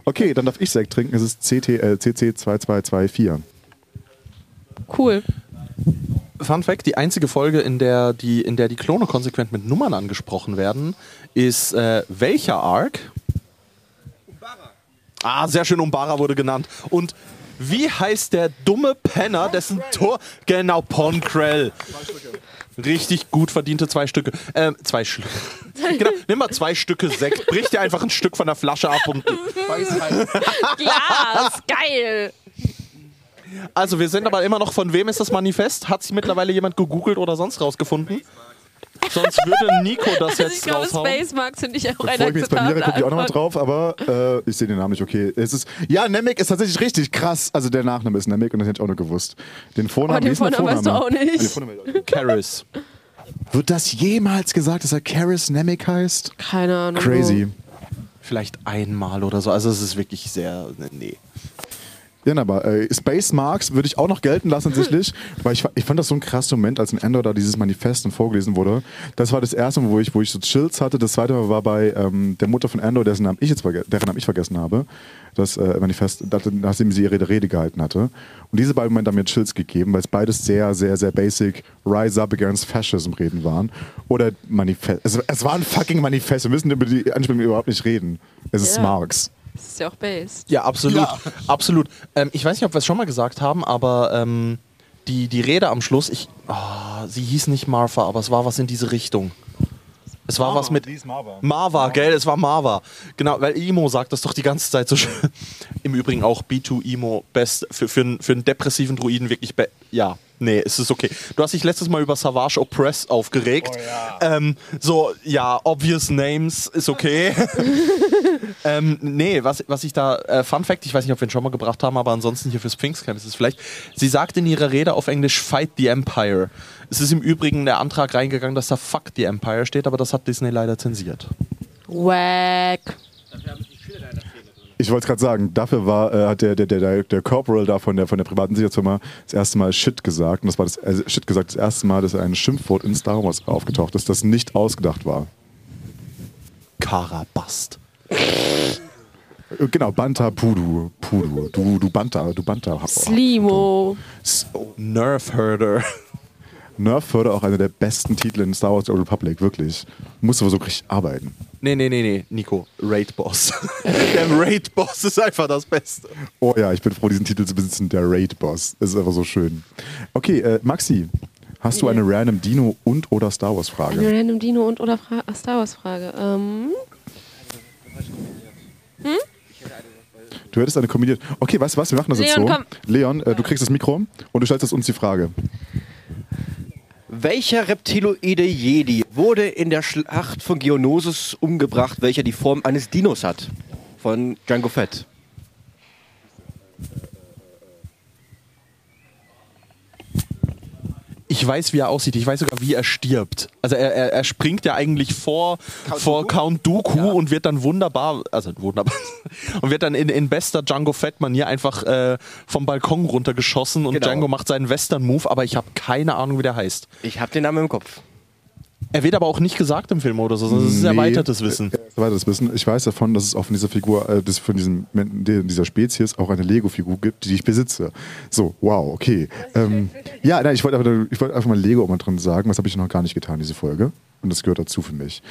Okay, dann darf ich Sekt trinken. Es ist CT, äh, CC2224. Cool. Fun Fact: Die einzige Folge, in der die, in der die Klone konsequent mit Nummern angesprochen werden, ist äh, welcher Arc? Ah, sehr schön, Umbara wurde genannt. Und wie heißt der dumme Penner, dessen Tor. Genau, Ponkrell. Richtig gut verdiente zwei Stücke. Ähm, zwei Stücke. genau, nimm mal zwei Stücke Sekt, brich dir einfach ein Stück von der Flasche ab und rein. Glas, geil. Also, wir sind aber immer noch, von wem ist das Manifest? Hat sich mittlerweile jemand gegoogelt oder sonst rausgefunden? Sonst würde Nico das Also ich jetzt glaube, raushauen. Space Marks finde ich auch ein Bevor ich mich jetzt bei mir gucke ich auch nochmal drauf, aber äh, ich sehe den Namen nicht, okay. Es ist, ja, Nemec ist tatsächlich richtig krass. Also der Nachname ist Nemec und das hätte ich auch noch gewusst. Den Vornamen, Oh, den Vornamen weißt du Vorname? auch nicht. Ah, den Vornamen weiß ich auch Karis. nicht. Wird das jemals gesagt, dass er Karis Nemec heißt? Keine Ahnung. Crazy. Vielleicht einmal oder so. Also, es ist wirklich sehr. Nee. Ja, na, aber äh, Space Marks würde ich auch noch gelten lassen, sicherlich. weil ich, ich fand das so ein krasser Moment, als in Endor da dieses Manifest dann vorgelesen wurde. Das war das erste Mal, wo ich, wo ich so Chills hatte. Das zweite Mal war bei ähm, der Mutter von Endor, dessen Namen ich jetzt deren Namen ich vergessen habe. Das äh, Manifest, nachdem sie ihre Rede gehalten hatte. Und diese beiden Momente haben mir Chills gegeben, weil es beides sehr, sehr, sehr basic Rise Up Against Fascism reden waren. Oder Manifest. Es, es war ein fucking Manifest. Wir müssen über die Anspielung überhaupt nicht reden. Es ist Ja. Marx. Das ist ja auch based. Ja, absolut. Absolut. Ähm, ich weiß nicht, ob wir es schon mal gesagt haben, aber ähm, die, die Rede am Schluss, ich. ah, sie hieß nicht Martha, aber es war was in diese Richtung. Es war was mit. Marva, gell? Es war Marva. Genau, weil Emo sagt das doch die ganze Zeit so schön. Im Übrigen auch B2 Emo best für, für, einen- für einen depressiven Druiden wirklich. Ja, nee, es ist okay. Du hast dich letztes Mal über Savage Oppress aufgeregt. ähm, so, ja, obvious names ist okay. ähm, nee, was, was ich da, äh, Fun Fact, ich weiß nicht, ob wir ihn schon mal gebracht haben, aber ansonsten hier fürs Pfingstcamp ist es vielleicht. Sie sagt in ihrer Rede auf Englisch Fight the Empire. Es ist im Übrigen der Antrag reingegangen, dass da Fuck the Empire steht, aber das hat Disney leider zensiert. Wack. Ich wollte es gerade sagen, dafür war, äh, hat der, der, der, der Corporal da von der, von der privaten Sicherheitsfirma das erste Mal Shit gesagt. Und das war das äh, Shit gesagt, das erste Mal, dass ein Schimpfwort in Star Wars aufgetaucht ist, das nicht ausgedacht war. Karabast. Genau, Banta Pudu. Pudu. Du, du Banta, du Banta. Slimo. So, Nerf Herder. Nerf Further auch einer der besten Titel in Star Wars The Old Republic, wirklich. Musst aber so richtig arbeiten. Nee, nee, nee, nee, Nico, Raid Boss. der Raid Boss ist einfach das Beste. Oh ja, ich bin froh, diesen Titel zu besitzen, der Raid Boss. Das ist einfach so schön. Okay, äh, Maxi, hast du eine random Dino und oder Star Wars Frage? Eine random Dino und oder Fra Star Wars Frage. Ähm, Du hättest eine kombiniert. Okay, weißt du was? Wir machen das jetzt Leon, so. komm. Leon, äh, du kriegst das Mikro und du stellst uns die Frage. Welcher Reptiloide Jedi wurde in der Schlacht von Geonosis umgebracht, welcher die Form eines Dinos hat? Von Django Fett. Ich weiß, wie er aussieht. Ich weiß sogar, wie er stirbt. Also er, er, er springt ja eigentlich vor Count vor Dooku? Count Dooku Ja. und wird dann wunderbar, also wunderbar, und wird dann in, in bester Django Fett-Manier einfach äh, vom Balkon runtergeschossen und Genau. Django macht seinen Western-Move, aber ich habe keine Ahnung, wie der heißt. Ich habe den Namen im Kopf. Er wird aber auch nicht gesagt im Film oder so, sondern es ist Nee. erweitertes Wissen. Erweitertes Wissen. Ich weiß davon, dass es auch von dieser Figur, äh, von diesem, dieser Spezies auch eine Lego-Figur gibt, die ich besitze. So, wow, okay. Ähm, ja, nein, ich wollte einfach, ich wollte einfach mal Lego immer drin sagen. Das habe ich noch gar nicht getan, diese Folge. Und das gehört dazu für mich.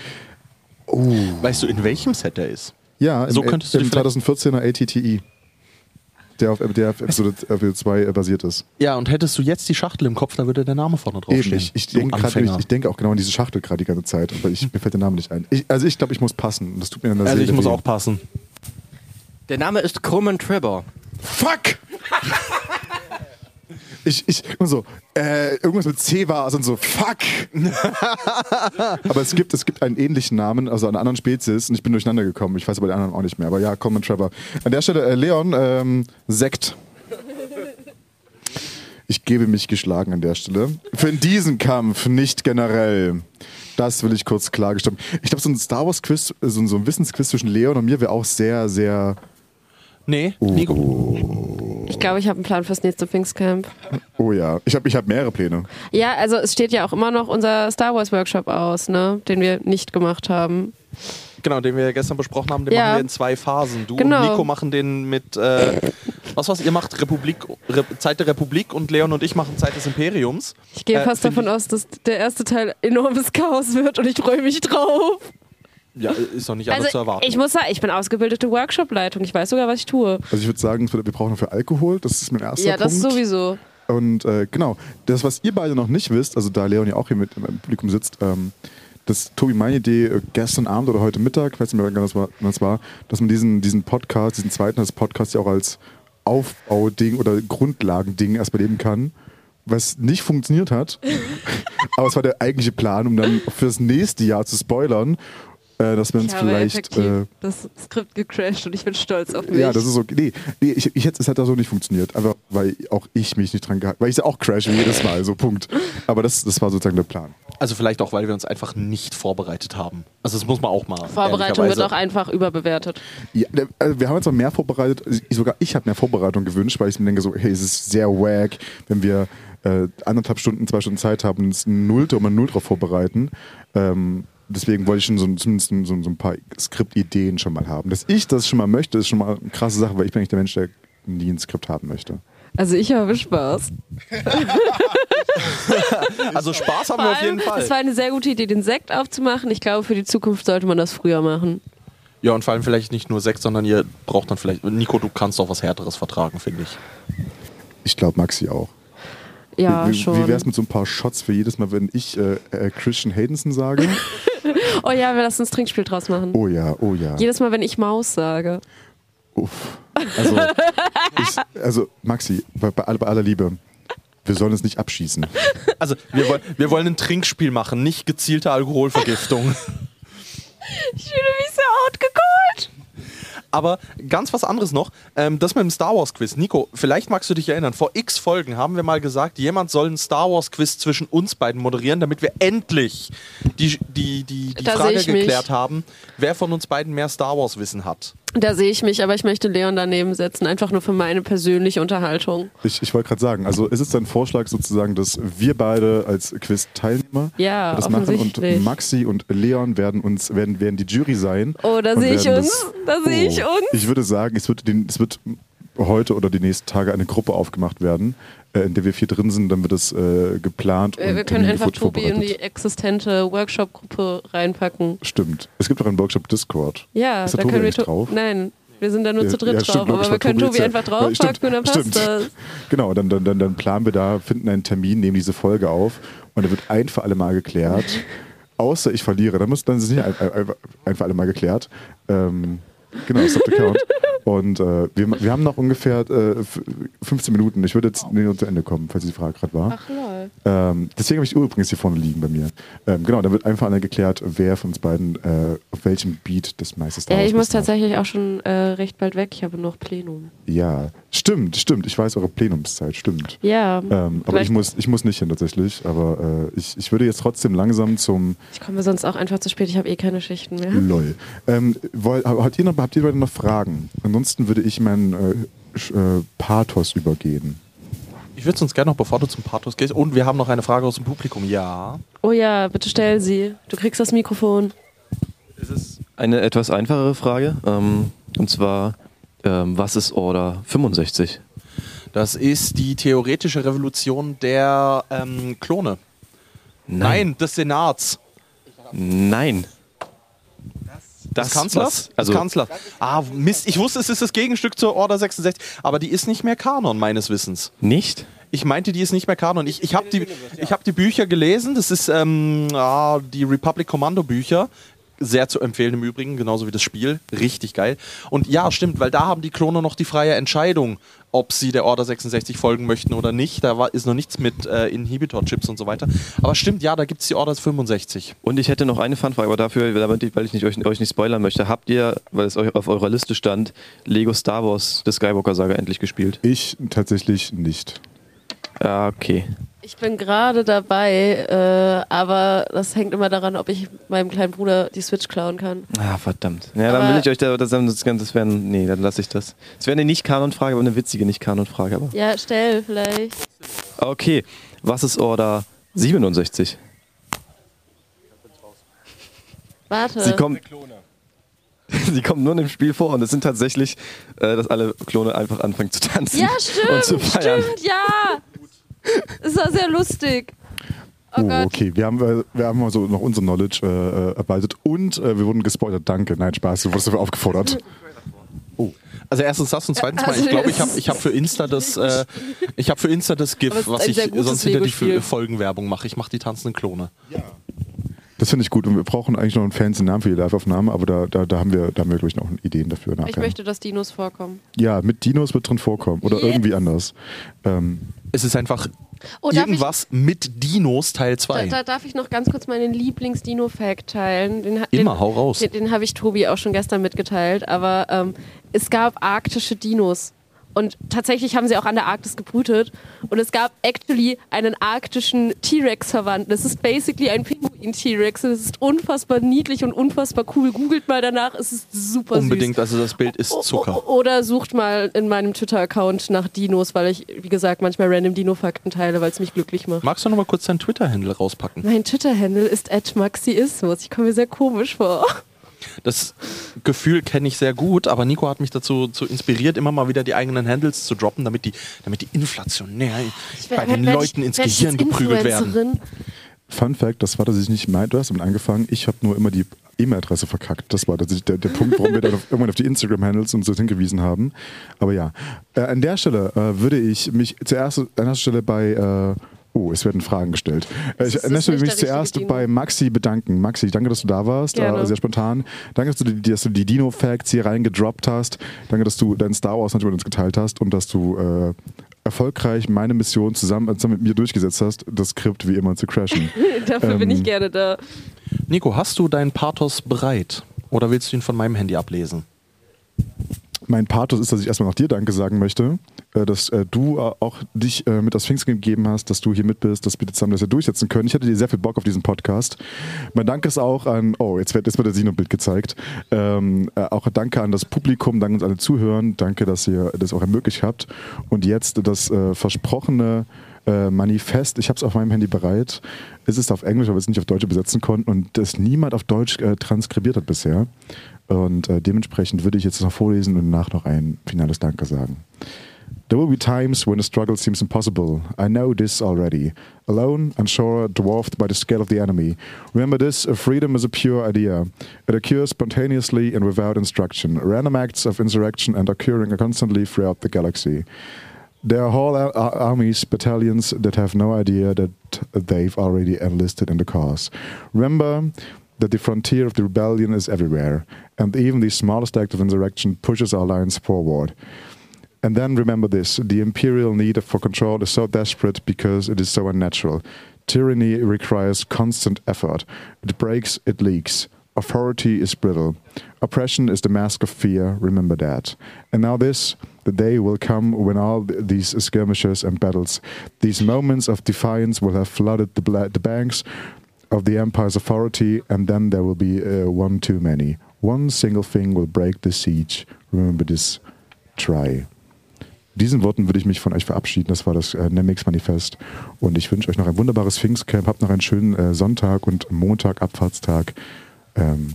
Weißt du, in welchem Set er ist? Ja, im, So könntest im vielleicht- 2014er ATTI. Der auf, der auf Episode, Episode 2 äh, basiert ist. Ja, und hättest du jetzt die Schachtel im Kopf, dann würde der Name vorne drauf Eben, stehen. ich, ich, denke grad Anfänger. nämlich- ich denke auch genau an diese Schachtel gerade die ganze Zeit, aber ich, mir fällt der Name nicht ein. Ich, also ich glaube, ich muss passen. Das tut mir in der also Seele ich muss weh. auch passen. Der Name ist Coleman Trevor. Fuck! Ich, ich, immer so, äh, irgendwas mit C war es und so, fuck! aber es gibt, es gibt einen ähnlichen Namen, also einer anderen Spezies, und ich bin durcheinander gekommen. Ich weiß aber den anderen auch nicht mehr. Aber ja, Common Trevor. An der Stelle, äh, Leon, ähm, Sekt. Ich gebe mich geschlagen an der Stelle. Für diesen Kampf, nicht generell. Das will ich kurz klargestellt. Ich glaube, so ein Star Wars Quiz, so ein, so ein Wissensquiz zwischen Leon und mir wäre auch sehr, sehr. Nee, Nico. ich glaube, ich habe einen Plan fürs nächste Pfingstcamp. Oh ja, ich habe ich hab mehrere Pläne. Ja, also es steht ja auch immer noch unser Star Wars Workshop aus, ne? Den wir nicht gemacht haben. Genau, den wir ja gestern besprochen haben, den Ja. machen wir in zwei Phasen. Du Genau. und Nico machen den mit, äh, was was ihr macht, Republik, Re Zeit der Republik und Leon und ich machen Zeit des Imperiums. Ich gehe Äh, fast davon aus, dass der erste Teil enormes Chaos wird und ich freue mich drauf. Ja, ist doch nicht anders zu Also erwarten. ich muss sagen, ich bin ausgebildete Workshop-Leitung. Ich weiß sogar, was ich tue. Also ich würde sagen, wir brauchen dafür Alkohol, das ist mein erster Ja, das Punkt. sowieso. Und äh, genau, das, was ihr beide noch nicht wisst, also da Leon ja auch hier mit im Publikum sitzt, ähm, das Tobi meine Idee äh, gestern Abend oder heute Mittag, ich weiß nicht mehr genau, war, was war dass man diesen, diesen Podcast, diesen zweiten als Podcast ja auch als Aufbauding oder Grundlagending erstmal leben kann, was nicht funktioniert hat. Aber es war der eigentliche Plan, um dann fürs nächste Jahr zu spoilern, äh, dass wir uns vielleicht. Äh, das Skript gecrashed und ich bin stolz auf mich. ja, das ist okay. Nee, nee ich, ich hätte, es hat da so nicht funktioniert. Einfach, weil auch ich mich nicht dran gehalten Weil ich auch crashe jedes Mal, so Punkt. Aber das, das war sozusagen der Plan. also vielleicht auch, weil wir uns einfach nicht vorbereitet haben. Also das muss man auch mal. Vorbereitung wird auch einfach überbewertet. Ja, also wir haben jetzt noch mehr vorbereitet. Sogar ich habe mehr Vorbereitung gewünscht, weil ich mir denke so, hey, es ist sehr wack, wenn wir äh, anderthalb Stunden, zwei Stunden Zeit haben, uns null um null drauf vorbereiten. Ähm, deswegen wollte ich schon so, zumindest so, so ein paar Skriptideen schon mal haben. Dass ich das schon mal möchte, ist schon mal eine krasse Sache, weil ich bin nicht der Mensch, der nie ein Skript haben möchte. Also ich habe Spaß. Also Spaß haben Vor wir auf jeden Fall. Es war eine sehr gute Idee, den Sekt aufzumachen. Ich glaube, für die Zukunft sollte man das früher machen. Ja, und vor allem vielleicht nicht nur sechs, sondern ihr braucht dann vielleicht. Nico, du kannst auch was Härteres vertragen, finde ich. Ich glaube, Maxi auch. Ja, wie schon. wie wäre es mit so ein paar Shots für jedes Mal, wenn ich äh, äh, Christian Haydenson sage? Oh ja, wir lassen uns Trinkspiel draus machen. Oh ja, oh ja. Jedes Mal, wenn ich Maus sage. Uff. Also, ich, also Maxi, bei, bei, aller- bei aller Liebe, wir sollen es nicht abschießen. Also, wir, wollen, wir wollen ein Trinkspiel machen, nicht gezielte Alkoholvergiftung. Ich fühle mich so outgeholt. Aber ganz was anderes noch, ähm, das mit dem Star Wars Quiz. Nico, vielleicht magst du dich erinnern, vor x Folgen haben wir mal gesagt, jemand soll ein Star Wars Quiz zwischen uns beiden moderieren, damit wir endlich die, die, die, die Frage ich mich. geklärt haben, wer von uns beiden mehr Star Wars Wissen hat. Da sehe ich mich, aber ich möchte Leon daneben setzen, einfach nur für meine persönliche Unterhaltung. Ich, ich wollte gerade sagen, also ist es dein Vorschlag sozusagen, dass wir beide als Quiz-Teilnehmer Ja, das machen und. Maxi und Leon werden uns werden, werden die Jury sein. Oh, da sehe ich uns. Da sehe ich uns. Ich würde sagen, es wird, den, es wird heute oder die nächsten Tage eine Gruppe aufgemacht werden, äh, in der wir vier drin sind, dann wird das äh, geplant. Wir, und wir können einfach Tobi in die existente Workshop-Gruppe reinpacken. Stimmt. Es gibt auch einen Workshop Discord. Ja, da Tobi können wir drauf? Nein, wir sind da nur Ja, zu dritt ja, drauf, stimmt, logisch, aber wir können Tobi Tobi einfach draufpacken und dann passt stimmt. das. Genau, dann, dann, dann, dann planen wir da, finden einen Termin, nehmen diese Folge auf und dann wird ein für alle Mal geklärt. Außer ich verliere, dann, muss, dann ist es nicht ein, ein, ein für alle Mal geklärt. Ähm, genau, Stop the Count. Und äh, wir, wir haben noch ungefähr äh, f- 15 Minuten. Ich würde jetzt nee, zu Ende kommen, falls die Frage gerade war. Ach lol. Ähm, deswegen habe ich die Uhr übrigens hier vorne liegen bei mir. Ähm, genau, da wird einfach alle geklärt, wer von uns beiden äh, auf welchem Beat das meiste Star Ja, ich muss Wissen hat. tatsächlich auch schon äh, recht bald weg. Ich habe noch Plenum. Ja, stimmt, stimmt. Ich weiß eure Plenumszeit, stimmt. Ja, Ähm, aber ich muss, ich muss nicht hin tatsächlich. Aber äh, ich, ich würde jetzt trotzdem langsam zum ich komme sonst auch einfach zu spät. Ich habe eh keine Schichten mehr. LOL. Ähm, woll, habt, ihr noch, habt ihr beide noch Fragen? Ansonsten würde ich meinen äh, äh, Pathos übergehen. Ich würde uns gerne noch, bevor du zum Pathos gehst, und wir haben noch eine Frage aus dem Publikum. Ja. Oh ja, bitte stell sie. Du kriegst das Mikrofon. Es ist eine etwas einfachere Frage. Ähm, und zwar, ähm, was ist Order 65? Das ist die theoretische Revolution der ähm, Klone. Nein, des Senats. Nein. Des Kanzlers? was- Also, des Kanzlers. Ah, Mist. Ich wusste, es ist das Gegenstück zur Order 66. Aber die ist nicht mehr Kanon, meines Wissens. nicht? Ich meinte, die ist nicht mehr Kanon. Ich, ich habe die, ich hab die Bücher gelesen. Das ist ähm, ah, die Republic Commando Bücher. Sehr zu empfehlen im Übrigen, genauso wie das Spiel. Richtig geil. Und ja, stimmt, weil da haben die Klone noch die freie Entscheidung, ob sie der Order 66 folgen möchten oder nicht. Da war, ist noch nichts mit äh, Inhibitor-Chips und so weiter. Aber stimmt, ja, da gibt es die Order 65. Und ich hätte noch eine Fanfrage, aber dafür, weil ich nicht, euch, euch nicht spoilern möchte, habt ihr, weil es euch auf eurer Liste stand, Lego Star Wars, The Skywalker Saga endlich gespielt? Ich tatsächlich nicht. Ja, okay. Ich bin gerade dabei, äh, aber das hängt immer daran, ob ich meinem kleinen Bruder die Switch klauen kann. Ah, verdammt. Ja, dann Aber- will ich euch da, das, das, das wäre, nee, dann lasse ich das. Es wäre eine Nicht-Kanon-Frage, aber eine witzige Nicht-Kanon-Frage. Aber Ja, stell vielleicht. okay, was ist Order 67? Warte. Sie kommt, sie kommt nur in dem Spiel vor und es sind tatsächlich, äh, dass alle Klone einfach anfangen zu tanzen ja, und stimmt, zu feiern. stimmt, ja. Es war sehr lustig. Oh, Oh, okay. Wir haben, wir haben also noch unsere Knowledge äh, äh, erweitert und äh, wir wurden gespoilert. Danke. Nein, Spaß. Du wurdest dafür aufgefordert. Also erstens das und zweitens mal, Also ich glaube, ich habe ich hab für Insta das, äh, ich habe für Insta das GIF, was ich sonst hinter die. Folgenwerbung mache. Ich mache die tanzenden Klone. Das finde ich gut. Und wir brauchen eigentlich noch einen fancy Namen für die Live-Aufnahme, aber da, da, da haben wir, da haben wir glaube ich, noch Ideen dafür. Ich nachher. möchte, dass Dinos vorkommen. Ja, mit Dinos wird drin vorkommen. Oder Yes. irgendwie anders. Ähm, Es ist einfach Oh, darf ich- irgendwas mit Dinos Teil Da, 2. da darf ich noch ganz kurz meinen Lieblings-Dino-Fact teilen. Den, Immer, den, hau raus. Den, den habe ich Tobi auch schon gestern mitgeteilt. Aber ähm, es gab arktische Dinos. Und tatsächlich haben sie auch an der Arktis gebrütet. Und es gab actually einen arktischen T-Rex-Verwandten. Das ist basically ein Pinguin-T-Rex. Das ist unfassbar niedlich und unfassbar cool. Googelt mal danach, es ist super Unbedingt, süß. also das Bild ist Zucker. O- Oder sucht mal in meinem Twitter-Account nach Dinos, weil ich, wie gesagt, manchmal random Dino-Fakten teile, weil es mich glücklich macht. Magst du noch mal kurz deinen Twitter-Handle rauspacken? Mein Twitter-Handle ist @maxiismus. Ich komme mir sehr komisch vor. Das Gefühl kenne ich sehr gut, aber Nico hat mich dazu zu inspiriert, immer mal wieder die eigenen Handles zu droppen, damit die, damit die inflationär bei den Leuten ins ich Gehirn jetzt geprügelt werden. Fun Fact, das war, dass ich nicht meinte, du hast damit angefangen, ich habe nur immer die E-Mail-Adresse verkackt. Das war tatsächlich der, der Punkt, warum wir dann auf, irgendwann auf die Instagram-Handles und so hingewiesen haben. Aber ja, äh, an der Stelle äh, würde ich mich zuerst an erster Stelle bei, äh, oh, es werden Fragen gestellt. Äh, ich, Das Stelle nicht mich zuerst bei Maxi bedanken. Maxi, danke, dass du da warst, äh, sehr spontan. Danke, dass du die, dass du die Dino-Facts hier reingedroppt hast. Danke, dass du deinen Star Wars natürlich mit uns geteilt hast und dass du äh, erfolgreich meine Mission zusammen, zusammen mit mir durchgesetzt hast, das Skript wie immer zu crashen. Dafür bin Ähm, ich gerne da. Nico, hast du deinen Pathos bereit? Oder willst du ihn von meinem Handy ablesen? Mein Pathos ist, dass ich erstmal noch dir Danke sagen möchte, äh, dass äh, du äh, auch dich mit das Pfingsten gegeben hast, dass du hier mit bist, dass wir zusammen das ja durchsetzen können. Ich hatte dir sehr viel Bock auf diesen Podcast. Mein Dank ist auch an, oh, jetzt wird, jetzt wird der Sino-Bild gezeigt. Ähm, äh, auch danke an das Publikum, danke uns alle Zuhören, danke, dass ihr das auch ermöglicht habt. Und jetzt das äh, versprochene äh, Manifest, ich habe es auf meinem Handy bereit. Es ist auf Englisch, aber es nicht auf Deutsch übersetzen konnten und das niemand auf Deutsch äh, transkribiert hat bisher. Und äh, dementsprechend würde ich jetzt noch vorlesen und danach noch ein finales Danke sagen. There will be times when the struggle seems impossible. I know this already. Alone, unsure, dwarfed by the scale of the enemy. Remember this freedom is a pure idea. It occurs spontaneously and without instruction. Random acts of insurrection and occurring constantly throughout the galaxy. There are whole ar- ar- armies, battalions that have no idea that they've already enlisted in the cause. Remember that the frontier of the rebellion is everywhere, and even the smallest act of insurrection pushes our lines forward. And then remember this the imperial need for control is so desperate because it is so unnatural. Tyranny requires constant effort. It breaks, it leaks. Authority is brittle. Oppression is the mask of fear, remember that. And now, this the day will come when all th- these skirmishes and battles, these moments of defiance, will have flooded the, the banks of the Empire's authority, and then there will be uh, one too many. One single thing will break the siege. Remember this. Try. Diesen Worten würde ich mich von euch verabschieden. Das war das äh, Nemix Manifest. Und ich wünsche euch noch ein wunderbares Pfingstcamp. Habt noch einen schönen äh, Sonntag und Montag, Abfahrtstag. Ähm,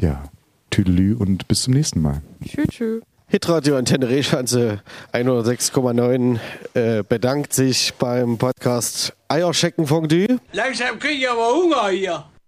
ja, Tüdelü und bis zum nächsten Mal. Tschüss. tschüss. Hitradio Antenne Rehschanze 106,9 äh, bedankt sich beim Podcast Eierschecken Fondue. Langsam krieg ich aber Hunger hier.